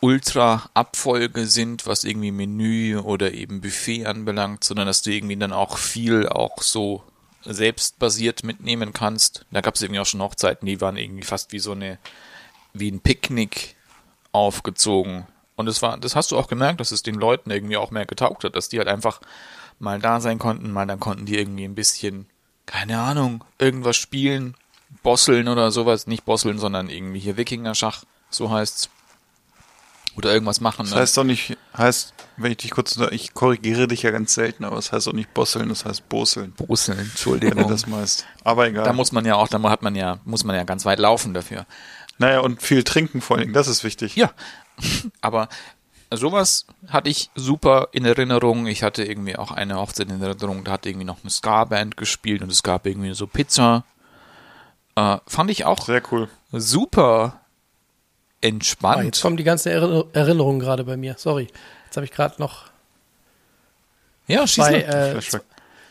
Speaker 3: Ultra-Abfolge sind, was irgendwie Menü oder eben Buffet anbelangt, sondern dass du irgendwie dann auch viel auch so selbstbasiert mitnehmen kannst. Da gab es irgendwie auch schon Hochzeiten, die waren irgendwie fast wie so eine, wie ein Picknick aufgezogen. Und das war, das hast du auch gemerkt, dass es den Leuten irgendwie auch mehr getaugt hat, dass die halt einfach mal da sein konnten, mal dann konnten die irgendwie ein bisschen, keine Ahnung, irgendwas spielen, bosseln oder sowas, nicht bosseln, sondern irgendwie hier Wikinger-Schach, so heißt's. Oder irgendwas machen.
Speaker 2: Das
Speaker 3: ne?
Speaker 2: heißt doch nicht, heißt, wenn ich dich kurz, ich korrigiere dich ja ganz selten, aber es heißt auch nicht bosseln, das heißt boseln,
Speaker 3: Brüssel,
Speaker 2: wenn du
Speaker 3: Entschuldigung.
Speaker 2: das meinst. Aber egal.
Speaker 3: Da muss man ja auch, da hat man ja, muss man ja ganz weit laufen dafür.
Speaker 2: naja, und viel trinken vor allen Dingen, das ist wichtig.
Speaker 3: Ja, [laughs] aber sowas hatte ich super in Erinnerung. Ich hatte irgendwie auch eine Hochzeit in Erinnerung, da hat irgendwie noch eine Ska-Band gespielt und es gab irgendwie so Pizza. Äh, fand ich auch
Speaker 2: Sehr cool.
Speaker 3: super Entspannt.
Speaker 1: jetzt kommen die ganzen Erinner Erinnerungen gerade bei mir. Sorry. Jetzt habe ich gerade noch
Speaker 3: ja,
Speaker 1: zwei, äh,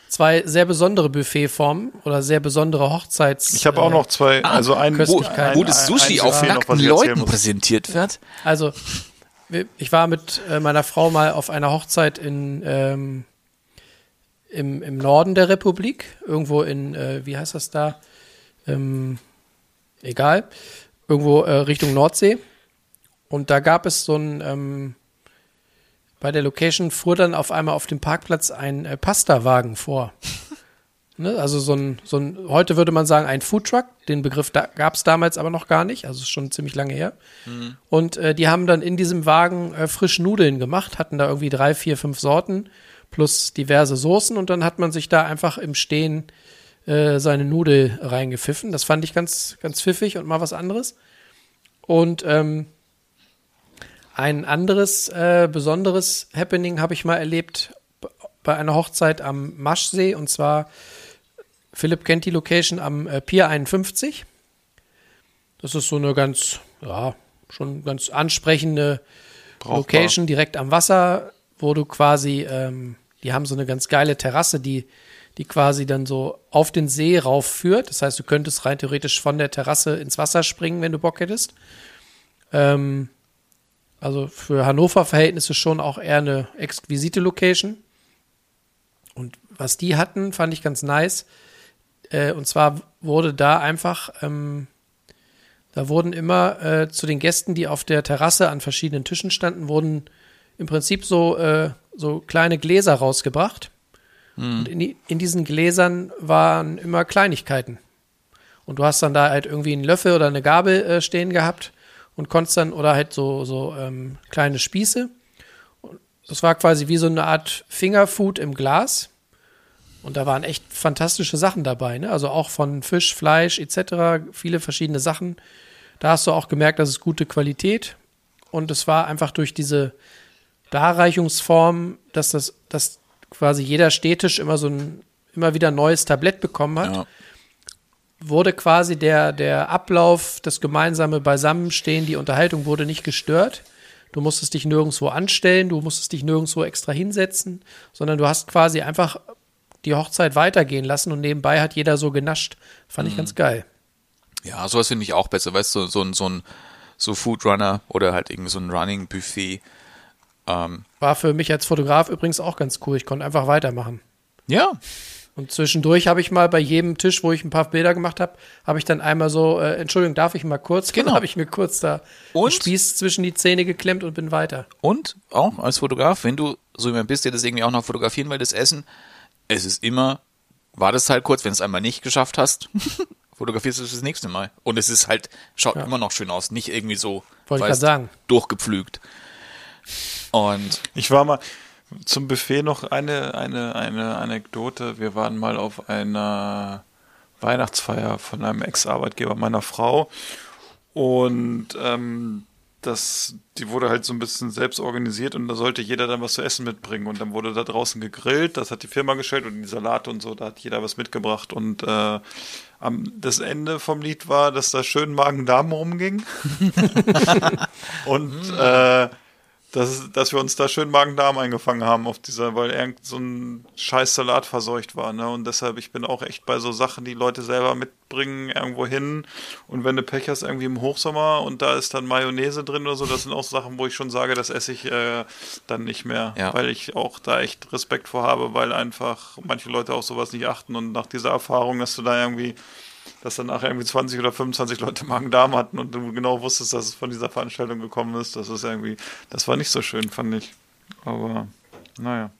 Speaker 1: zwei sehr besondere Buffetformen oder sehr besondere Hochzeits.
Speaker 2: Ich habe auch noch zwei, also ein,
Speaker 3: wo, wo das Sushi
Speaker 2: ein
Speaker 3: auf nackten Leuten
Speaker 2: muss.
Speaker 3: präsentiert wird.
Speaker 1: Also, ich war mit äh, meiner Frau mal auf einer Hochzeit in, ähm, im, im Norden der Republik, irgendwo in, äh, wie heißt das da? Ähm, egal, irgendwo äh, Richtung Nordsee. Und da gab es so ein, ähm, bei der Location fuhr dann auf einmal auf dem Parkplatz ein äh, Pastawagen vor. [laughs] Ne, also so ein, so ein, heute würde man sagen, ein Foodtruck. Den Begriff da, gab es damals aber noch gar nicht, also ist schon ziemlich lange her. Und äh, die haben dann in diesem Wagen äh, frisch Nudeln gemacht, hatten da irgendwie drei, vier, fünf Sorten plus diverse Soßen und dann hat man sich da einfach im Stehen äh, seine Nudel reingepfiffen. Das fand ich ganz, ganz pfiffig und mal was anderes. Und ähm, ein anderes äh, besonderes Happening habe ich mal erlebt bei einer Hochzeit am Maschsee und zwar Philipp kennt die Location am äh, Pier 51. Das ist so eine ganz, ja, schon ganz ansprechende
Speaker 2: Brauchbar.
Speaker 1: Location direkt am Wasser, wo du quasi, ähm, die haben so eine ganz geile Terrasse, die, die quasi dann so auf den See raufführt. Das heißt, du könntest rein theoretisch von der Terrasse ins Wasser springen, wenn du Bock hättest. Ähm, also für Hannover-Verhältnisse schon auch eher eine exquisite Location. Und was die hatten, fand ich ganz nice. Äh, und zwar wurde da einfach, ähm, da wurden immer äh, zu den Gästen, die auf der Terrasse an verschiedenen Tischen standen, wurden im Prinzip so, äh, so kleine Gläser rausgebracht. Und in, die, in diesen Gläsern waren immer Kleinigkeiten. Und du hast dann da halt irgendwie einen Löffel oder eine Gabel äh, stehen gehabt und konntest dann, oder halt so, so ähm, kleine Spieße. Das war quasi wie so eine Art Fingerfood im Glas. Und da waren echt fantastische Sachen dabei, ne? Also auch von Fisch, Fleisch etc., viele verschiedene Sachen. Da hast du auch gemerkt, das ist gute Qualität. Und es war einfach durch diese Darreichungsform, dass das, dass quasi jeder Städtisch immer so ein, immer wieder ein neues Tablett bekommen hat
Speaker 3: Ja.
Speaker 1: wurde quasi der, der Ablauf, das gemeinsame Beisammenstehen, die Unterhaltung wurde nicht gestört. Du musstest dich nirgendwo anstellen, du musstest dich nirgendwo extra hinsetzen, sondern du hast quasi einfach die Hochzeit weitergehen lassen und nebenbei hat jeder so genascht. Fand ich ganz geil.
Speaker 3: Ja, sowas finde ich auch besser, weißt du, so, ein so ein so Foodrunner oder halt irgendwie so ein Running Buffet. Ähm,
Speaker 1: War für mich als Fotograf übrigens auch ganz cool. Ich konnte einfach weitermachen.
Speaker 3: ja,
Speaker 1: Und zwischendurch habe ich mal bei jedem Tisch, wo ich ein paar Bilder gemacht habe, habe ich dann einmal so, äh, Entschuldigung, darf ich mal kurz?
Speaker 3: Genau. [laughs]
Speaker 1: habe ich mir kurz da
Speaker 3: Und?
Speaker 1: Spieß zwischen die Zähne geklemmt und bin weiter.
Speaker 3: Und auch als Fotograf, wenn du so jemand bist, der das irgendwie auch noch fotografieren will, das Essen, es ist immer, war das halt kurz, wenn du es einmal nicht geschafft hast, [laughs] fotografierst du es das nächste Mal. Und es ist halt, schaut immer noch schön aus, nicht irgendwie so,
Speaker 1: Wollte ich
Speaker 3: weißt,
Speaker 1: grad sagen.
Speaker 3: durchgepflügt. Und
Speaker 2: Ich war mal zum Buffet noch eine, eine, eine Anekdote. Wir waren mal auf einer Weihnachtsfeier von einem Ex-Arbeitgeber meiner Frau Und ähm, das, die wurde halt so ein bisschen selbst organisiert und da sollte jeder dann was zu essen mitbringen. Und dann wurde da draußen gegrillt, das hat die Firma gestellt und die Salate und so, da hat jeder was mitgebracht. Und äh, am, das Ende vom Lied war, dass da schön Magen-Darm rumging. [laughs] und äh, dass, dass wir uns da schön Magen-Darm eingefangen haben auf dieser, weil irgend so ein scheiß Salat verseucht war, ne? Und deshalb, ich bin auch echt bei so Sachen, die Leute selber mitbringen, irgendwo hin. Und wenn du Pech hast, irgendwie im Hochsommer und da ist dann Mayonnaise drin oder so, das sind auch Sachen, wo ich schon sage, das esse ich äh, dann nicht mehr,
Speaker 3: Ja.
Speaker 2: weil ich auch da echt Respekt vor habe, weil einfach manche Leute auf sowas nicht achten und nach dieser Erfahrung, dass du da irgendwie dass danach irgendwie 20 oder 25 Leute Magen-Darm hatten und du genau wusstest, dass es von dieser Veranstaltung gekommen ist. Das ist irgendwie, das war nicht so schön, fand ich. Aber, naja.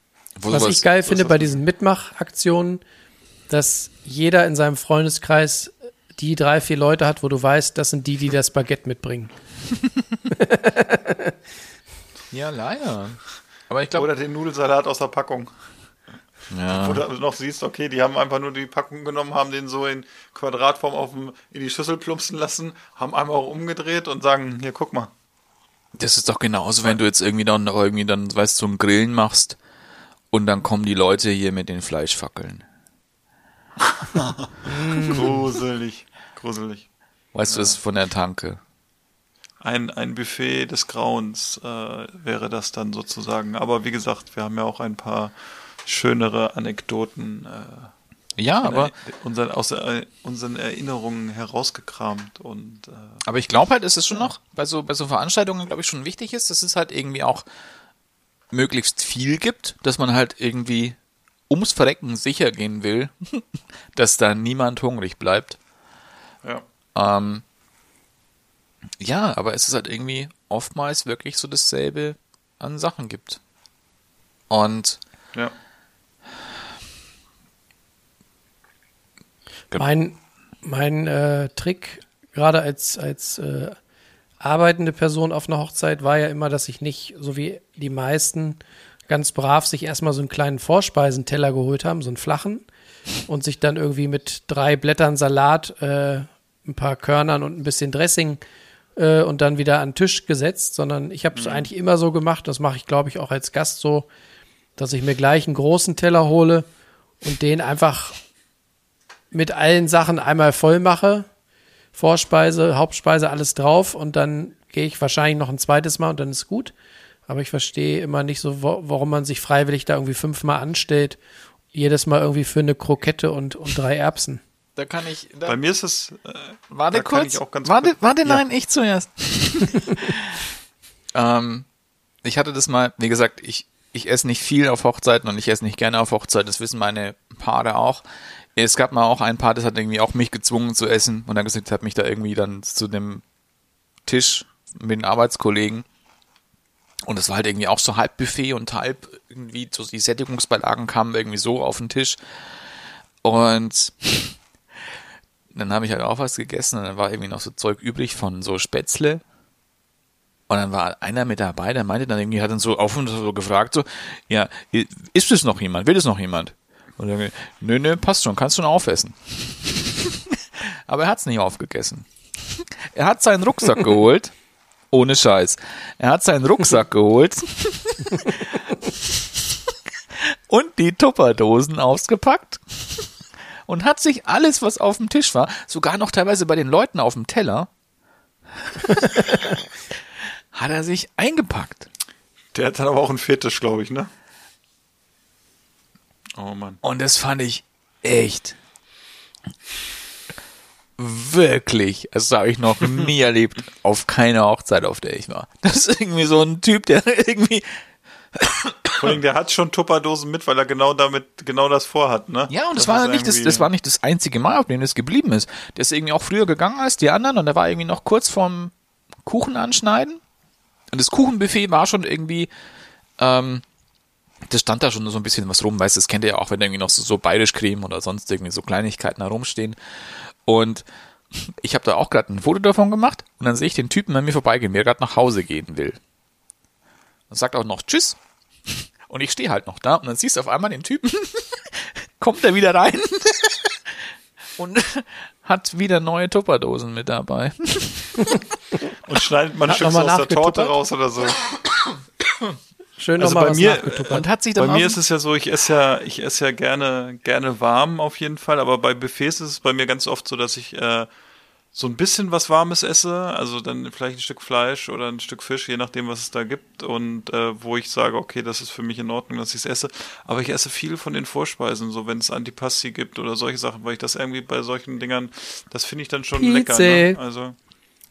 Speaker 1: Was
Speaker 3: sowas-
Speaker 1: ich geil
Speaker 2: so
Speaker 1: finde bei diesen Mitmachaktionen, dass jeder in seinem Freundeskreis die drei, vier Leute hat, wo du weißt, das sind die, die das Baguette mitbringen. [laughs]
Speaker 3: Ja, leider. Aber ich glaube,
Speaker 2: Oder den Nudelsalat aus der Packung.
Speaker 3: Ja.
Speaker 2: Wo du noch siehst, okay, die haben einfach nur die Packung genommen, haben den so in Quadratform auf dem, in die Schüssel plumpsen lassen, haben einmal auch umgedreht und sagen, hier, guck mal.
Speaker 3: Das ist doch genauso, wenn du jetzt irgendwie dann noch irgendwie dann, weißt du, zum Grillen machst und dann kommen die Leute hier mit den Fleischfackeln. [laughs]
Speaker 2: Gruselig. Gruselig.
Speaker 3: Weißt du, das ist von der Tanke.
Speaker 2: Ein, ein Buffet des Grauens äh, wäre das dann sozusagen. Aber wie gesagt, wir haben ja auch ein paar schönere Anekdoten äh,
Speaker 3: Ja, aber,
Speaker 2: unseren, aus äh, unseren Erinnerungen herausgekramt. Und äh,
Speaker 3: aber ich glaube halt, es ist schon noch bei so, bei so Veranstaltungen, glaube ich, schon wichtig ist, dass es halt irgendwie auch möglichst viel gibt, dass man halt irgendwie ums Verrecken sicher gehen will, [laughs] dass da niemand hungrig bleibt.
Speaker 2: ja.
Speaker 3: Ähm, ja, aber es ist halt irgendwie oftmals wirklich so dasselbe an Sachen gibt. Und
Speaker 2: Ja.
Speaker 3: Genau.
Speaker 1: Mein, mein äh, Trick, gerade als, als äh, arbeitende Person auf einer Hochzeit, war ja immer, dass ich nicht, so wie die meisten, ganz brav sich erstmal so einen kleinen Vorspeisenteller geholt haben, so einen flachen, und sich dann irgendwie mit drei Blättern Salat, äh, ein paar Körnern und ein bisschen Dressing äh, und dann wieder an den Tisch gesetzt, sondern ich habe es eigentlich immer so gemacht, das mache ich, glaube ich, auch als Gast so, dass ich mir gleich einen großen Teller hole und den einfach mit allen Sachen einmal voll mache. Vorspeise, Hauptspeise, alles drauf und dann gehe ich wahrscheinlich noch ein zweites Mal und dann ist gut. Aber ich verstehe immer nicht so, wo, warum man sich freiwillig da irgendwie fünfmal anstellt. Jedes Mal irgendwie für eine Krokette und, und drei Erbsen.
Speaker 3: da kann ich. Da,
Speaker 2: Bei mir ist es. Äh,
Speaker 3: warte
Speaker 2: da kann
Speaker 3: kurz.
Speaker 2: ich auch ganz
Speaker 3: warte,
Speaker 2: kurz-
Speaker 3: warte,
Speaker 2: Ja.
Speaker 3: nein, ich zuerst. [laughs] ähm, ich hatte das mal, wie gesagt, ich, ich esse nicht viel auf Hochzeiten und ich esse nicht gerne auf Hochzeiten. Das wissen meine Paare auch. Es gab mal auch ein Paar, das hat irgendwie auch mich gezwungen zu essen und dann gesagt, hat mich da irgendwie dann zu dem Tisch mit den Arbeitskollegen und das war halt irgendwie auch so halb Buffet und halb irgendwie so die Sättigungsbeilagen kamen irgendwie so auf den Tisch und dann habe ich halt auch was gegessen und dann war irgendwie noch so Zeug übrig von so Spätzle. Und dann war einer mit dabei, der meinte dann irgendwie, hat dann so auf und so gefragt, so, ja, ist es noch jemand? Will es noch jemand? Und dann, nö, nö, passt schon, kannst schon aufessen. [laughs] Aber er hat's nicht aufgegessen. Er hat seinen Rucksack geholt, ohne Scheiß. Er hat seinen Rucksack geholt [laughs] und die Tupperdosen ausgepackt und hat sich alles, was auf dem Tisch war, sogar noch teilweise bei den Leuten auf dem Teller, [laughs] hat er sich eingepackt.
Speaker 2: Der hat dann aber auch einen Fetisch, glaube ich, ne? Oh Mann.
Speaker 3: Und das fand ich echt wirklich, das habe ich noch [laughs] nie erlebt, auf keiner Hochzeit, auf der ich war. Das ist irgendwie so ein Typ, der [laughs] irgendwie,
Speaker 2: Vor allem, der hat schon Tupperdosen mit, weil er genau damit, genau das vorhat, ne?
Speaker 3: ja, und das, war
Speaker 2: ist
Speaker 3: nicht das, das war nicht das einzige Mal, auf dem das geblieben ist. Der ist irgendwie auch früher gegangen als die anderen und der war irgendwie noch kurz vorm Kuchen anschneiden. Und das Kuchenbuffet war schon irgendwie, ähm, das stand da schon so ein bisschen was rum, weißt du, das kennt ihr ja auch, wenn irgendwie noch so, so Bayerischcreme oder sonst irgendwie so Kleinigkeiten herumstehen. Und ich habe da auch gerade ein Foto davon gemacht und dann sehe ich den Typen an mir vorbeigehen, der gerade nach Hause gehen will. Und sagt auch noch Tschüss. [laughs] Und ich stehe halt noch da und dann siehst du auf einmal den Typen, [laughs] kommt er wieder rein [laughs] und hat wieder neue Tupperdosen mit dabei.
Speaker 2: Und schneidet man ein Stück aus der Torte raus oder so.
Speaker 1: Schön
Speaker 2: Also bei mir-.
Speaker 3: Und hat sich
Speaker 2: Bei
Speaker 3: dann
Speaker 2: mir
Speaker 3: auf-
Speaker 2: ist es ja so, ich esse ja, ich esse ja gerne, gerne warm auf jeden Fall, aber bei Buffets ist es bei mir ganz oft so, dass ich äh, so ein bisschen was Warmes esse, also dann vielleicht ein Stück Fleisch oder ein Stück Fisch, je nachdem, was es da gibt und äh, wo ich sage, okay, das ist für mich in Ordnung, dass ich es esse. Aber ich esse viel von den Vorspeisen, so wenn es Antipasti gibt oder solche Sachen, weil ich das irgendwie bei solchen Dingern, das finde ich dann schon lecker.
Speaker 1: Pilze.
Speaker 2: Ne? Also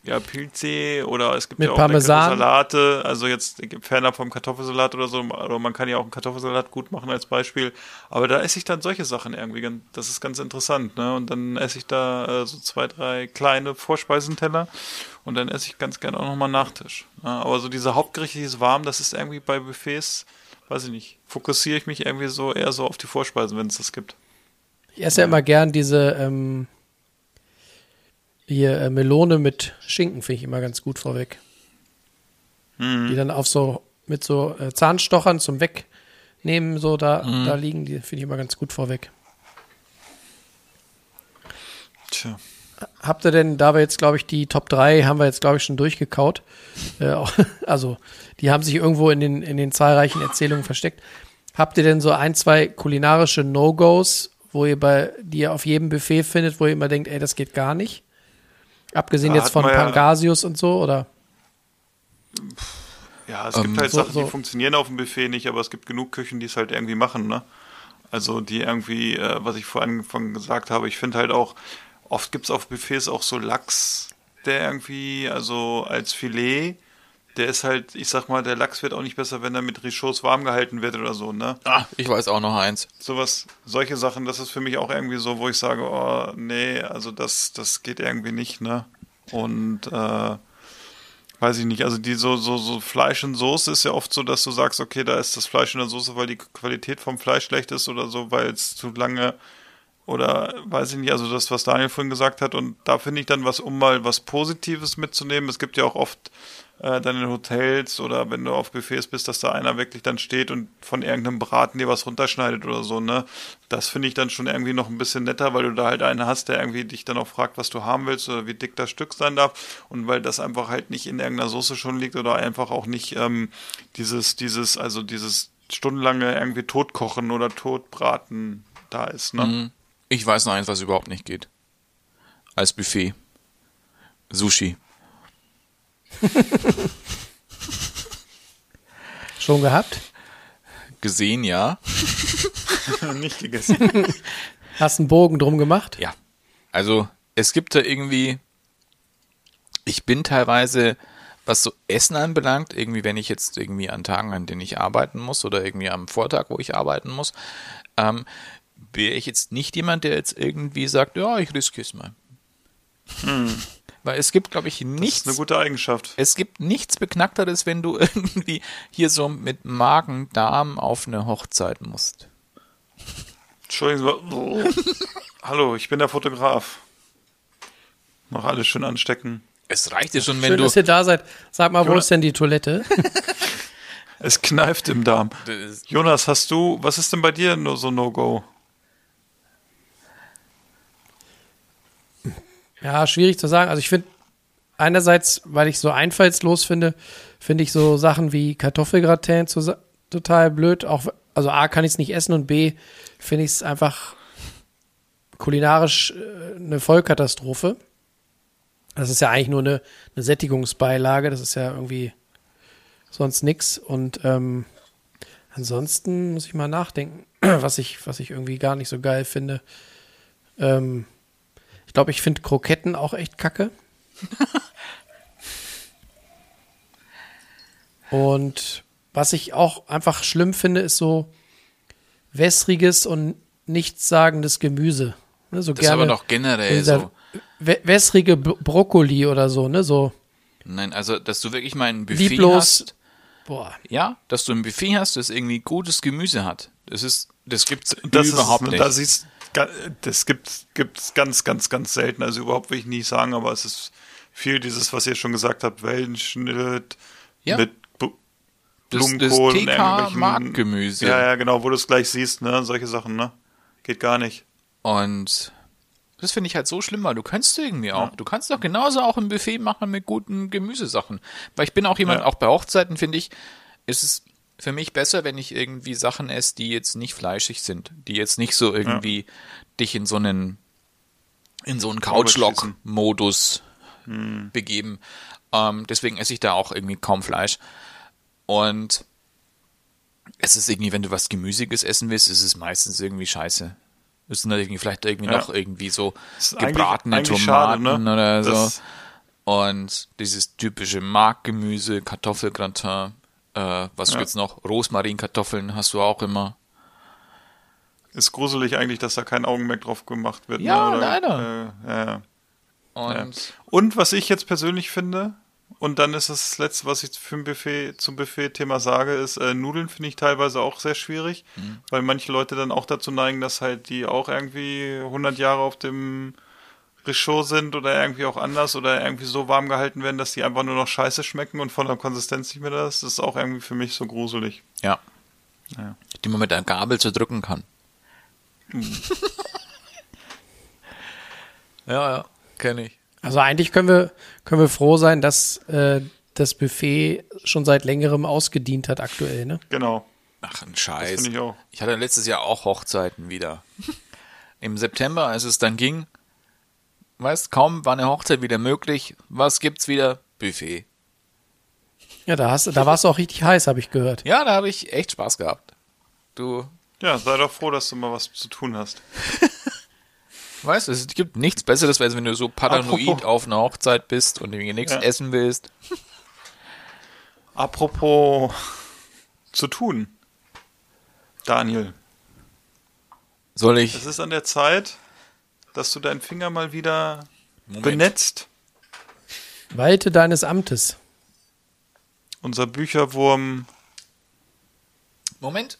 Speaker 2: ja, Pilze oder es gibt
Speaker 1: Mit
Speaker 2: ja auch
Speaker 1: Parmesan.
Speaker 2: Salate, also jetzt fernab vom Kartoffelsalat oder so, oder man kann ja auch einen Kartoffelsalat gut machen als Beispiel, aber da esse ich dann solche Sachen irgendwie, das ist ganz interessant, ne, und dann esse ich da äh, so zwei, drei kleine Vorspeisenteller und dann esse ich ganz gerne auch nochmal Nachtisch, ne? aber so diese Hauptgerichte, dieses warm, das ist irgendwie bei Buffets, weiß ich nicht, fokussiere ich mich irgendwie so eher so auf die Vorspeisen, wenn es das gibt.
Speaker 1: Ich esse ja immer gern diese ähm, hier äh, Melone mit Schinken, finde ich immer ganz gut vorweg. Die dann auf so mit so äh, Zahnstochern zum Wegnehmen, so da, da liegen, die finde ich immer ganz gut vorweg.
Speaker 2: Tja.
Speaker 1: Habt ihr denn, da wir jetzt, glaube ich, die Top 3 haben wir jetzt, glaube ich, schon durchgekaut. Äh, [laughs] also, die haben sich irgendwo in den, in den zahlreichen Erzählungen versteckt. Habt ihr denn so ein, zwei kulinarische No-Gos, wo ihr bei, die ihr auf jedem Buffet findet, wo ihr immer denkt, ey, das geht gar nicht? Abgesehen
Speaker 2: Da
Speaker 1: jetzt von
Speaker 2: man ja-
Speaker 1: Pangasius und so, oder?
Speaker 2: Ja, es
Speaker 3: Ähm,
Speaker 2: gibt halt
Speaker 1: so-
Speaker 2: Sachen,
Speaker 1: so-
Speaker 2: die funktionieren auf dem Buffet nicht, aber es gibt genug Küchen, die es halt irgendwie machen, ne? Also die irgendwie, äh, was ich vor Anfang gesagt habe, ich finde halt auch, oft gibt es auf Buffets auch so Lachs, der irgendwie, also als Filet, der ist halt, ich sag mal, der Lachs wird auch nicht besser, wenn er mit Richots warm gehalten wird oder so, ne?
Speaker 3: Ah, ich weiß auch noch eins.
Speaker 2: Sowas, solche Sachen, das ist für mich auch irgendwie so, wo ich sage, oh, nee, also das, das geht irgendwie nicht, ne? Und äh, weiß ich nicht, also die so, so, so Fleisch und Soße ist ja oft so, dass du sagst, okay, da ist das Fleisch in der Soße, weil die Qualität vom Fleisch schlecht ist oder so, weil es zu lange oder weiß ich nicht, also das, was Daniel vorhin gesagt hat, und da finde ich dann was, um mal was Positives mitzunehmen. Es gibt ja auch oft äh, dann in Hotels oder wenn du auf Buffets bist, dass da einer wirklich dann steht und von irgendeinem Braten dir was runterschneidet oder so, ne? Das finde ich dann schon irgendwie noch ein bisschen netter, weil du da halt einen hast, der irgendwie dich dann auch fragt, was du haben willst oder wie dick das Stück sein darf und weil das einfach halt nicht in irgendeiner Soße schon liegt oder einfach auch nicht ähm, dieses, dieses, also dieses stundenlange irgendwie Totkochen oder Totbraten da ist, ne?
Speaker 3: Mhm. Ich weiß noch eins, was überhaupt nicht geht. Als Buffet. Sushi. [laughs]
Speaker 1: Schon gehabt?
Speaker 3: Gesehen, ja. [laughs]
Speaker 2: nicht gegessen.
Speaker 1: Hast einen Bogen drum gemacht?
Speaker 3: Ja. Also, es gibt da irgendwie, ich bin teilweise, was so Essen anbelangt, irgendwie, wenn ich jetzt irgendwie an Tagen, an denen ich arbeiten muss oder irgendwie am Vortag, wo ich arbeiten muss, ähm, wäre ich jetzt nicht jemand, der jetzt irgendwie sagt, ja, ich riskiere es mal. Weil es gibt, glaube ich,
Speaker 2: Das
Speaker 3: nichts.
Speaker 2: ist eine gute Eigenschaft.
Speaker 3: Es gibt nichts Beknackteres, wenn du [laughs] irgendwie hier so mit Magen, Darm auf eine Hochzeit musst.
Speaker 2: Entschuldigen Sie. Oh. [laughs] Hallo, ich bin der Fotograf. Noch alles schön anstecken.
Speaker 3: Es reicht dir schon, wenn
Speaker 1: Schön,
Speaker 3: du.
Speaker 1: dass ihr da seid. Sag mal, wo
Speaker 2: Jonas-
Speaker 1: ist denn die Toilette? [laughs]
Speaker 2: Es kneift im Darm.
Speaker 3: Das-
Speaker 2: Jonas, hast du, was ist denn bei dir nur so No-Go?
Speaker 1: Ja, schwierig zu sagen. Also ich finde einerseits, weil ich so einfallslos finde, finde ich so Sachen wie Kartoffelgratin total blöd. Auch also a kann ich es nicht essen und b finde ich es einfach kulinarisch äh, eine Vollkatastrophe. Das ist ja eigentlich nur eine, eine Sättigungsbeilage. Das ist ja irgendwie sonst nix. Und ähm, ansonsten muss ich mal nachdenken, [clears throat] was ich was ich irgendwie gar nicht so geil finde. Ähm, ich glaube, ich finde Kroketten auch echt kacke. Und was ich auch einfach schlimm finde, ist so wässriges und nichtssagendes Gemüse. Ne, so
Speaker 3: Das ist
Speaker 1: gerne
Speaker 3: aber doch generell so.
Speaker 1: wä- wässrige Bro Brokkoli oder so, ne? So,
Speaker 3: Nein, also, dass du wirklich mal ein Buffet
Speaker 1: Lieblos.
Speaker 3: hast.
Speaker 1: boah.
Speaker 3: Ja, dass du ein Buffet hast, das irgendwie gutes Gemüse hat. Das ist, das gibt's
Speaker 2: Das
Speaker 3: überhaupt
Speaker 2: ist,
Speaker 3: nicht.
Speaker 2: Da siehst, ga- das gibt gibt's ganz, ganz, ganz selten. Also überhaupt will ich nicht sagen, aber es ist viel dieses, was ihr schon gesagt habt, Wellenschnitt
Speaker 3: Ja.
Speaker 2: mit Bu-
Speaker 3: Das- das
Speaker 2: Blumenkohl und
Speaker 3: TK Marktgemüse.
Speaker 2: Ja, ja, genau, wo du es gleich siehst, ne? Solche Sachen, ne? Geht gar nicht.
Speaker 3: Und Das finde ich halt so schlimm, weil du kannst irgendwie auch. Du kannst doch genauso auch ein Buffet machen mit guten Gemüsesachen. Weil ich bin auch jemand,
Speaker 2: Ja.
Speaker 3: auch bei Hochzeiten finde ich, ist es für mich besser, wenn ich irgendwie Sachen esse, die jetzt nicht fleischig sind, die jetzt nicht so irgendwie dich in so einen in so einen Couchlock-Modus begeben. Ähm, deswegen esse ich da auch irgendwie kaum Fleisch. Und es ist irgendwie, wenn du was Gemüsiges essen willst, ist es meistens irgendwie scheiße. Es sind irgendwie vielleicht irgendwie
Speaker 2: Ja.
Speaker 3: noch irgendwie so
Speaker 2: eigentlich-
Speaker 3: gebratene
Speaker 2: eigentlich schade,
Speaker 3: Tomaten
Speaker 2: ne?
Speaker 3: oder so.
Speaker 2: Das-
Speaker 3: Und dieses typische Markgemüse, Kartoffelgratin, äh, was
Speaker 2: Ja.
Speaker 3: gibt's noch? Rosmarinkartoffeln hast du auch immer.
Speaker 2: Ist gruselig eigentlich, dass da kein Augenmerk drauf gemacht wird.
Speaker 3: Ja,
Speaker 2: ne? Oder,
Speaker 3: leider.
Speaker 2: Äh, ja, ja.
Speaker 3: Und
Speaker 2: Und was ich jetzt persönlich finde, und dann ist das Letzte, was ich für ein Buffet, zum Buffet-Thema sage, ist, äh, Nudeln finde ich teilweise auch sehr schwierig,
Speaker 3: Mhm.
Speaker 2: weil manche Leute dann auch dazu neigen, dass halt die auch irgendwie 100 Jahre auf dem Richaud sind oder irgendwie auch anders oder irgendwie so warm gehalten werden, dass die einfach nur noch scheiße schmecken und von der Konsistenz nicht mehr das. Das ist auch irgendwie für mich so gruselig.
Speaker 3: ja.
Speaker 2: Ja.
Speaker 3: Die man mit einer Gabel zerdrücken kann. [laughs] ja, ja, kenne ich.
Speaker 1: Also eigentlich können wir, können wir froh sein, dass äh, das Buffet schon seit längerem ausgedient hat aktuell, ne?
Speaker 2: Genau.
Speaker 3: Ach, ein
Speaker 2: Das
Speaker 3: Scheiß.
Speaker 2: finde ich auch.
Speaker 3: Ich hatte letztes Jahr auch Hochzeiten wieder. Im September, als es dann ging, weißt, kaum war eine Hochzeit wieder möglich. Was gibt's wieder? Buffet.
Speaker 1: Ja, da hast du, da warst du auch richtig heiß, habe ich gehört.
Speaker 3: Ja, da habe ich echt Spaß gehabt. Du
Speaker 2: Ja, sei doch froh, dass du mal was zu tun hast. [laughs]
Speaker 3: weißt, es gibt nichts Besseres, als wenn du so paranoid
Speaker 2: Apropos-
Speaker 3: auf einer Hochzeit bist und irgendwie nichts
Speaker 2: Ja.
Speaker 3: essen willst.
Speaker 2: Apropos zu tun. Daniel,
Speaker 3: Soll ich?
Speaker 2: es ist an der Zeit, dass du deinen Finger mal wieder
Speaker 3: Moment.
Speaker 2: benetzt.
Speaker 1: Walte deines Amtes.
Speaker 2: Unser Bücherwurm,
Speaker 3: Moment.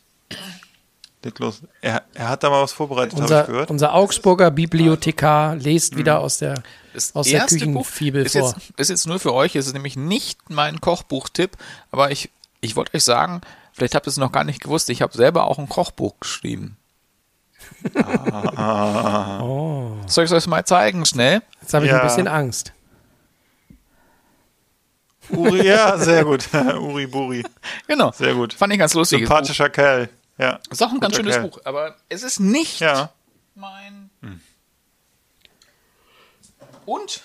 Speaker 2: leg los. Er, er hat da mal was vorbereitet, habe ich
Speaker 1: Unser,
Speaker 2: gehört.
Speaker 1: unser Augsburger Bibliothekar lest wieder aus der,
Speaker 3: Das
Speaker 1: aus der Küchenfibel
Speaker 3: ist
Speaker 1: vor.
Speaker 3: jetzt, ist jetzt nur für euch, es ist nämlich nicht mein Kochbuchtipp, aber ich, ich wollte euch sagen, vielleicht habt ihr es noch gar nicht gewusst, ich habe selber auch ein Kochbuch geschrieben.
Speaker 1: Oh,
Speaker 3: Soll ich es euch mal zeigen, schnell?
Speaker 1: jetzt habe ich
Speaker 2: Ja.
Speaker 1: ein bisschen Angst.
Speaker 2: Uri, ja, sehr gut. [laughs] Uri Buri.
Speaker 3: Genau.
Speaker 2: Sehr gut.
Speaker 3: Fand ich ganz lustig.
Speaker 2: Sympathischer Kerl. Ja.
Speaker 3: Ist auch ein ganz schönes
Speaker 2: Kerl.
Speaker 3: Buch, aber es ist nicht
Speaker 2: Ja.
Speaker 3: mein. Und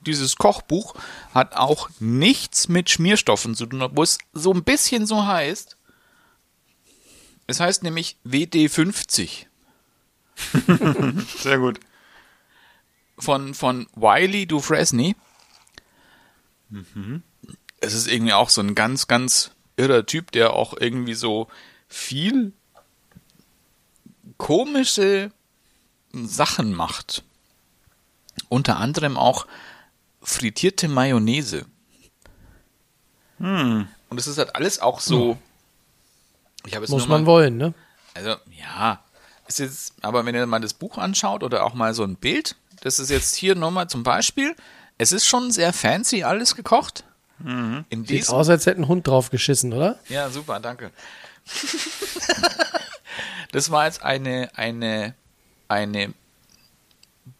Speaker 3: dieses Kochbuch hat auch nichts mit Schmierstoffen zu tun, obwohl es so ein bisschen so heißt. Es heißt nämlich WD50 [laughs]
Speaker 2: Sehr gut.
Speaker 3: von, von Wiley Dufresne. Es ist irgendwie auch so ein ganz, ganz irrer Typ, der auch irgendwie so viel komische Sachen macht. Unter anderem auch frittierte Mayonnaise. Und es ist halt alles auch so. Ich habe jetzt
Speaker 1: Muss
Speaker 3: nur mal,
Speaker 1: man wollen, ne?
Speaker 3: also, ja. Ist jetzt, aber wenn ihr mal das Buch anschaut oder auch mal so ein Bild, das ist jetzt hier nochmal zum Beispiel. Es ist schon sehr fancy alles gekocht. In
Speaker 1: Sieht
Speaker 3: diesem,
Speaker 1: aus, als hätte ein Hund drauf geschissen, oder?
Speaker 3: ja, super, danke. [laughs] das war jetzt eine, eine, eine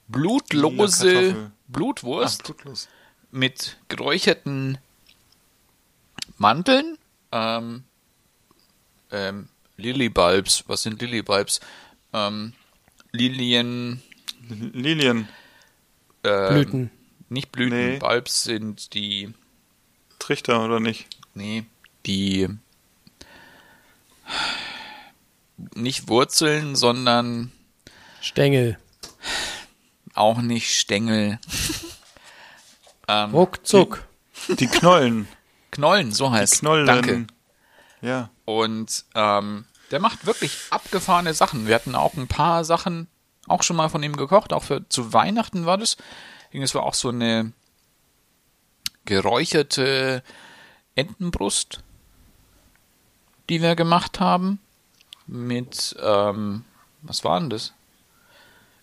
Speaker 3: blutlose. Blutwurst
Speaker 2: blutlos.
Speaker 3: mit geräucherten Mandeln, ähm, ähm, Lilybulbs, was sind Lilybulbs? Ähm, Lilien,
Speaker 2: Lilien.
Speaker 3: ähm,
Speaker 1: Blüten.
Speaker 3: Nicht Blüten,
Speaker 2: Nee.
Speaker 3: Bulbs sind die,
Speaker 2: Trichter oder nicht?
Speaker 3: nee, die, nicht Wurzeln, sondern
Speaker 1: Stängel.
Speaker 3: auch nicht Stängel. [laughs] ähm,
Speaker 1: Ruckzuck.
Speaker 2: Die Knollen.
Speaker 3: Knollen, so heißt
Speaker 2: Knollen.
Speaker 3: Danke.
Speaker 2: Ja.
Speaker 3: Und ähm, der macht wirklich abgefahrene Sachen. Wir hatten auch ein paar Sachen auch schon mal von ihm gekocht. Auch für zu Weihnachten war das. Es war auch so eine geräucherte Entenbrust, die wir gemacht haben. Mit, ähm, was war denn das?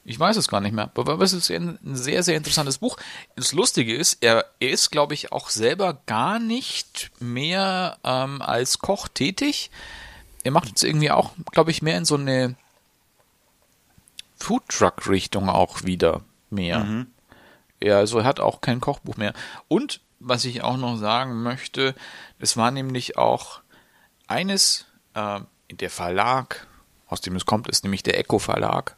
Speaker 3: Ich weiß es gar nicht mehr. Aber es ist ein sehr, sehr interessantes Buch. Das Lustige ist, er, ist, glaube ich, auch selber gar nicht mehr ähm, als Koch tätig. Er macht jetzt irgendwie auch, glaube ich, mehr in so eine Foodtruck-Richtung auch wieder mehr. Ja, also er hat auch kein Kochbuch mehr. Und was ich auch noch sagen möchte, es war nämlich auch eines, äh, der Verlag, aus dem es kommt, ist nämlich der Echo Verlag.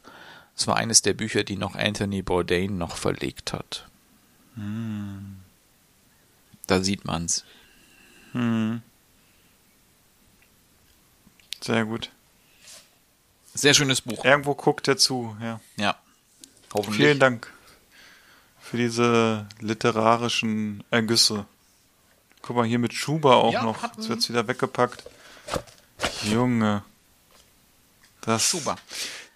Speaker 3: Es war eines der Bücher, die noch Anthony Bourdain noch verlegt hat. Da sieht man's.
Speaker 2: Sehr gut.
Speaker 3: Sehr schönes Buch.
Speaker 2: Irgendwo guckt er zu, ja.
Speaker 3: Ja. Hoffentlich.
Speaker 2: Vielen Dank für diese literarischen Ergüsse. Guck mal, hier mit Schuber auch
Speaker 3: Ja,
Speaker 2: noch.
Speaker 3: hatten-
Speaker 2: Jetzt wird's wieder weggepackt. Junge. Das,
Speaker 3: Super.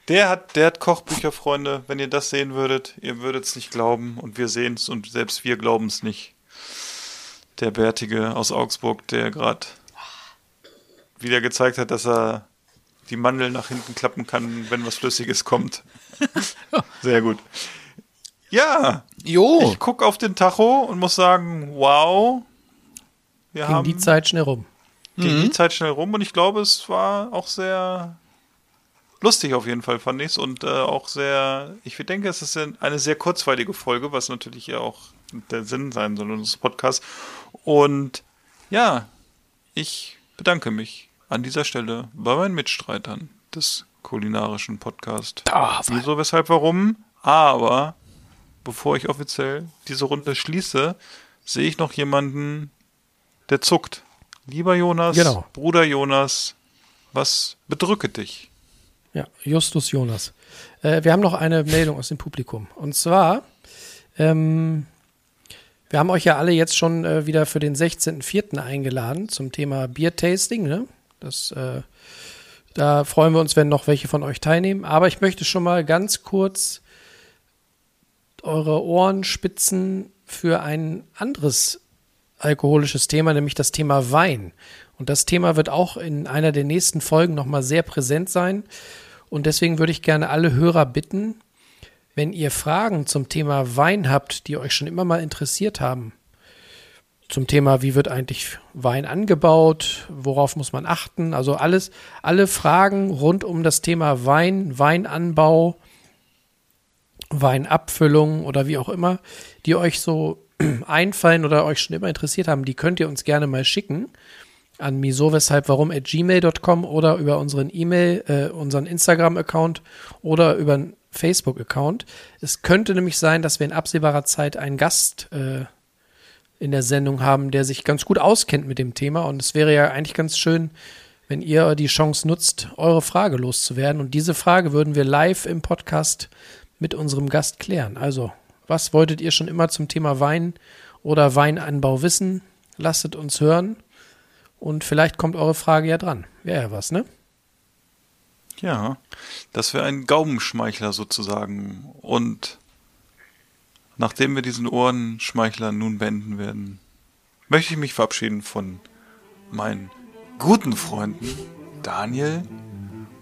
Speaker 2: Der hat, der hat Kochbücher, Freunde. Wenn ihr das sehen würdet, ihr würdet es nicht glauben und wir sehen es und selbst wir glauben es nicht. Der Bärtige aus Augsburg, der gerade wieder gezeigt hat, dass er die Mandel nach hinten klappen kann, wenn was Flüssiges kommt. [laughs] Sehr gut. Ja,
Speaker 3: Jo.
Speaker 2: ich guck auf den Tacho und muss sagen, wow. Wir
Speaker 1: Ging
Speaker 2: haben
Speaker 1: die Zeit schnell rum.
Speaker 2: ging die Zeit schnell rum und ich glaube, es war auch sehr lustig auf jeden Fall, fand ich es. Und äh, auch sehr, ich denke, es ist eine sehr kurzweilige Folge, was natürlich ja auch der Sinn sein soll unseres Podcasts. Und ja, ich bedanke mich an dieser Stelle bei meinen Mitstreitern des kulinarischen Podcasts.
Speaker 3: Ah,
Speaker 2: Wieso, weshalb, warum? Aber bevor ich offiziell diese Runde schließe, sehe ich noch jemanden, der zuckt. Lieber Jonas,
Speaker 1: Genau.
Speaker 2: Bruder Jonas, was bedrückt dich?
Speaker 1: Ja, Justus Jonas. Äh, wir haben noch eine Meldung aus dem Publikum. Und zwar, ähm, wir haben euch ja alle jetzt schon äh, wieder für den 16.04. eingeladen zum Thema Biertasting. Ne? Das, äh, da freuen wir uns, wenn noch welche von euch teilnehmen. Aber ich möchte schon mal ganz kurz eure Ohren spitzen für ein anderes alkoholisches Thema, nämlich das Thema Wein. Und das Thema wird auch in einer der nächsten Folgen nochmal sehr präsent sein. Und deswegen würde ich gerne alle Hörer bitten, wenn ihr Fragen zum Thema Wein habt, die euch schon immer mal interessiert haben, zum Thema, wie wird eigentlich Wein angebaut, worauf muss man achten, also alles, alle Fragen rund um das Thema Wein, Weinanbau, Weinabfüllung oder wie auch immer, die euch so [clears throat] einfallen oder euch schon immer interessiert haben, die könnt ihr uns gerne mal schicken an miso weshalb warum at gmail.com oder über unseren E-Mail, äh, unseren Instagram-Account oder über einen Facebook-Account. Es könnte nämlich sein, dass wir in absehbarer Zeit einen Gast äh, in der Sendung haben, der sich ganz gut auskennt mit dem Thema. Und es wäre ja eigentlich ganz schön, wenn ihr die Chance nutzt, eure Frage loszuwerden. Und diese Frage würden wir live im Podcast mit unserem Gast klären. Also, was wolltet ihr schon immer zum Thema Wein oder Weinanbau wissen? Lasst uns hören. Und vielleicht kommt eure Frage ja dran. Wäre ja was, ne?
Speaker 2: Ja, das wäre ein Gaumenschmeichler sozusagen. Und nachdem wir diesen Ohrenschmeichler nun beenden werden, möchte ich mich verabschieden von meinen guten Freunden Daniel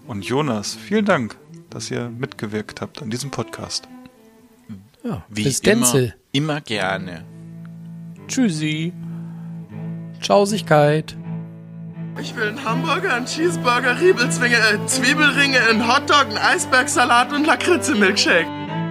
Speaker 2: und Jonas. Vielen Dank, dass ihr mitgewirkt habt an diesem Podcast.
Speaker 1: Ja,
Speaker 3: Wie
Speaker 1: bis
Speaker 3: immer,
Speaker 1: Denzel.
Speaker 3: immer gerne. Tschüssi.
Speaker 1: Tschausigkeit.
Speaker 4: Ich will einen Hamburger, einen Cheeseburger, Riebelzwinge, äh, Zwiebelringe, einen Hotdog, einen Eisbergsalat und Lakritze-Milkshake.